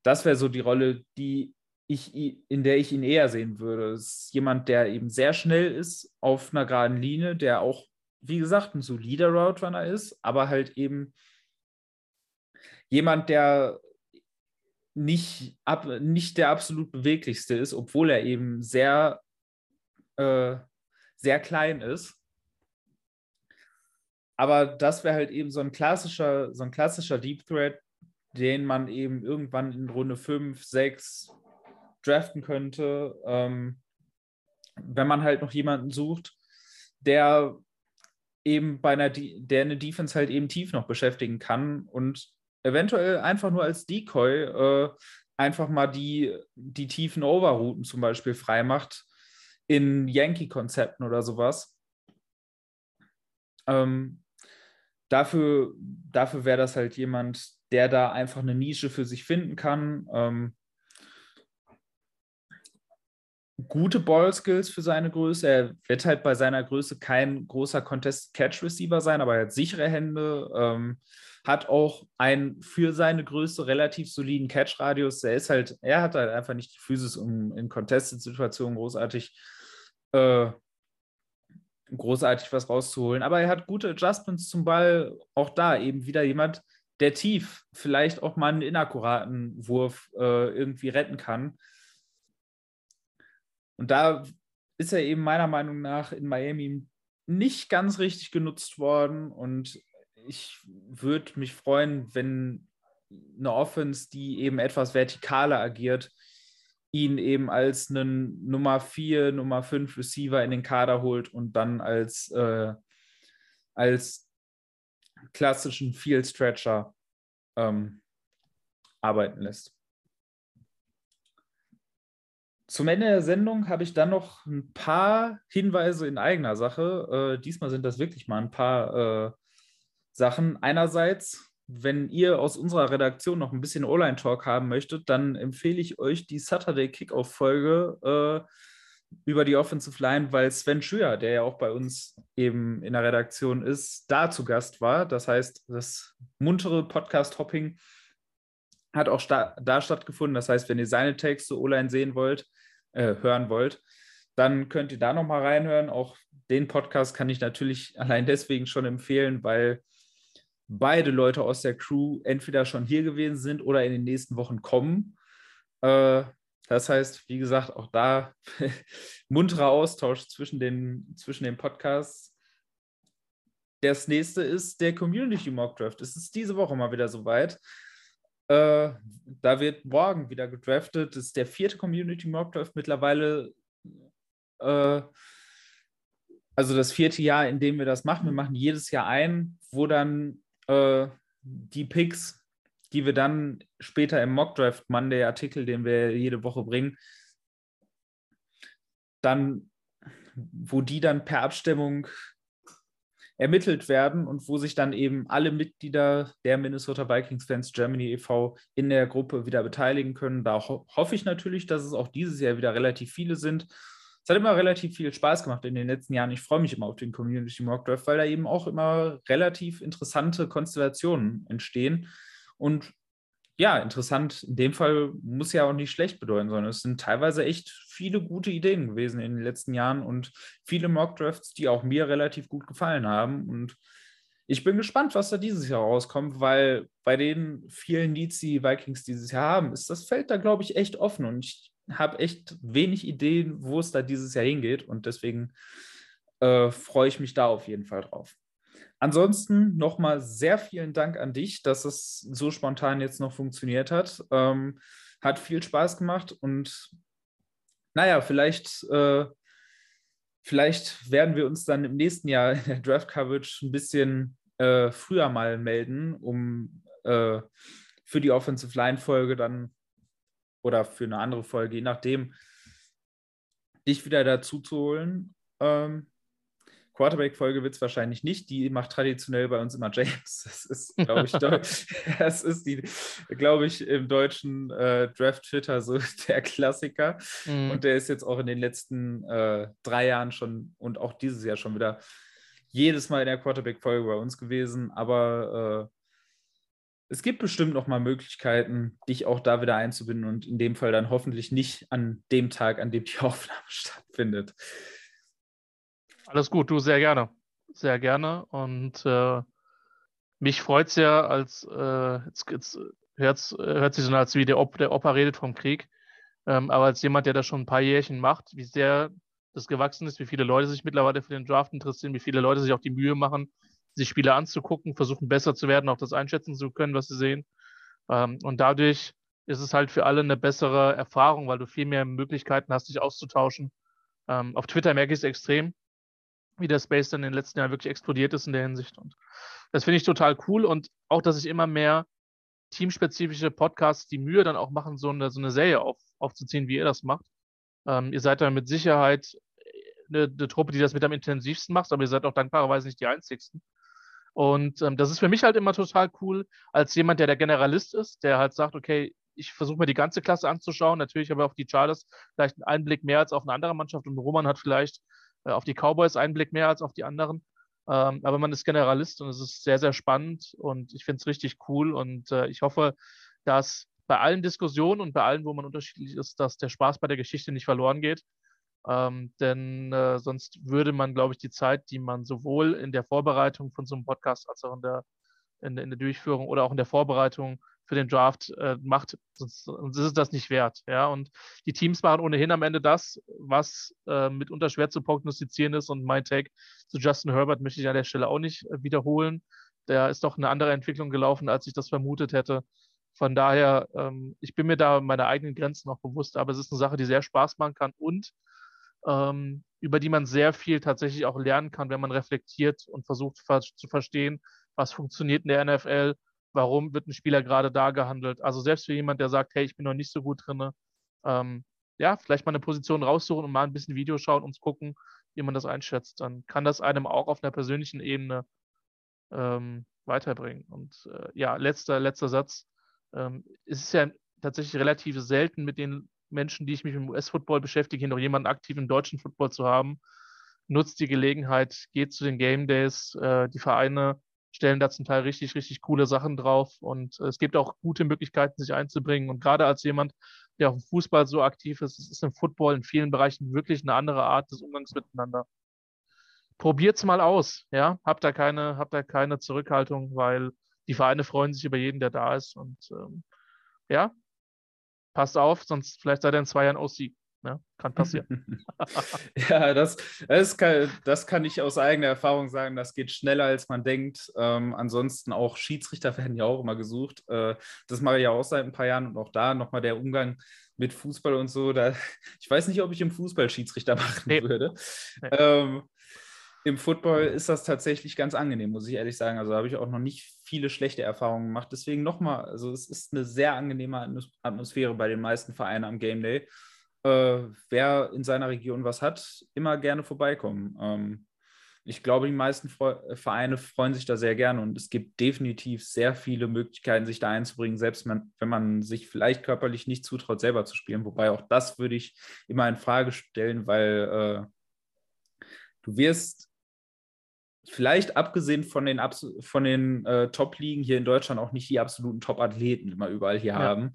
Das wäre so die Rolle, die ich, in der ich ihn eher sehen würde. Es ist jemand, der eben sehr schnell ist auf einer geraden Linie, der auch, wie gesagt, ein solider Route ist, aber halt eben jemand, der nicht, ab, nicht der absolut beweglichste ist, obwohl er eben sehr, äh, sehr klein ist. Aber das wäre halt eben so ein klassischer, so ein klassischer Deep Threat, den man eben irgendwann in Runde 5, 6 draften könnte, ähm, wenn man halt noch jemanden sucht, der eben bei einer, der eine Defense halt eben tief noch beschäftigen kann und eventuell einfach nur als Decoy äh, einfach mal die, die tiefen Overrouten zum Beispiel freimacht in Yankee-Konzepten oder sowas. Ähm, dafür dafür wäre das halt jemand, der da einfach eine Nische für sich finden kann. Ähm, gute Ballskills für seine Größe. Er wird halt bei seiner Größe kein großer Contest-Catch-Receiver sein, aber er hat sichere Hände, ähm, hat auch einen für seine Größe relativ soliden Catch-Radius. Er ist halt, er hat halt einfach nicht die Physis, um in Contested-Situationen großartig, äh, großartig was rauszuholen. Aber er hat gute Adjustments zum Ball. Auch da eben wieder jemand, der tief vielleicht auch mal einen inakkuraten Wurf äh, irgendwie retten kann. Und da ist er eben meiner Meinung nach in Miami nicht ganz richtig genutzt worden. Und ich würde mich freuen, wenn eine Offense, die eben etwas vertikaler agiert, ihn eben als einen Nummer 4, Nummer 5 Receiver in den Kader holt und dann als, äh, als klassischen Field Stretcher ähm, arbeiten lässt. Zum Ende der Sendung habe ich dann noch ein paar Hinweise in eigener Sache. Äh, diesmal sind das wirklich mal ein paar äh, Sachen. Einerseits, wenn ihr aus unserer Redaktion noch ein bisschen Online-Talk haben möchtet, dann empfehle ich euch die Saturday Kickoff-Folge äh, über die Offensive Line, weil Sven Schüer, der ja auch bei uns eben in der Redaktion ist, da zu Gast war. Das heißt, das muntere Podcast-Hopping hat auch sta da stattgefunden. Das heißt, wenn ihr seine Texte online sehen wollt, äh, hören wollt, dann könnt ihr da nochmal reinhören. Auch den Podcast kann ich natürlich allein deswegen schon empfehlen, weil beide Leute aus der Crew entweder schon hier gewesen sind oder in den nächsten Wochen kommen. Äh, das heißt, wie gesagt, auch da munterer Austausch zwischen den, zwischen den Podcasts. Das nächste ist der Community Mock Draft. Es ist diese Woche mal wieder soweit. Äh, da wird morgen wieder gedraftet. Das ist der vierte Community Mock Draft mittlerweile. Äh, also das vierte Jahr, in dem wir das machen. Wir machen jedes Jahr ein, wo dann äh, die Picks, die wir dann später im Mock Draft Monday Artikel, den wir jede Woche bringen, dann, wo die dann per Abstimmung ermittelt werden und wo sich dann eben alle Mitglieder der Minnesota Vikings Fans Germany e.V. in der Gruppe wieder beteiligen können. Da ho hoffe ich natürlich, dass es auch dieses Jahr wieder relativ viele sind. Es hat immer relativ viel Spaß gemacht in den letzten Jahren. Ich freue mich immer auf den Community Mock weil da eben auch immer relativ interessante Konstellationen entstehen. Und ja, interessant. In dem Fall muss ja auch nicht schlecht bedeuten, sondern es sind teilweise echt viele gute Ideen gewesen in den letzten Jahren und viele Mock-Drafts, die auch mir relativ gut gefallen haben. Und ich bin gespannt, was da dieses Jahr rauskommt, weil bei den vielen Needs, die Vikings dieses Jahr haben, ist das Feld da, glaube ich, echt offen und ich habe echt wenig Ideen, wo es da dieses Jahr hingeht und deswegen äh, freue ich mich da auf jeden Fall drauf. Ansonsten nochmal sehr vielen Dank an dich, dass es so spontan jetzt noch funktioniert hat. Ähm, hat viel Spaß gemacht und naja, vielleicht, äh, vielleicht werden wir uns dann im nächsten Jahr in der Draft Coverage ein bisschen äh, früher mal melden, um äh, für die Offensive Line Folge dann oder für eine andere Folge, je nachdem, dich wieder dazu zu holen. Ähm, Quarterback-Folge wird es wahrscheinlich nicht. Die macht traditionell bei uns immer James. Das ist, glaube ich, das ist die, glaube ich, im deutschen äh, Draft-Twitter so der Klassiker. Mhm. Und der ist jetzt auch in den letzten äh, drei Jahren schon und auch dieses Jahr schon wieder jedes Mal in der Quarterback-Folge bei uns gewesen. Aber äh, es gibt bestimmt noch mal Möglichkeiten, dich auch da wieder einzubinden und in dem Fall dann hoffentlich nicht an dem Tag, an dem die Aufnahme stattfindet. Alles gut, du sehr gerne. Sehr gerne. Und äh, mich freut es ja, als äh, jetzt, jetzt hört's, hört sich so als wie der, Op der Opa redet vom Krieg. Ähm, aber als jemand, der das schon ein paar Jährchen macht, wie sehr das gewachsen ist, wie viele Leute sich mittlerweile für den Draft interessieren, wie viele Leute sich auch die Mühe machen, sich Spiele anzugucken, versuchen besser zu werden, auch das einschätzen zu können, was sie sehen. Ähm, und dadurch ist es halt für alle eine bessere Erfahrung, weil du viel mehr Möglichkeiten hast, dich auszutauschen. Ähm, auf Twitter merke ich es extrem wie der Space dann in den letzten Jahren wirklich explodiert ist in der Hinsicht. Und das finde ich total cool und auch, dass sich immer mehr teamspezifische Podcasts die Mühe dann auch machen, so eine, so eine Serie auf, aufzuziehen, wie ihr das macht. Ähm, ihr seid da mit Sicherheit eine, eine, Truppe, die das mit am intensivsten macht, aber ihr seid auch dankbarerweise nicht die einzigsten. Und ähm, das ist für mich halt immer total cool, als jemand, der der Generalist ist, der halt sagt, okay, ich versuche mir die ganze Klasse anzuschauen. Natürlich habe ich auf die Chargers vielleicht einen Einblick mehr als auf eine andere Mannschaft und Roman hat vielleicht äh, auf die Cowboys einen Blick mehr als auf die anderen. Ähm, aber man ist Generalist und es ist sehr, sehr spannend und ich finde es richtig cool und äh, ich hoffe, dass bei allen Diskussionen und bei allen, wo man unterschiedlich ist, dass der Spaß bei der Geschichte nicht verloren geht. Ähm, denn äh, sonst würde man, glaube ich, die Zeit, die man sowohl in der Vorbereitung von so einem Podcast als auch in der, in, in der Durchführung oder auch in der Vorbereitung für den Draft äh, macht, sonst, sonst, ist es das nicht wert. Ja? Und die Teams machen ohnehin am Ende das, was äh, mitunter schwer zu prognostizieren ist. Und mein Take zu Justin Herbert möchte ich an der Stelle auch nicht äh, wiederholen. Der ist doch eine andere Entwicklung gelaufen, als ich das vermutet hätte. Von daher, ähm, ich bin mir da meine eigenen Grenzen noch bewusst, aber es ist eine Sache, die sehr Spaß machen kann und ähm, über die man sehr viel tatsächlich auch lernen kann, wenn man reflektiert und versucht zu verstehen, was funktioniert in der NFL, warum wird ein Spieler gerade da gehandelt. Also selbst für jemand, der sagt, hey, ich bin noch nicht so gut drin, ähm, ja, vielleicht mal eine Position raussuchen und mal ein bisschen Video schauen und gucken, wie man das einschätzt. Dann kann das einem auch auf einer persönlichen Ebene ähm, weiterbringen. Und äh, ja, letzter, letzter Satz. Ähm, es ist ja tatsächlich relativ selten mit den Menschen, die ich mich mit US-Football beschäftige, noch jemanden aktiv im deutschen Football zu haben. Nutzt die Gelegenheit, geht zu den Game Days. Äh, die Vereine stellen da zum Teil richtig, richtig coole Sachen drauf und es gibt auch gute Möglichkeiten, sich einzubringen. Und gerade als jemand, der auf dem Fußball so aktiv ist, es ist im Football in vielen Bereichen wirklich eine andere Art des Umgangs miteinander. Probiert es mal aus, ja. Habt da keine, habt da keine Zurückhaltung, weil die Vereine freuen sich über jeden, der da ist. Und ähm, ja, passt auf, sonst vielleicht seid ihr in zwei Jahren OC. Ja, kann passieren. ja, das, das, kann, das kann ich aus eigener Erfahrung sagen. Das geht schneller, als man denkt. Ähm, ansonsten auch Schiedsrichter werden ja auch immer gesucht. Äh, das mache ich ja auch seit ein paar Jahren und auch da nochmal der Umgang mit Fußball und so. Da, ich weiß nicht, ob ich im Fußball Schiedsrichter machen nee. würde. Nee. Ähm, Im Football ist das tatsächlich ganz angenehm, muss ich ehrlich sagen. Also habe ich auch noch nicht viele schlechte Erfahrungen gemacht. Deswegen nochmal, also es ist eine sehr angenehme Atmosphäre bei den meisten Vereinen am Game Day äh, wer in seiner Region was hat, immer gerne vorbeikommen. Ähm, ich glaube, die meisten Fre Vereine freuen sich da sehr gerne und es gibt definitiv sehr viele Möglichkeiten, sich da einzubringen, selbst man, wenn man sich vielleicht körperlich nicht zutraut, selber zu spielen. Wobei auch das würde ich immer in Frage stellen, weil äh, du wirst vielleicht abgesehen von den, von den äh, Top-Ligen hier in Deutschland auch nicht die absoluten Top-Athleten immer überall hier ja. haben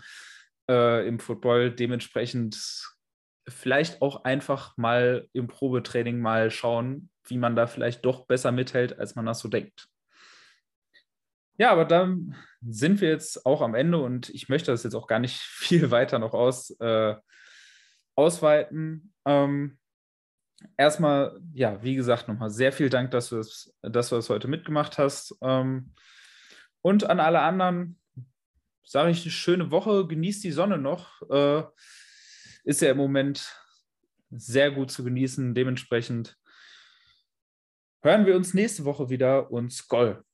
äh, im Football. Dementsprechend vielleicht auch einfach mal im Probetraining mal schauen, wie man da vielleicht doch besser mithält, als man das so denkt. Ja, aber dann sind wir jetzt auch am Ende und ich möchte das jetzt auch gar nicht viel weiter noch aus, äh, ausweiten. Ähm, erstmal, ja, wie gesagt, nochmal sehr viel Dank, dass du es dass du das heute mitgemacht hast. Ähm, und an alle anderen sage ich eine schöne Woche, genießt die Sonne noch. Äh, ist ja im Moment sehr gut zu genießen. Dementsprechend hören wir uns nächste Woche wieder und Skoll.